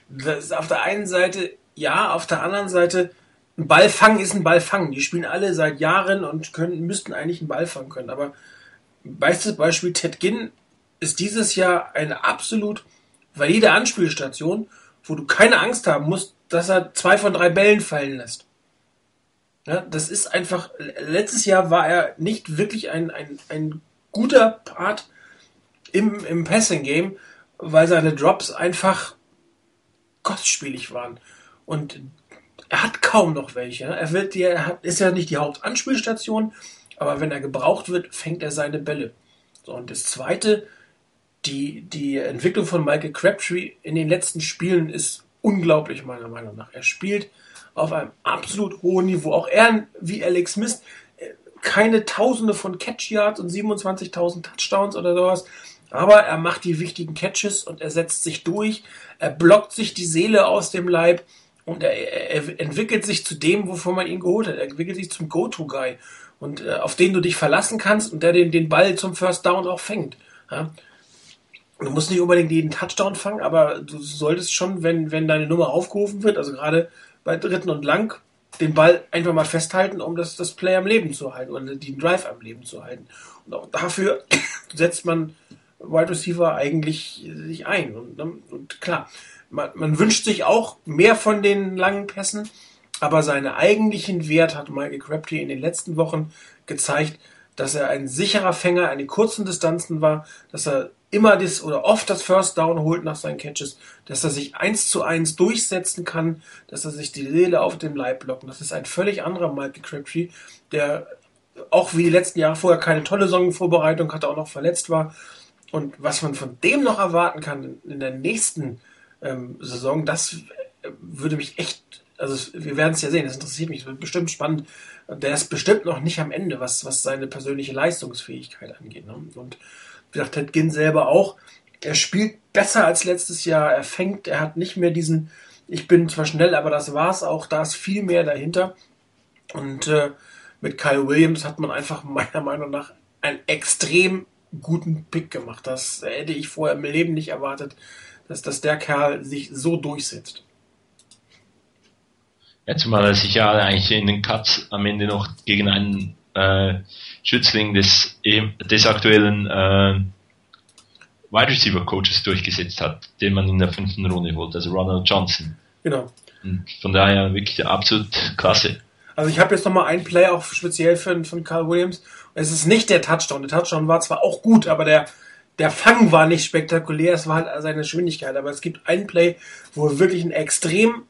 Das ist auf der einen Seite ja, auf der anderen Seite ein Ballfang ist ein Ballfang. Die spielen alle seit Jahren und können, müssten eigentlich einen Ball fangen können. Aber weißt Beispiel Ted Ginn ist dieses Jahr eine absolut valide Anspielstation, wo du keine Angst haben musst, dass er zwei von drei Bällen fallen lässt. Ja, das ist einfach, letztes Jahr war er nicht wirklich ein, ein, ein guter Part im, im Passing Game, weil seine Drops einfach kostspielig waren. Und er hat kaum noch welche. Er, wird, er ist ja nicht die Hauptanspielstation, aber wenn er gebraucht wird, fängt er seine Bälle. So, und das zweite, die, die Entwicklung von Michael Crabtree in den letzten Spielen ist unglaublich, meiner Meinung nach. Er spielt auf einem absolut hohen Niveau. Auch er, wie Alex Smith, keine Tausende von Catch Yards und 27.000 Touchdowns oder sowas. Aber er macht die wichtigen Catches und er setzt sich durch, er blockt sich die Seele aus dem Leib und er, er entwickelt sich zu dem, wovon man ihn geholt hat. Er entwickelt sich zum Go-To-Guy und äh, auf den du dich verlassen kannst und der den, den Ball zum First Down auch fängt. Ja? Du musst nicht unbedingt jeden Touchdown fangen, aber du solltest schon, wenn, wenn deine Nummer aufgerufen wird, also gerade bei dritten und lang, den Ball einfach mal festhalten, um das, das Play am Leben zu halten oder den Drive am Leben zu halten. Und auch dafür [coughs] setzt man Wide Receiver eigentlich sich ein. Und, ne, und klar, man, man, wünscht sich auch mehr von den langen Pässen, aber seinen eigentlichen Wert hat Michael Crabtree in den letzten Wochen gezeigt, dass er ein sicherer Fänger an den kurzen Distanzen war, dass er immer das oder oft das First Down holt nach seinen Catches, dass er sich eins zu eins durchsetzen kann, dass er sich die Seele auf dem Leib blocken. Das ist ein völlig anderer Michael Crabtree, der auch wie die letzten Jahre vorher keine tolle Saisonvorbereitung hatte, auch noch verletzt war. Und was man von dem noch erwarten kann in der nächsten ähm, Saison, das würde mich echt, also wir werden es ja sehen, das interessiert mich, das wird bestimmt spannend. Der ist bestimmt noch nicht am Ende, was, was seine persönliche Leistungsfähigkeit angeht. Ne? Und gesagt, Ted Ginn selber auch. Er spielt besser als letztes Jahr. Er fängt, er hat nicht mehr diesen, ich bin zwar schnell, aber das war's auch. Da ist viel mehr dahinter. Und äh, mit Kyle Williams hat man einfach meiner Meinung nach einen extrem guten Pick gemacht. Das hätte ich vorher im Leben nicht erwartet, dass, dass der Kerl sich so durchsetzt. Ja, zumal er sich ja eigentlich in den Cuts am Ende noch gegen einen äh, Schützling des, des aktuellen äh, Wide Receiver Coaches durchgesetzt hat, den man in der fünften Runde wollte, also Ronald Johnson. Genau. Und von daher wirklich absolut klasse. Also ich habe jetzt nochmal ein Play auch speziell für, von Carl Williams. Es ist nicht der Touchdown. Der Touchdown war zwar auch gut, aber der, der Fang war nicht spektakulär. Es war halt seine Geschwindigkeit. Aber es gibt ein Play, wo er wirklich ein extrem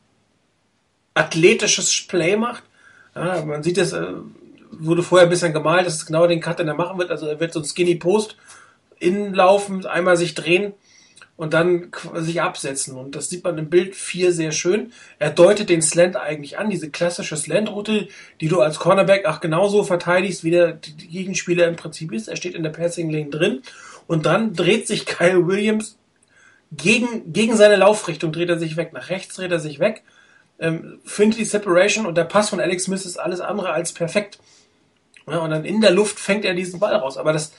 athletisches Play macht. Ja, man sieht es, wurde vorher ein bisschen gemalt, das ist genau den Cut, den er machen wird. Also er wird so ein Skinny Post innen laufen, einmal sich drehen und dann sich absetzen. Und das sieht man im Bild 4 sehr schön. Er deutet den Slant eigentlich an, diese klassische Slant-Route, die du als Cornerback auch genauso verteidigst, wie der Gegenspieler im Prinzip ist. Er steht in der Passing Lane drin und dann dreht sich Kyle Williams gegen, gegen seine Laufrichtung, dreht er sich weg. Nach rechts dreht er sich weg, ähm, findet die Separation und der Pass von Alex Smith ist alles andere als perfekt. Ja, und dann in der Luft fängt er diesen Ball raus. Aber das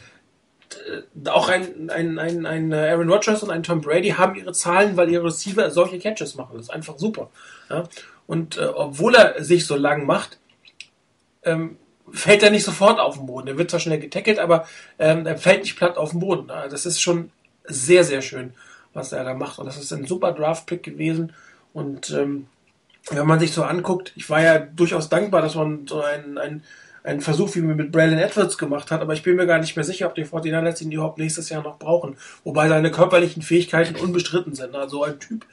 äh, auch ein, ein, ein, ein Aaron Rodgers und ein Tom Brady haben ihre Zahlen, weil ihre Receiver solche Catches machen. Das ist einfach super. Ja? Und äh, obwohl er sich so lang macht, ähm, fällt er nicht sofort auf den Boden. Er wird zwar schnell getackelt, aber ähm, er fällt nicht platt auf den Boden. Das ist schon sehr, sehr schön, was er da macht. Und das ist ein super Draft-Pick gewesen. Und ähm, wenn man sich so anguckt, ich war ja durchaus dankbar, dass man so einen einen Versuch, wie man mit Braylon Edwards gemacht hat, aber ich bin mir gar nicht mehr sicher, ob die 49ers ihn überhaupt nächstes Jahr noch brauchen. Wobei seine körperlichen Fähigkeiten unbestritten sind. Also ein Typ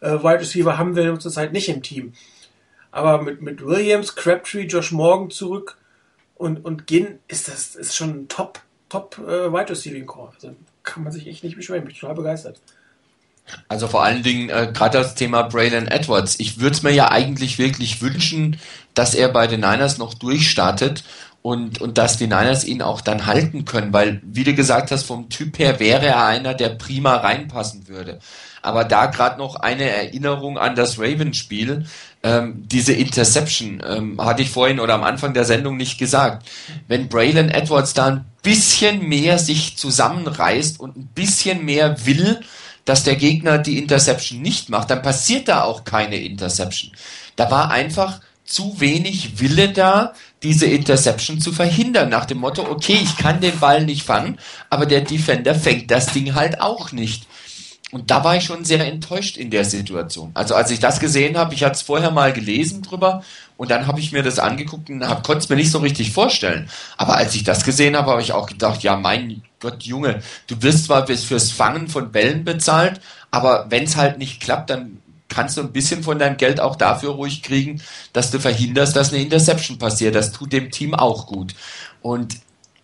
äh, Wide Receiver haben wir zurzeit nicht im Team. Aber mit, mit Williams, Crabtree, Josh Morgan zurück und, und Ginn ist das ist schon ein Top, Top äh, Wide Receiving Core. Also kann man sich echt nicht beschweren. Ich bin total begeistert. Also vor allen Dingen äh, gerade das Thema Braylon Edwards. Ich würde es mir ja eigentlich wirklich wünschen, dass er bei den Niners noch durchstartet und, und dass die Niners ihn auch dann halten können, weil, wie du gesagt hast, vom Typ her wäre er einer, der prima reinpassen würde. Aber da gerade noch eine Erinnerung an das Ravens-Spiel, ähm, diese Interception ähm, hatte ich vorhin oder am Anfang der Sendung nicht gesagt. Wenn Braylon Edwards da ein bisschen mehr sich zusammenreißt und ein bisschen mehr will, dass der Gegner die Interception nicht macht, dann passiert da auch keine Interception. Da war einfach zu wenig Wille da, diese Interception zu verhindern, nach dem Motto, okay, ich kann den Ball nicht fangen, aber der Defender fängt das Ding halt auch nicht. Und da war ich schon sehr enttäuscht in der Situation. Also als ich das gesehen habe, ich hatte es vorher mal gelesen drüber und dann habe ich mir das angeguckt und konnte es mir nicht so richtig vorstellen. Aber als ich das gesehen habe, habe ich auch gedacht, ja mein Gott, Junge, du wirst zwar fürs Fangen von Bällen bezahlt, aber wenn es halt nicht klappt, dann kannst du ein bisschen von deinem Geld auch dafür ruhig kriegen, dass du verhinderst, dass eine Interception passiert. Das tut dem Team auch gut. Und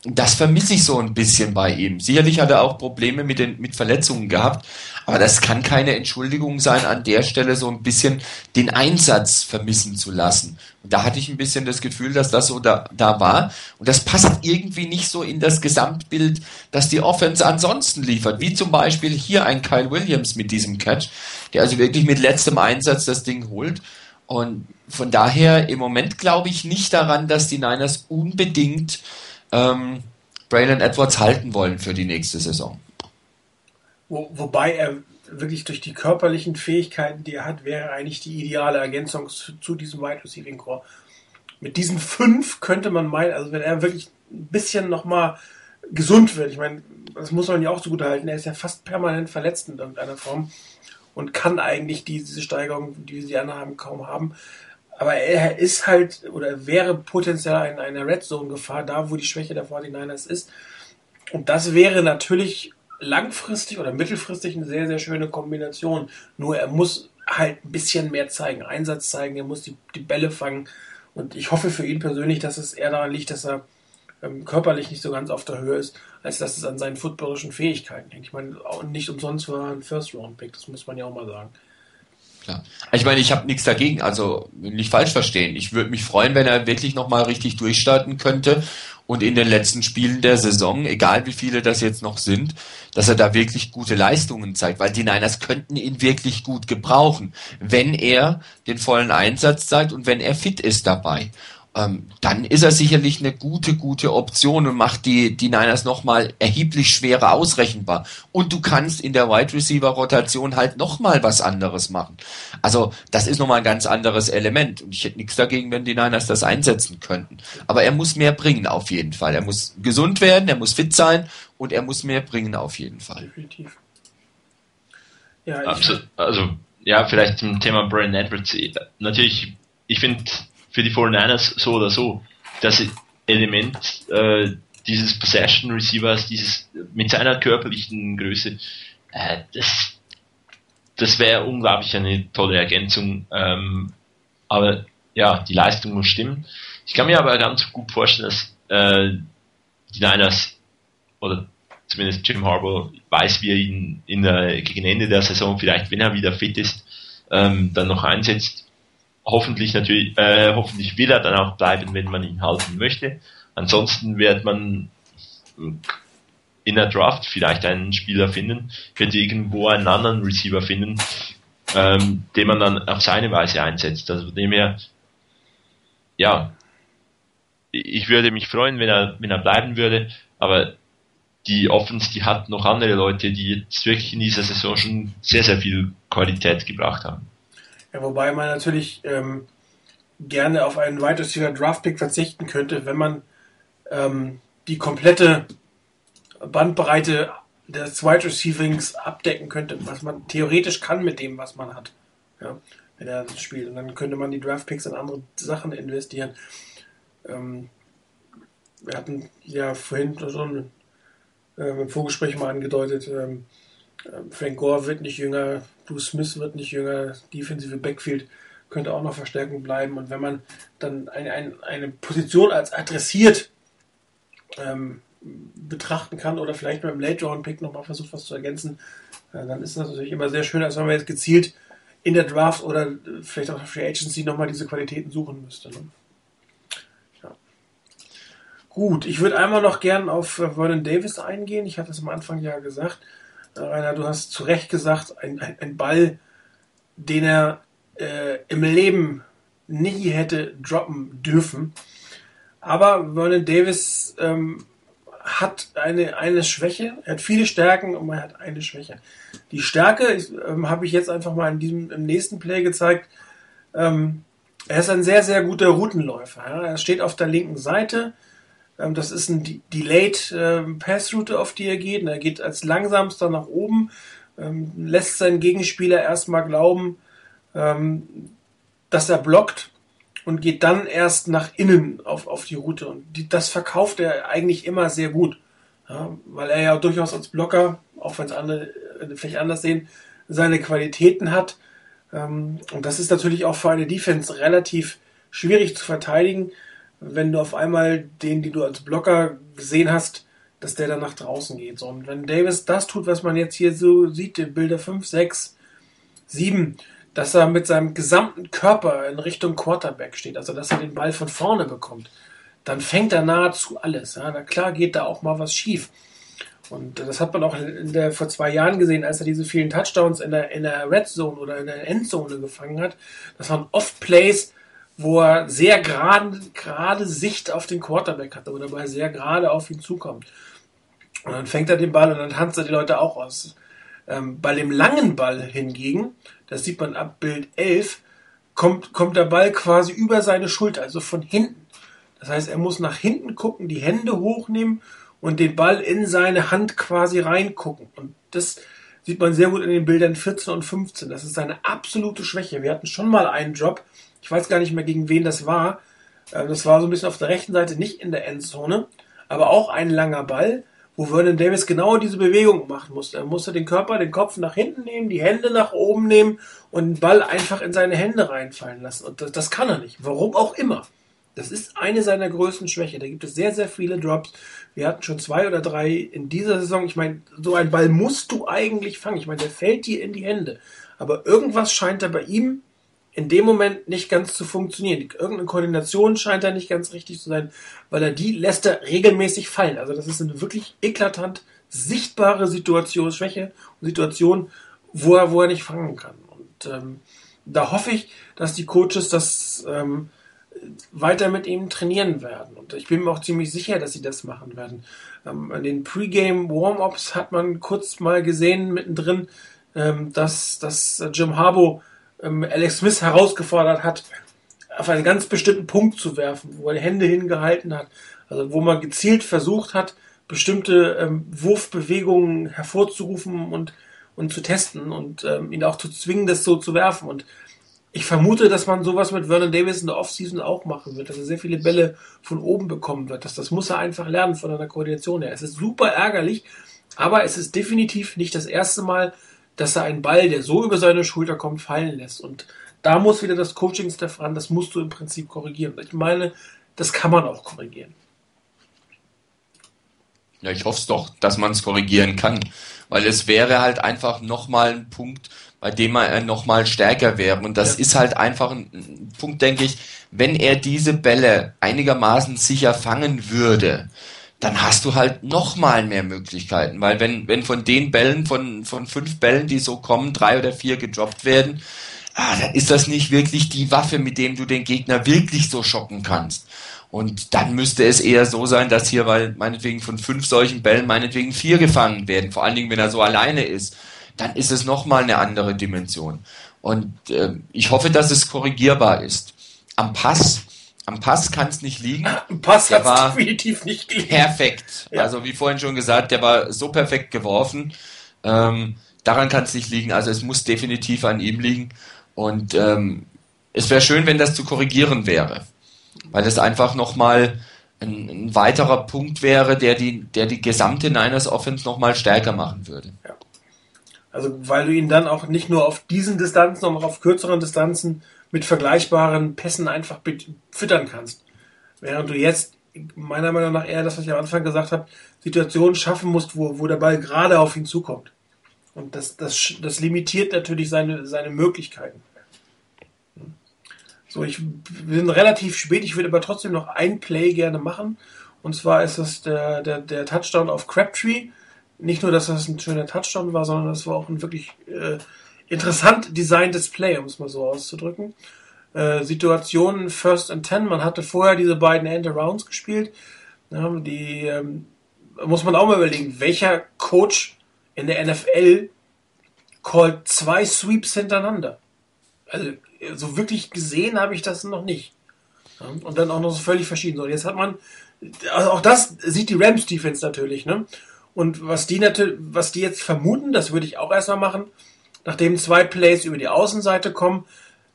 das vermisse ich so ein bisschen bei ihm. Sicherlich hat er auch Probleme mit den mit Verletzungen gehabt, Aber das kann keine Entschuldigung sein, an der Stelle so ein bisschen den Einsatz vermissen zu lassen. Und da hatte ich ein bisschen das Gefühl, dass das so da, da war. Und das passt irgendwie nicht so in das Gesamtbild, das die Offense ansonsten liefert. Wie zum Beispiel hier ein Kyle Williams mit diesem Catch, der also wirklich mit letztem Einsatz das Ding holt. Und von daher im Moment glaube ich nicht daran, dass die Niners unbedingt ähm, Braylon Edwards halten wollen für die nächste Saison. Wo, wobei er wirklich durch die körperlichen Fähigkeiten, die er hat, wäre eigentlich die ideale Ergänzung zu, zu diesem Wide Receiving Core. Mit diesen fünf könnte man meinen, also wenn er wirklich ein bisschen nochmal gesund wird, ich meine, das muss man ja auch so gut halten, er ist ja fast permanent verletzt in irgendeiner Form und kann eigentlich diese Steigerung, die sie anderen haben, kaum haben. Aber er ist halt oder wäre potenziell in einer Red Zone Gefahr, da wo die Schwäche der 49ers ist. Und das wäre natürlich langfristig oder mittelfristig eine sehr, sehr schöne Kombination. Nur er muss halt ein bisschen mehr zeigen, Einsatz zeigen, er muss die, die Bälle fangen. Und ich hoffe für ihn persönlich, dass es eher daran liegt, dass er ähm, körperlich nicht so ganz auf der Höhe ist, als dass es an seinen footballischen Fähigkeiten hängt. Ich meine, nicht umsonst war er ein First-Round-Pick, das muss man ja auch mal sagen. Klar. Ich meine, ich habe nichts dagegen, also nicht falsch verstehen. Ich würde mich freuen, wenn er wirklich nochmal richtig durchstarten könnte und in den letzten Spielen der Saison, egal wie viele das jetzt noch sind, dass er da wirklich gute Leistungen zeigt, weil die Niners könnten ihn wirklich gut gebrauchen, wenn er den vollen Einsatz zeigt und wenn er fit ist dabei ähm, dann ist er sicherlich eine gute, gute Option und macht die, die Niners nochmal erheblich schwerer ausrechenbar. Und du kannst in der Wide Receiver Rotation halt nochmal was anderes machen. Also, das ist nochmal ein ganz anderes Element. Und ich hätte nichts dagegen, wenn die Niners das einsetzen könnten. Aber er muss mehr bringen, auf jeden Fall. Er muss gesund werden, er muss fit sein und er muss mehr bringen, auf jeden Fall. Definitiv. Ja, Absolut. Also, ja, vielleicht zum Thema Brian Edwards. Natürlich, ich finde, für die 49ers so oder so. Das Element äh, dieses Possession Receivers, dieses mit seiner körperlichen Größe, äh, das, das wäre unglaublich eine tolle Ergänzung. Ähm, aber ja, die Leistung muss stimmen. Ich kann mir aber ganz gut vorstellen, dass äh, die Niners oder zumindest Jim Harbour weiß, wie er ihn in der, gegen Ende der Saison vielleicht, wenn er wieder fit ist, ähm, dann noch einsetzt hoffentlich natürlich, äh, hoffentlich will er dann auch bleiben, wenn man ihn halten möchte. Ansonsten wird man in der Draft vielleicht einen Spieler finden, wird irgendwo einen anderen Receiver finden, ähm, den man dann auf seine Weise einsetzt. Also von dem her, ja, ich würde mich freuen, wenn er, wenn er bleiben würde, aber die Offense, die hat noch andere Leute, die jetzt wirklich in dieser Saison schon sehr, sehr viel Qualität gebracht haben. Ja, wobei man natürlich ähm, gerne auf einen Wide Receiver Draft Pick verzichten könnte, wenn man ähm, die komplette Bandbreite des Wide Receivings abdecken könnte, was man theoretisch kann mit dem, was man hat. Ja, wenn er spielt. Und dann könnte man die Draft Picks in andere Sachen investieren. Ähm, wir hatten ja vorhin schon äh, im Vorgespräch mal angedeutet, ähm, ähm, Frank Gore wird nicht jünger, Bruce Smith wird nicht jünger, defensive Backfield könnte auch noch Verstärkung bleiben. Und wenn man dann eine, eine, eine Position als adressiert ähm, betrachten kann oder vielleicht beim Late Round Pick nochmal versucht, was zu ergänzen, äh, dann ist das natürlich immer sehr schön, als wenn man jetzt gezielt in der Draft oder vielleicht auch Free Agency nochmal diese Qualitäten suchen müsste. Ne? Ja. Gut, ich würde einmal noch gern auf äh, Vernon Davis eingehen. Ich hatte es am Anfang ja gesagt. Rainer, du hast zu Recht gesagt, ein, ein, ein Ball, den er äh, im Leben nie hätte droppen dürfen. Aber Vernon Davis ähm, hat eine, eine Schwäche. Er hat viele Stärken und er hat eine Schwäche. Die Stärke ähm, habe ich jetzt einfach mal in diesem im nächsten Play gezeigt. Ähm, er ist ein sehr, sehr guter Routenläufer. Ja. Er steht auf der linken Seite, das ist ein Delayed ähm, Pass-Route, auf die er geht. Und er geht als langsamster nach oben, ähm, lässt seinen Gegenspieler erstmal glauben, dass er blockt und geht dann erst nach innen auf, auf die Route. Und die, das verkauft er eigentlich immer sehr gut. Ja, weil er ja durchaus als Blocker, auch wenn es andere äh, vielleicht anders sehen, seine Qualitäten hat. und das ist natürlich auch für eine Defense relativ schwierig zu verteidigen wenn du auf einmal den, die du als Blocker gesehen hast, dass der dann nach draußen geht. So, und wenn Davis das tut, was man jetzt hier so sieht, in Bilder 5, 6, 7, dass er mit seinem gesamten Körper in Richtung Quarterback steht, also dass er den Ball von vorne bekommt, dann fängt er nahezu alles. Ja. Na klar geht da auch mal was schief. Und das hat man auch der, vor zwei Jahren gesehen, als er diese vielen Touchdowns in der, in der Red Zone oder in der Endzone gefangen hat. Das waren oft Plays, wo er sehr gerade, gerade Sicht auf den Quarterback hatte oder dabei sehr gerade auf ihn zukommt. Und dann fängt er den Ball und dann tanzt er die Leute auch aus. Ähm, bei dem langen Ball hingegen, das sieht man ab Bild 11, kommt, kommt der Ball quasi über seine Schulter, also von hinten. Das heißt, er muss nach hinten gucken, die Hände hochnehmen und den Ball in seine Hand quasi reingucken. Und das sieht man sehr gut in den Bildern 14 und 15. Das ist seine absolute Schwäche. Wir hatten schon mal einen Job, ich weiß gar nicht mehr gegen wen das war. Äh, das war so ein bisschen auf der rechten Seite, nicht in der Endzone, aber auch ein langer Ball wo Vernon Davis genau diese Bewegung machen musste. Er musste den Körper, den Kopf nach hinten nehmen, die Hände nach oben nehmen und den Ball einfach in seine Hände reinfallen lassen. Und das, das kann er nicht. Warum auch immer. Das ist eine seiner größten Schwäche. Da gibt es sehr, sehr viele Drops. Wir hatten schon zwei oder drei in dieser Saison. Ich meine, so ein Ball musst du eigentlich fangen. Ich meine, der fällt dir in die Hände. Aber irgendwas scheint da bei ihm in dem Moment nicht ganz zu funktionieren. Irgendeine Koordination scheint da nicht ganz richtig zu sein, weil er die lässt er regelmäßig fallen. Also das ist eine wirklich eklatant sichtbare Situation, Schwäche und Situation, wo er, wo er nicht fangen kann. Und ähm, da hoffe ich, dass die Coaches das ähm, weiter mit ihm trainieren werden. Und ich bin mir auch ziemlich sicher, dass sie das machen werden. Ähm, in den Pre-Game Warm-Ups hat man kurz mal gesehen mittendrin, ähm, dass, dass Jim Harbaugh ähm, Alex Smith herausgefordert hat, auf einen ganz bestimmten Punkt zu werfen, wo er die Hände hingehalten hat, also wo man gezielt versucht hat, bestimmte ähm, Wurfbewegungen hervorzurufen und, und zu testen und ähm, ihn auch zu zwingen, das so zu werfen. Und ich vermute, dass man sowas mit Vernon Davis in der Offseason auch machen wird, dass er sehr viele Bälle von oben bekommen wird. Das, das muss er einfach lernen von einer Koordination her. Es ist super ärgerlich, aber es ist definitiv nicht das erste Mal, dass er einen Ball, der so über seine Schulter kommt, fallen lässt. Und da muss wieder das Coaching-Staff ran, das musst du im Prinzip korrigieren. Ich meine, das kann man auch korrigieren. Ja, ich hoffe es doch, dass man es korrigieren kann. Weil es wäre halt einfach nochmal ein Punkt, bei dem er nochmal stärker wäre. Und das ja. ist halt einfach ein, ein Punkt, denke ich, wenn er diese Bälle einigermaßen sicher fangen würde, dann hast du halt noch mal mehr Möglichkeiten, weil wenn wenn von den Bällen von von fünf Bällen, die so kommen, drei oder vier gedroppt werden, ah, dann ist das nicht wirklich die Waffe, mit dem du den Gegner wirklich so schocken kannst. Und dann müsste es eher so sein, dass hier, weil meinetwegen von fünf solchen Bällen meinetwegen vier gefangen werden, vor allen Dingen, wenn er so alleine ist, dann ist es noch mal eine andere Dimension. Und äh, ich hoffe, dass es korrigierbar ist. Am Pass am Pass kann es nicht liegen. [laughs] Am Pass hat es definitiv nicht gelegen. Perfekt. Ja. Also wie vorhin schon gesagt, der war so perfekt geworfen. Ähm, daran kann es nicht liegen. Also es muss definitiv an ihm liegen. Und ähm, es wäre schön, wenn das zu korrigieren wäre. Weil das einfach nochmal ein, ein weiterer Punkt wäre, der die, der die gesamte Niners Offense nochmal stärker machen würde. Ja. Also weil du ihn dann auch nicht nur auf diesen Distanzen, sondern auch auf kürzeren Distanzen mit vergleichbaren Pässen einfach füttern kannst. Während du jetzt meiner Meinung nach eher das, was ich am Anfang gesagt habe, Situationen schaffen musst, wo, wo der Ball gerade auf ihn zukommt. Und das, das, das limitiert natürlich seine, seine Möglichkeiten. So, ich bin relativ spät, ich würde aber trotzdem noch ein Play gerne machen. Und zwar ist es der, der, der Touchdown auf Crabtree. Nicht nur, dass das ein schöner Touchdown war, sondern das war auch ein wirklich äh, interessant designtes Play, um es mal so auszudrücken. Äh, Situationen First and Ten, man hatte vorher diese beiden End Arounds gespielt. Ja, die ähm, muss man auch mal überlegen, welcher Coach in der NFL callt zwei Sweeps hintereinander. Also so wirklich gesehen habe ich das noch nicht. Ja, und dann auch noch so völlig verschieden. So, jetzt hat man, also auch das sieht die Rams Defense natürlich, ne? Und was die natürlich, was die jetzt vermuten, das würde ich auch erstmal machen, nachdem zwei Plays über die Außenseite kommen,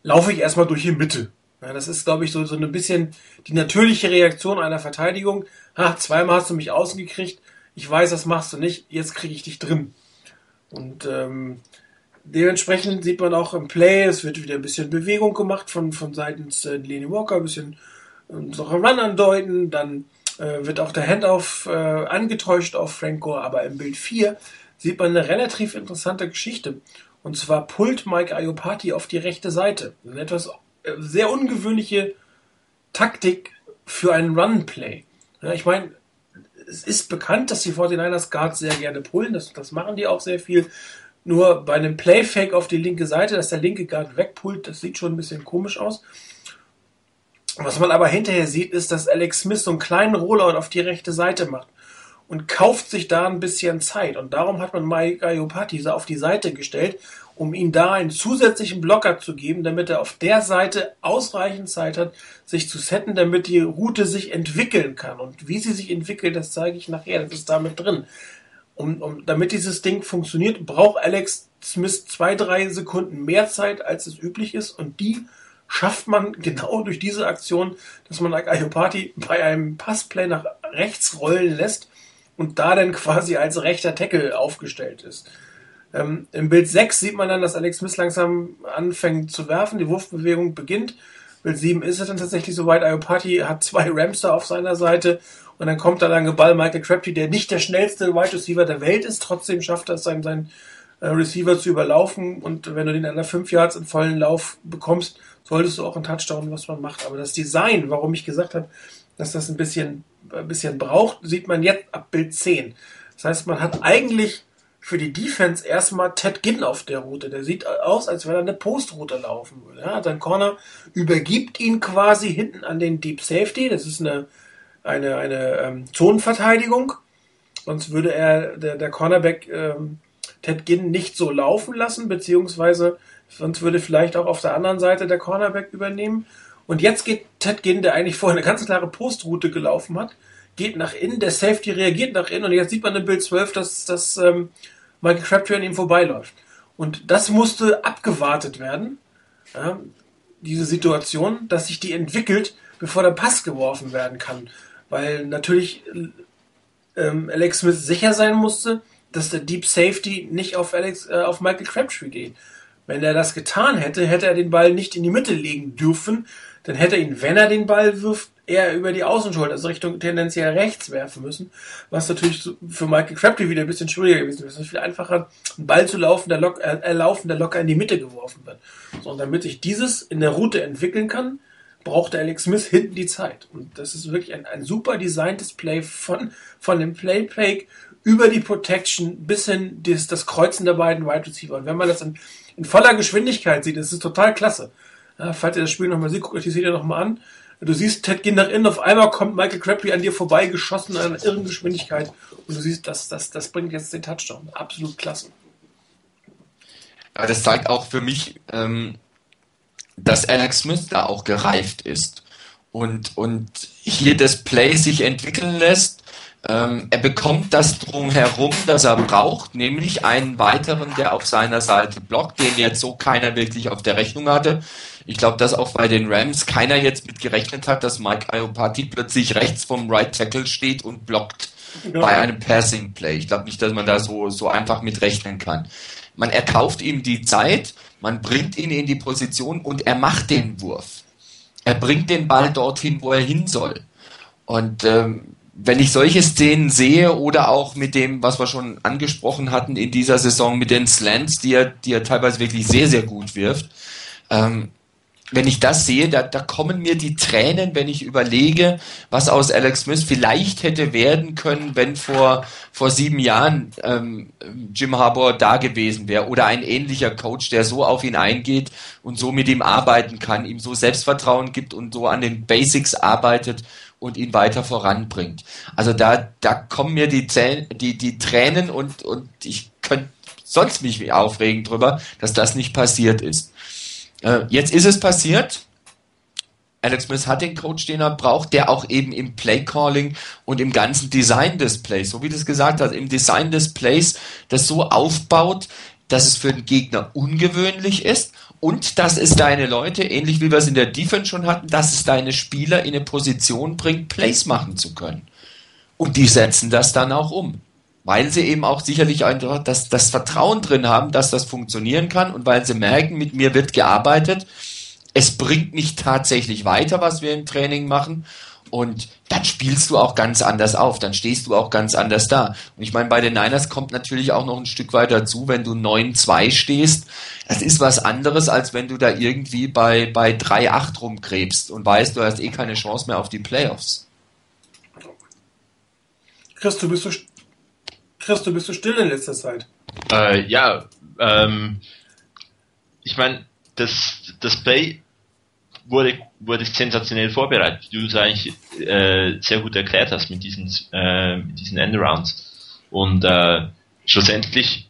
laufe ich erstmal durch die Mitte. Ja, das ist, glaube ich, so, so ein bisschen die natürliche Reaktion einer Verteidigung. Ha, zweimal hast du mich außen gekriegt, ich weiß, das machst du nicht, jetzt kriege ich dich drin. Und ähm, dementsprechend sieht man auch im Play, es wird wieder ein bisschen Bewegung gemacht von, von seitens äh, Lenny Walker, ein bisschen äh, so Run andeuten, dann äh, wird auch der Handoff äh, angetäuscht auf Frank Gore, aber im Bild 4 sieht man eine relativ interessante Geschichte. Und zwar pullt Mike Ayopati auf die rechte Seite. Eine etwas äh, sehr ungewöhnliche Taktik für einen Run-Play. Ja, ich meine, es ist bekannt, dass die 49ers Guards sehr gerne pullen. Das, das machen die auch sehr viel. Nur bei einem Playfake auf die linke Seite, dass der linke Guard wegpullt, das sieht schon ein bisschen komisch aus. Was man aber hinterher sieht, ist, dass Alex Smith so einen kleinen Rollout auf die rechte Seite macht und kauft sich da ein bisschen Zeit. Und darum hat man Mike Ayopati auf die Seite gestellt, um ihm da einen zusätzlichen Blocker zu geben, damit er auf der Seite ausreichend Zeit hat, sich zu setten, damit die Route sich entwickeln kann. Und wie sie sich entwickelt, das zeige ich nachher, das ist damit drin. Um, um, damit dieses Ding funktioniert, braucht Alex Smith zwei, drei Sekunden mehr Zeit, als es üblich ist. Und die schafft man [laughs] genau durch diese Aktion, dass man Ayopati bei einem Passplay nach rechts rollen lässt und da dann quasi als rechter Tackle aufgestellt ist. Ähm, Im Bild 6 sieht man dann, dass Alex Smith langsam anfängt zu werfen, die Wurfbewegung beginnt. Bild 7 ist es dann tatsächlich soweit. Ayopati hat zwei Ramster auf seiner Seite und dann kommt der lange Ball Michael Crabtree, der nicht der schnellste Wide Receiver der Welt ist, trotzdem schafft er es, seinen, seinen äh, Receiver zu überlaufen und wenn du den an der 5 Yards in vollen Lauf bekommst, solltest du auch einen Touchdown, was man macht. Aber das Design, warum ich gesagt habe, dass das ein bisschen, ein bisschen braucht, sieht man jetzt ab Bild 10. Das heißt, man hat eigentlich für die Defense erstmal Ted Ginn auf der Route. Der sieht aus, als wenn er eine Postroute laufen würde. Ja, dein Corner übergibt ihn quasi hinten an den Deep Safety. Das ist eine, eine, eine ähm, Zonenverteidigung. Sonst würde er, der, der Cornerback ähm, Ted Ginn nicht so laufen lassen, beziehungsweise Sonst würde vielleicht auch auf der anderen Seite der Cornerback übernehmen. Und jetzt geht Ted Ginn, der eigentlich vorher eine ganz klare Postroute gelaufen hat, geht nach innen, der Safety reagiert nach innen und jetzt sieht man im Bild 12, dass, dass ähm, Michael Crabtree an ihm vorbeiläuft. Und das musste abgewartet werden, ja, diese Situation, dass sich die entwickelt, bevor der Pass geworfen werden kann. Weil natürlich ähm, Alex Smith sicher sein musste, dass der Deep Safety nicht auf, Alex, äh, auf Michael Crabtree geht. Wenn er das getan hätte, hätte er den Ball nicht in die Mitte legen dürfen. Dann hätte er ihn, wenn er den Ball wirft, eher über die Außenschulter, also Richtung tendenziell rechts werfen müssen. Was natürlich für Michael Crabtree wieder ein bisschen schwieriger gewesen wäre. Es ist viel einfacher, einen Ball zu laufen, der, lock, äh, laufen, der locker in die Mitte geworfen wird. So, und damit sich dieses in der Route entwickeln kann, braucht der Alex Smith hinten die Zeit. Und das ist wirklich ein, ein super designtes Play von, von dem Play Fake über die Protection bis hin das, das Kreuzen der beiden Wide Receiver. Und wenn man das in, in voller Geschwindigkeit sieht, ist total klasse. Ja, falls ihr das Spiel nochmal seht, guckt euch die Serie nochmal an. Du siehst, Ted geht nach innen, auf einmal kommt Michael Crabtree an dir vorbei, geschossen in einer irren Geschwindigkeit. Und du siehst, das, das, das bringt jetzt den Touchdown. Absolut klasse. Aber das zeigt auch für mich, ähm, dass Alex Smith da auch gereift ist und, und hier das Play sich entwickeln lässt ähm, er bekommt das drumherum, das er braucht, nämlich einen weiteren, der auf seiner Seite blockt, den jetzt so keiner wirklich auf der Rechnung hatte. Ich glaube, dass auch bei den Rams keiner jetzt mit gerechnet hat, dass Mike Iopati plötzlich rechts vom Right Tackle steht und blockt ja. bei einem Passing Play. Ich glaube nicht, dass man da so, so einfach mit rechnen kann. Man erkauft ihm die Zeit, man bringt ihn in die Position und er macht den Wurf. Er bringt den Ball dorthin, wo er hin soll. Und ähm, wenn ich solche Szenen sehe oder auch mit dem, was wir schon angesprochen hatten in dieser Saison mit den Slants, die er, die er teilweise wirklich sehr, sehr gut wirft, ähm, wenn ich das sehe, da, da kommen mir die Tränen, wenn ich überlege, was aus Alex Smith vielleicht hätte werden können, wenn vor, vor sieben Jahren ähm, Jim Harbour da gewesen wäre oder ein ähnlicher Coach, der so auf ihn eingeht und so mit ihm arbeiten kann, ihm so Selbstvertrauen gibt und so an den Basics arbeitet und ihn weiter voranbringt. Also da, da kommen mir die, Zähne, die, die Tränen und, und ich könnte sonst mich aufregen drüber, dass das nicht passiert ist. Äh, jetzt ist es passiert. Alex Smith hat den Coach, den er braucht, der auch eben im Play-Calling und im ganzen Design des Plays, so wie du es gesagt hast, im Design des Plays, das so aufbaut, dass es für den Gegner ungewöhnlich ist und dass es deine Leute, ähnlich wie wir es in der Defense schon hatten, dass es deine Spieler in eine Position bringt, Plays machen zu können. Und die setzen das dann auch um. Weil sie eben auch sicherlich einfach das, das Vertrauen drin haben, dass das funktionieren kann und weil sie merken, mit mir wird gearbeitet. Es bringt mich tatsächlich weiter, was wir im Training machen. Und dann spielst du auch ganz anders auf, dann stehst du auch ganz anders da. Und ich meine, bei den Niners kommt natürlich auch noch ein Stück weit dazu, wenn du 9-2 stehst. Das ist was anderes, als wenn du da irgendwie bei, bei 3-8 rumgräbst und weißt, du hast eh keine Chance mehr auf die Playoffs. Christo, bist du, Christo, bist du still in letzter Zeit? Äh, ja, ähm, ich meine, das, das Play wurde, wurde sensationell vorbereitet, wie du es eigentlich äh, sehr gut erklärt hast mit diesen, äh, mit diesen Endarounds. Und äh, schlussendlich,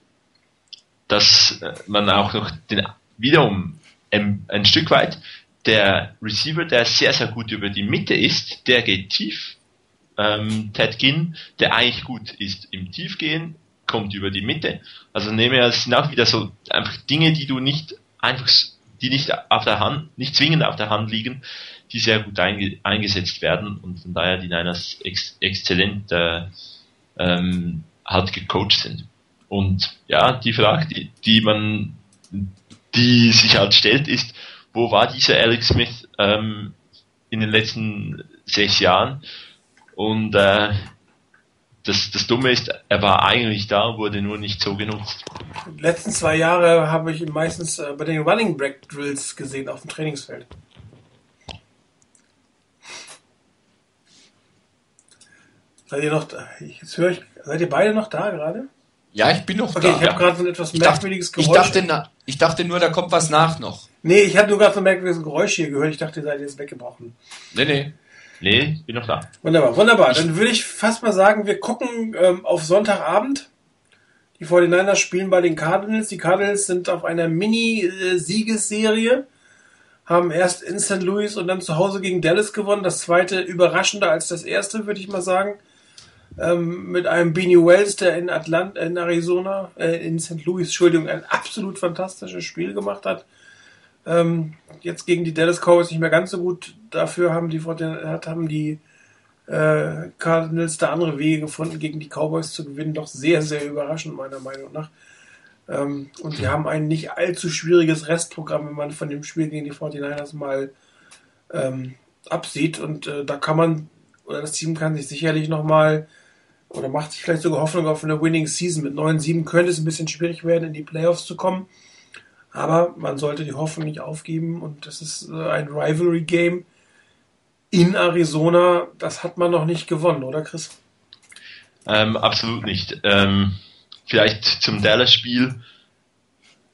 dass äh, man auch noch den, wiederum ein, ein Stück weit der Receiver, der sehr, sehr gut über die Mitte ist, der geht tief. Ähm, Ted Ginn, der eigentlich gut ist im Tiefgehen, kommt über die Mitte. Also nehme es sind auch wieder so einfach Dinge, die du nicht einfach die nicht auf der Hand, nicht zwingend auf der Hand liegen, die sehr gut einge eingesetzt werden und von daher die Niners ex exzellent äh, ähm, halt gecoacht sind. Und ja, die Frage, die, die man, die sich halt stellt, ist, wo war dieser Alex Smith ähm, in den letzten sechs Jahren? Und äh, das, das Dumme ist, er war eigentlich da, wurde nur nicht so genutzt. Die letzten zwei Jahre habe ich ihn meistens äh, bei den Running Back Drills gesehen auf dem Trainingsfeld. Seid ihr noch da? Jetzt höre ich, seid ihr beide noch da gerade? Ja, ich bin noch Okay, da. ich habe ja. gerade so ein etwas Ich dachte, merkwürdiges ich, Geräusch. dachte, na, ich dachte nur, da kommt was nach noch. nee, ich habe nur gerade so ein merkwürdiges Geräusch hier gehört. Ich dachte, ihr seid jetzt weggebrochen. Nee, nee. Nee, bin noch da. Wunderbar, wunderbar. Dann würde ich fast mal sagen, wir gucken ähm, auf Sonntagabend. Die 49ers spielen bei den Cardinals. Die Cardinals sind auf einer Mini-Siegesserie. Haben erst in St. Louis und dann zu Hause gegen Dallas gewonnen. Das zweite überraschender als das erste, würde ich mal sagen. Ähm, mit einem Beanie Wells, der in Atlanta, in Arizona, äh, in St. Louis, Entschuldigung, ein absolut fantastisches Spiel gemacht hat. Ähm, jetzt gegen die Dallas Cowboys nicht mehr ganz so gut. Dafür haben die, haben die äh, Cardinals da andere Wege gefunden, gegen die Cowboys zu gewinnen. Doch sehr, sehr überraschend, meiner Meinung nach. Ähm, und die haben ein nicht allzu schwieriges Restprogramm, wenn man von dem Spiel gegen die 49ers mal ähm, absieht. Und äh, da kann man, oder das Team kann sich sicherlich nochmal, oder macht sich vielleicht sogar Hoffnung auf eine Winning Season. Mit 9-7 könnte es ein bisschen schwierig werden, in die Playoffs zu kommen. Aber man sollte die Hoffnung nicht aufgeben und das ist äh, ein Rivalry-Game in Arizona. Das hat man noch nicht gewonnen, oder Chris? Ähm, absolut nicht. Ähm, vielleicht zum Dallas-Spiel.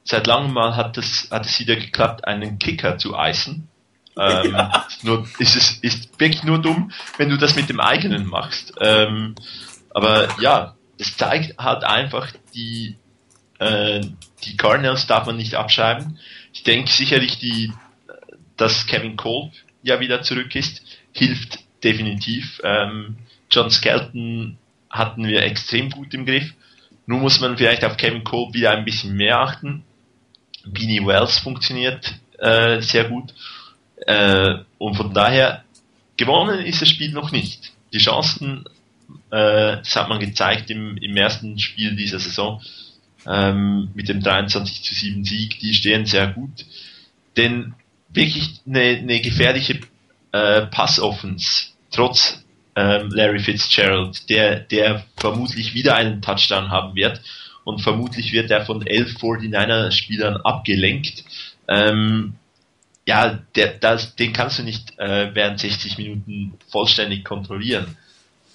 Seit langem mal hat es, hat es wieder geklappt, einen Kicker zu eisen. Ähm, [laughs] nur, ist es ist wirklich nur dumm, wenn du das mit dem eigenen machst. Ähm, aber ja, es zeigt halt einfach, die, äh, die Cardinals darf man nicht abschreiben. Ich denke sicherlich, die, dass Kevin Cole ja wieder zurück ist, hilft definitiv. Ähm, John Skelton hatten wir extrem gut im Griff. Nun muss man vielleicht auf Kevin Cole wieder ein bisschen mehr achten. Beanie Wells funktioniert äh, sehr gut. Äh, und von daher, gewonnen ist das Spiel noch nicht. Die Chancen, äh, das hat man gezeigt im, im ersten Spiel dieser Saison, ähm, mit dem 23 zu 7 Sieg, die stehen sehr gut. Denn wirklich eine, eine gefährliche äh, Passoffense, trotz ähm, Larry Fitzgerald, der, der vermutlich wieder einen Touchdown haben wird und vermutlich wird er von elf 49er-Spielern abgelenkt. Ähm, ja, der, das, den kannst du nicht äh, während 60 Minuten vollständig kontrollieren.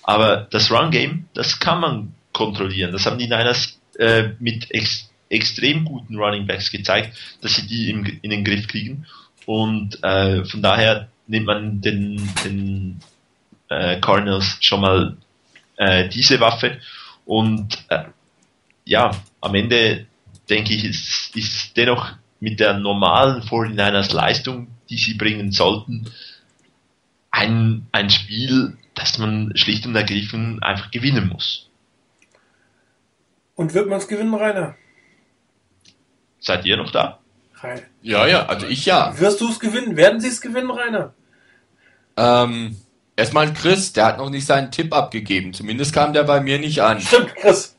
Aber das Run-Game, das kann man kontrollieren. Das haben die Niners äh, mit ex extrem guten Running Backs gezeigt, dass sie die im, in den Griff kriegen. Und äh, von daher nimmt man den, den äh, Cardinals schon mal äh, diese Waffe. Und äh, ja, am Ende denke ich, ist, ist dennoch mit der normalen 49ers Leistung, die sie bringen sollten, ein, ein Spiel, das man schlicht und ergriffen einfach gewinnen muss. Und wird man es gewinnen, Rainer? Seid ihr noch da? Rainer. Ja, ja, also ich ja. Wirst du es gewinnen? Werden sie es gewinnen, Rainer? Ähm, erstmal Chris, der hat noch nicht seinen Tipp abgegeben. Zumindest kam der bei mir nicht an. Stimmt, Chris.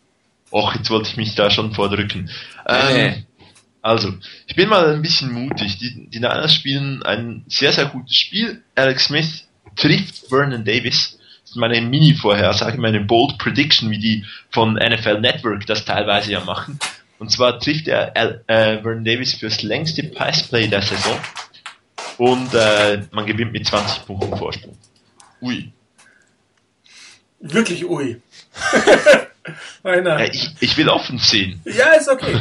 Och, jetzt wollte ich mich da schon vordrücken. Nee. Ähm, also, ich bin mal ein bisschen mutig. Die, die Niners spielen ein sehr, sehr gutes Spiel. Alex Smith, trifft Vernon Davis. Meine Mini-Vorhersage, meine Bold Prediction, wie die von NFL Network das teilweise ja machen. Und zwar trifft er äh, Vernon Davis fürs längste Passplay der Saison. Und äh, man gewinnt mit 20 Punkten Vorsprung. Ui. Wirklich ui. [laughs] ja, ich, ich will offen sehen. Ja, ist okay.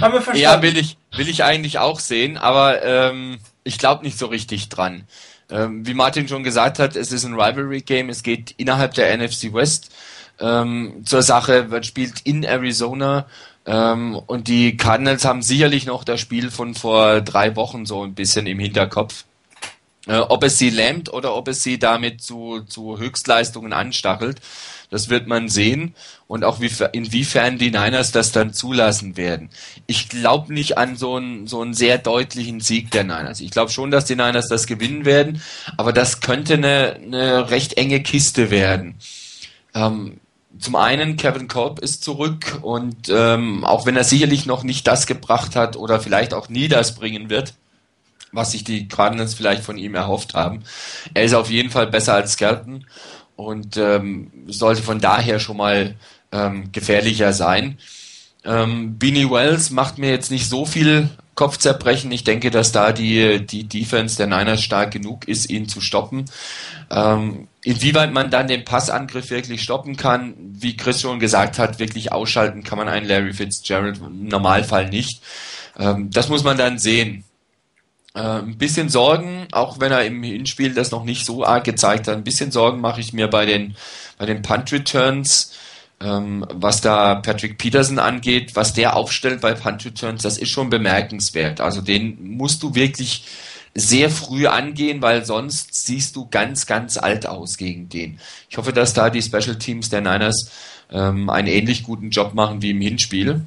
Haben wir verstanden. Ja, will ich, will ich eigentlich auch sehen, aber ähm, ich glaube nicht so richtig dran. Ähm, wie Martin schon gesagt hat, es ist ein Rivalry-Game, es geht innerhalb der NFC West ähm, zur Sache, wird spielt in Arizona ähm, und die Cardinals haben sicherlich noch das Spiel von vor drei Wochen so ein bisschen im Hinterkopf. Äh, ob es sie lähmt oder ob es sie damit zu, zu Höchstleistungen anstachelt, das wird man sehen und auch wie, inwiefern die Niners das dann zulassen werden. Ich glaube nicht an so einen, so einen sehr deutlichen Sieg der Niners. Ich glaube schon, dass die Niners das gewinnen werden, aber das könnte eine, eine recht enge Kiste werden. Ähm, zum einen, Kevin Kolb ist zurück und ähm, auch wenn er sicherlich noch nicht das gebracht hat oder vielleicht auch nie das bringen wird, was sich die Cardinals vielleicht von ihm erhofft haben. Er ist auf jeden Fall besser als Skelton und ähm, sollte von daher schon mal ähm, gefährlicher sein. Ähm, Beanie Wells macht mir jetzt nicht so viel Kopfzerbrechen. Ich denke, dass da die, die Defense der Niners stark genug ist, ihn zu stoppen. Ähm, inwieweit man dann den Passangriff wirklich stoppen kann, wie Chris schon gesagt hat, wirklich ausschalten kann man einen Larry Fitzgerald im Normalfall nicht. Ähm, das muss man dann sehen. Äh, ein bisschen Sorgen, auch wenn er im Hinspiel das noch nicht so arg gezeigt hat, ein bisschen Sorgen mache ich mir bei den, bei den Punt Returns. Ähm, was da Patrick Peterson angeht, was der aufstellt bei Punt Returns, das ist schon bemerkenswert. Also den musst du wirklich sehr früh angehen, weil sonst siehst du ganz, ganz alt aus gegen den. Ich hoffe, dass da die Special Teams der Niners ähm, einen ähnlich guten Job machen wie im Hinspiel.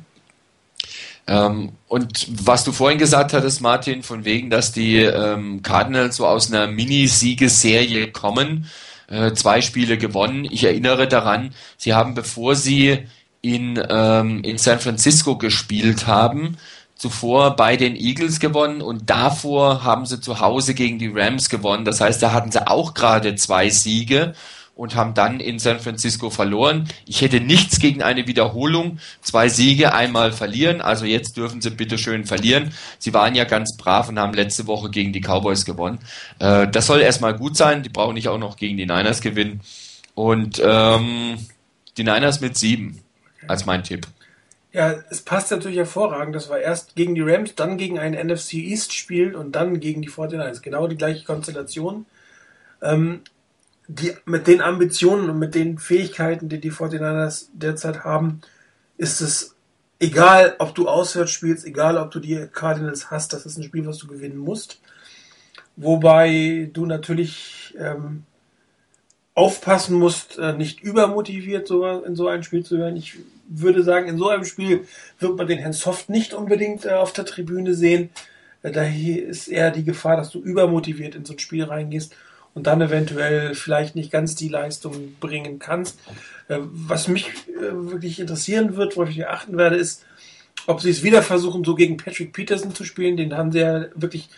Ähm, und was du vorhin gesagt hattest, Martin, von wegen, dass die ähm, Cardinals so aus einer Mini-Siegesserie kommen, äh, zwei Spiele gewonnen. Ich erinnere daran, sie haben, bevor sie in, ähm, in San Francisco gespielt haben, zuvor bei den Eagles gewonnen und davor haben sie zu Hause gegen die Rams gewonnen. Das heißt, da hatten sie auch gerade zwei Siege und haben dann in San Francisco verloren. Ich hätte nichts gegen eine Wiederholung. Zwei Siege, einmal verlieren. Also jetzt dürfen sie bitte schön verlieren. Sie waren ja ganz brav und haben letzte Woche gegen die Cowboys gewonnen. Äh, das soll erstmal gut sein. Die brauchen nicht auch noch gegen die Niners gewinnen. Und ähm, die Niners mit sieben als mein Tipp. Ja, es passt natürlich hervorragend, dass wir erst gegen die Rams, dann gegen ein NFC East spielen und dann gegen die 49ers. Genau die gleiche Konstellation. Ähm, die, mit den Ambitionen und mit den Fähigkeiten, die die 49ers derzeit haben, ist es egal, ob du auswärts spielst, egal, ob du die Cardinals hast, das ist ein Spiel, was du gewinnen musst. Wobei du natürlich ähm, aufpassen musst, äh, nicht übermotiviert so, in so ein Spiel zu werden. Ich würde sagen, in so einem Spiel wird man den Herrn Soft nicht unbedingt äh, auf der Tribüne sehen. Äh, daher ist eher die Gefahr, dass du übermotiviert in so ein Spiel reingehst und dann eventuell vielleicht nicht ganz die Leistung bringen kannst. Äh, was mich äh, wirklich interessieren wird, worauf ich achten werde, ist, ob sie es wieder versuchen, so gegen Patrick Peterson zu spielen. Den haben sie ja wirklich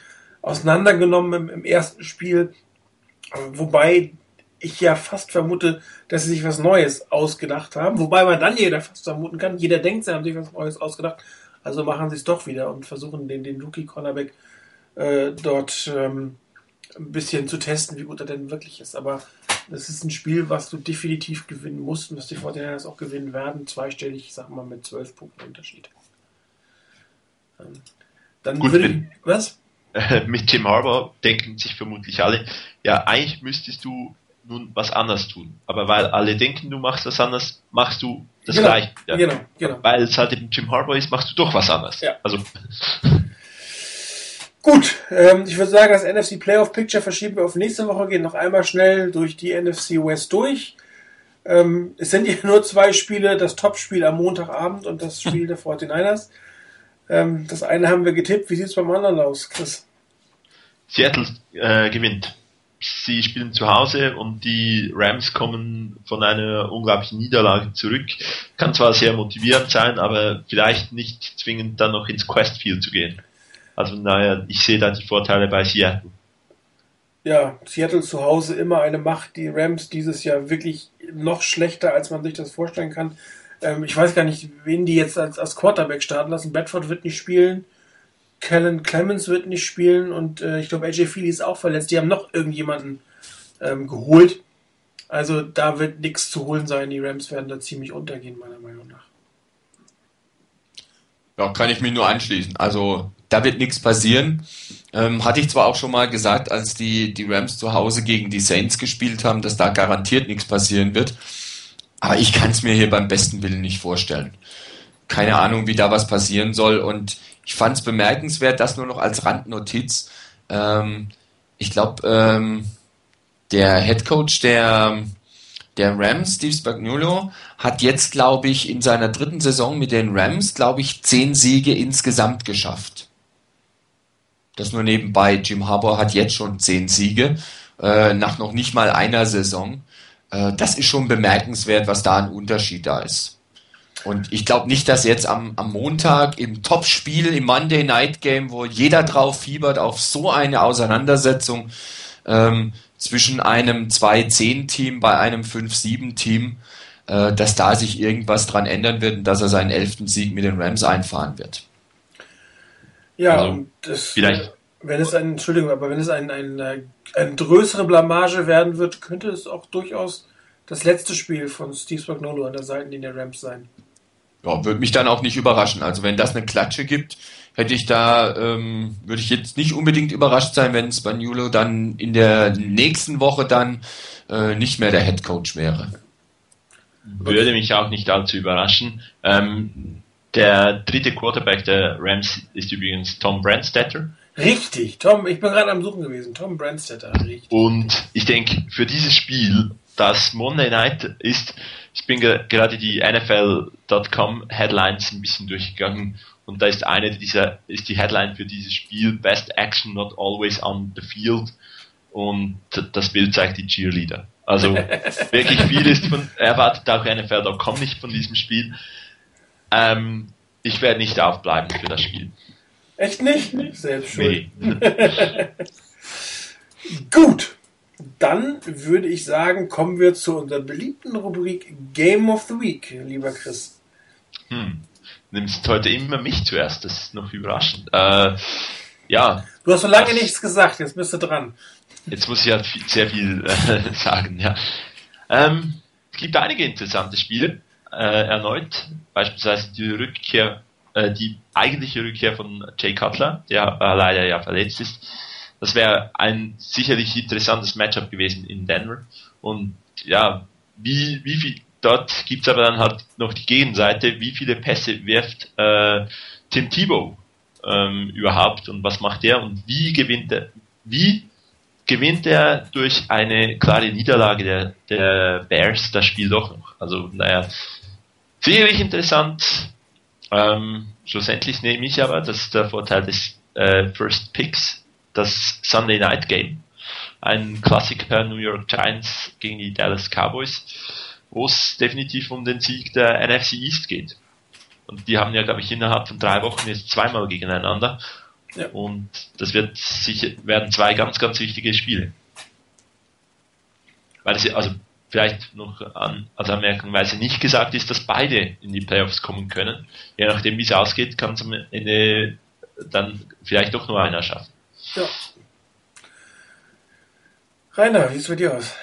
auseinandergenommen im, im ersten Spiel. Wobei ich ja fast vermute, dass sie sich was Neues ausgedacht haben. Wobei man dann jeder fast vermuten kann, jeder denkt, sie haben sich was Neues ausgedacht. Also machen sie es doch wieder und versuchen den, den Rookie-Cornerback äh, dort ähm, ein bisschen zu testen, wie gut er denn wirklich ist. Aber das ist ein Spiel, was du definitiv gewinnen musst und was die Fortinanders auch gewinnen werden. Zweistellig, ich sag mal, mit zwölf Punkten Unterschied. Ähm, dann Gut, würde ich, was? [laughs] mit Tim Harbour denken sich vermutlich alle, ja, eigentlich müsstest du nun was anders tun. Aber weil alle denken, du machst was anders, machst du das genau, gleiche. Ja. Genau, genau. Weil es halt eben Jim Harbour ist, machst du doch was anders. Ja. Also [laughs] Gut, ähm, ich würde sagen, das NFC Playoff Picture verschieben wir auf nächste Woche, gehen noch einmal schnell durch die NFC West durch. Ähm, es sind [laughs] ja nur zwei Spiele, das Topspiel am Montagabend und das Spiel der 49ers. Ähm, das eine haben wir getippt. Wie sieht es beim anderen aus, Chris? Seattle äh, gewinnt. Sie spielen zu Hause und die Rams kommen von einer unglaublichen Niederlage zurück. Kann zwar sehr motivierend sein, aber vielleicht nicht zwingend dann noch ins Questfield zu gehen. Also naja, ich sehe da die Vorteile bei Seattle. ja, Seattle zu Hause immer eine Macht. Die Rams dieses Jahr wirklich noch schlechter, als man sich das vorstellen kann. Ähm, ich weiß gar nicht, wen die jetzt als, als Quarterback starten lassen. Bedford wird nicht spielen. Kellen Clemens wird nicht spielen und äh, ich glaube AJ Feely ist auch verletzt. Die haben noch irgendjemanden ähm, geholt. Also da wird nichts zu holen sein. Die Rams werden da ziemlich untergehen, meiner Meinung nach. Ja, kann ich mich nur anschließen. Also da wird nichts passieren. Ähm, hatte ich zwar auch schon mal gesagt, als die, die Rams zu Hause gegen die Saints gespielt haben, dass da garantiert nichts passieren wird. Aber ich kann es mir hier beim besten Willen nicht vorstellen. Keine Ahnung, wie da was passieren soll. Und ich fand es bemerkenswert, das nur noch als Randnotiz. Ähm, ich glaube, ähm, der Head Coach der, der Rams, Steve Spagnuolo, hat jetzt, glaube ich, in seiner dritten Saison mit den Rams, glaube ich, zehn Siege insgesamt geschafft. Das nur nebenbei. Jim Harbour hat jetzt schon zehn Siege, äh, nach noch nicht mal einer Saison. Äh, das ist schon bemerkenswert, was da ein Unterschied da ist. Und ich glaube nicht, dass jetzt am, am Montag im Topspiel, im Monday Night Game, wo jeder drauf fiebert, auf so eine Auseinandersetzung ähm, zwischen einem 2-10-Team bei einem 5-7-Team, äh, dass da sich irgendwas dran ändern wird und dass er seinen elften Sieg mit den Rams einfahren wird. Ja, also, und das, vielleicht. wenn es ein, Entschuldigung, aber wenn es ein, ein, eine, eine größere Blamage werden wird, könnte es auch durchaus das letzte Spiel von Steve Spagnolo an der Seitenlinie der Rams sein ja, würde mich dann auch nicht überraschen. Also wenn das eine Klatsche gibt, hätte ich da, ähm, würde ich jetzt nicht unbedingt überrascht sein, wenn Spagnuolo dann in der nächsten Woche dann äh, nicht mehr der Head Coach wäre. Würde mich auch nicht allzu überraschen. Ähm, der dritte Quarterback der Rams ist übrigens Tom Brandstetter. Richtig, Tom, ich bin gerade am Suchen gewesen. Tom Brandstetter, richtig. Und ich denke, für dieses Spiel, das Monday Night ist, ich bin ge gerade die NFL.com Headlines ein bisschen durchgegangen und da ist eine dieser, ist die Headline für dieses Spiel Best Action Not Always on the Field und das Bild zeigt die Cheerleader. Also [laughs] wirklich viel ist von, erwartet auch NFL.com nicht von diesem Spiel. Ähm, ich werde nicht aufbleiben für das Spiel. Echt nicht? Selbst schuld. Nee. [laughs] Gut. Dann würde ich sagen, kommen wir zu unserer beliebten Rubrik Game of the Week, lieber Chris. Hm. Nimmst heute immer mich zuerst, das ist noch überraschend. Äh, ja. Du hast so lange nichts gesagt, jetzt bist du dran. Jetzt muss ich ja viel, sehr viel äh, [laughs] sagen, ja. Ähm, es gibt einige interessante Spiele, äh, erneut, beispielsweise die Rückkehr, äh, die eigentliche Rückkehr von Jay Cutler, der äh, leider ja verletzt ist das wäre ein sicherlich interessantes Matchup gewesen in Denver. Und ja, wie, wie viel, dort gibt's aber dann halt noch die Gegenseite, wie viele Pässe wirft äh, Tim Tebow ähm, überhaupt und was macht er und wie gewinnt er, wie gewinnt er durch eine klare Niederlage der, der Bears das Spiel doch noch. Also, naja, sicherlich interessant. Ähm, schlussendlich nehme ich aber, das ist der Vorteil des äh, First Picks, das Sunday Night Game. Ein Klassiker New York Giants gegen die Dallas Cowboys, wo es definitiv um den Sieg der NFC East geht. Und die haben ja, glaube ich, innerhalb von drei Wochen jetzt zweimal gegeneinander. Ja. Und das wird sicher, werden zwei ganz, ganz wichtige Spiele. Weil es, also, vielleicht noch an, als Anmerkung, weil es nicht gesagt ist, dass beide in die Playoffs kommen können. Je nachdem, wie es ausgeht, kann es am Ende dann vielleicht doch nur einer schaffen. Ja. Rainer, wie sieht es bei dir aus?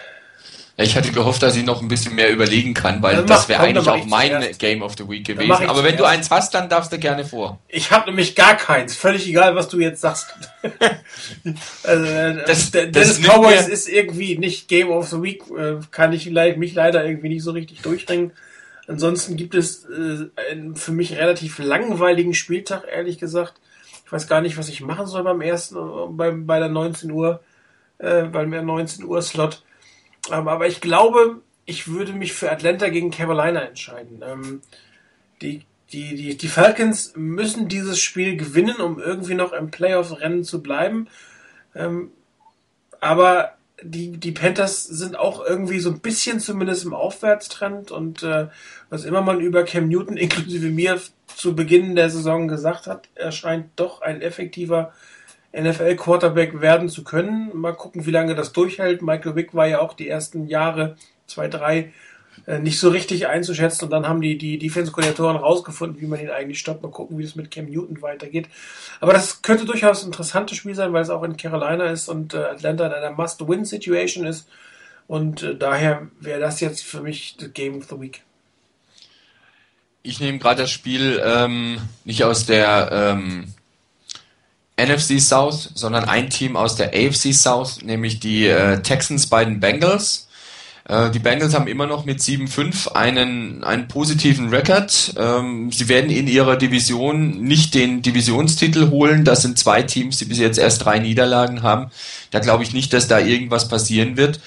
Ich hatte gehofft, dass ich noch ein bisschen mehr überlegen kann, weil dann das wäre eigentlich auch mein zuerst. Game of the Week gewesen. Aber wenn zuerst. du eins hast, dann darfst du gerne vor. Ich habe nämlich gar keins. Völlig egal, was du jetzt sagst. [laughs] also, äh, das, das, das Cowboys ist irgendwie nicht Game of the Week. Äh, kann ich mich leider irgendwie nicht so richtig durchringen. Ansonsten gibt es äh, einen für mich relativ langweiligen Spieltag, ehrlich gesagt. Ich weiß gar nicht, was ich machen soll beim ersten, bei, bei der 19 Uhr, äh, beim 19 Uhr Slot. Ähm, aber ich glaube, ich würde mich für Atlanta gegen Carolina entscheiden. Ähm, die, die, die, die Falcons müssen dieses Spiel gewinnen, um irgendwie noch im Playoff-Rennen zu bleiben. Ähm, aber die, die Panthers sind auch irgendwie so ein bisschen zumindest im Aufwärtstrend und äh, was immer man über Cam Newton [laughs] inklusive mir zu Beginn der Saison gesagt hat, erscheint doch ein effektiver NFL-Quarterback werden zu können. Mal gucken, wie lange das durchhält. Michael Wick war ja auch die ersten Jahre, zwei, drei, äh, nicht so richtig einzuschätzen. Und dann haben die, die Defense-Koordinatoren rausgefunden, wie man ihn eigentlich stoppt. Mal gucken, wie das mit Cam Newton weitergeht. Aber das könnte durchaus ein interessantes Spiel sein, weil es auch in Carolina ist und äh, Atlanta in einer Must-Win-Situation ist. Und äh, daher wäre das jetzt für mich das Game of the Week. Ich nehme gerade das Spiel ähm, nicht aus der ähm, NFC South, sondern ein Team aus der AFC South, nämlich die äh, Texans bei den Bengals. Äh, die Bengals haben immer noch mit 7-5 einen, einen positiven Rekord. Ähm, sie werden in ihrer Division nicht den Divisionstitel holen. Das sind zwei Teams, die bis jetzt erst drei Niederlagen haben. Da glaube ich nicht, dass da irgendwas passieren wird.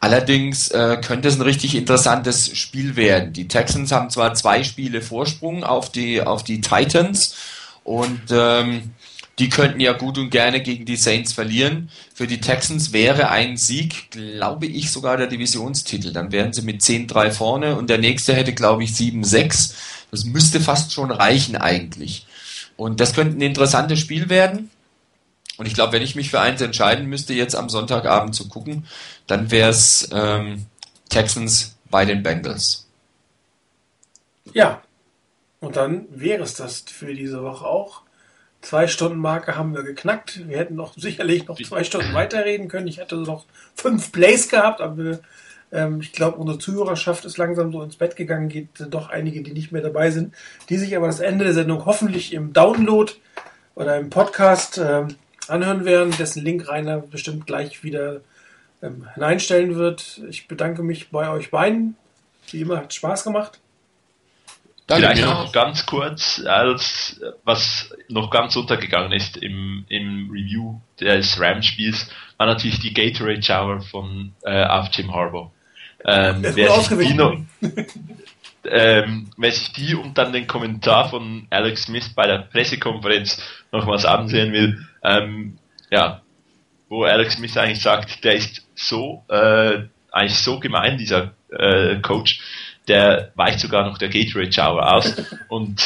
Allerdings äh, könnte es ein richtig interessantes Spiel werden. Die Texans haben zwar zwei Spiele Vorsprung auf die, auf die Titans und ähm, die könnten ja gut und gerne gegen die Saints verlieren. Für die Texans wäre ein Sieg, glaube ich, sogar der Divisionstitel. Dann wären sie mit 10-3 vorne und der nächste hätte, glaube ich, 7-6. Das müsste fast schon reichen eigentlich. Und das könnte ein interessantes Spiel werden. Und ich glaube, wenn ich mich für eins entscheiden müsste, jetzt am Sonntagabend zu gucken, dann wäre es ähm, Texans bei den Bengals. Ja, und dann wäre es das für diese Woche auch. Zwei Stunden Marke haben wir geknackt. Wir hätten noch sicherlich noch zwei Stunden weiterreden können. Ich hätte noch fünf Plays gehabt, aber ähm, ich glaube, unsere Zuhörerschaft ist langsam so ins Bett gegangen. Geht doch einige, die nicht mehr dabei sind, die sich aber das Ende der Sendung hoffentlich im Download oder im Podcast ähm, anhören werden, dessen Link Rainer bestimmt gleich wieder ähm, hineinstellen wird. Ich bedanke mich bei euch beiden. Wie immer hat Spaß gemacht. Danke Vielleicht noch ganz kurz, als was noch ganz untergegangen ist im, im Review des Rams-Spiels, war natürlich die Gatorade Shower von äh, auf Jim Harbour. Ähm, wer, sich die noch, ähm, wer sich die und dann den Kommentar von Alex Smith bei der Pressekonferenz nochmals ansehen will, ähm, ja, wo Alex Smith eigentlich sagt, der ist so, äh, eigentlich so gemein, dieser äh, Coach, der weicht sogar noch der Gatorade Shower aus und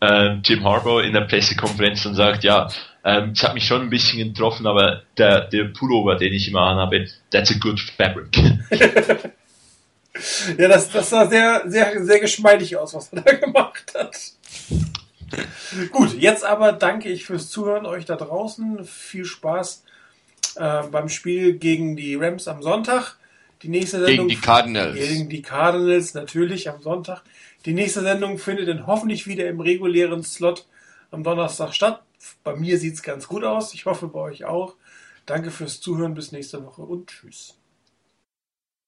äh, Jim Harbour in der Pressekonferenz dann sagt, ja, ähm, es hat mich schon ein bisschen getroffen, aber der, der Pullover, den ich immer anhabe, that's a good fabric. [laughs] ja, das, das sah sehr, sehr, sehr geschmeidig aus, was er da gemacht hat. Gut, jetzt aber danke ich fürs Zuhören euch da draußen. Viel Spaß äh, beim Spiel gegen die Rams am Sonntag. Die nächste Sendung gegen die Cardinals. Gegen die Cardinals natürlich am Sonntag. Die nächste Sendung findet dann hoffentlich wieder im regulären Slot am Donnerstag statt. Bei mir sieht es ganz gut aus. Ich hoffe bei euch auch. Danke fürs Zuhören. Bis nächste Woche und tschüss.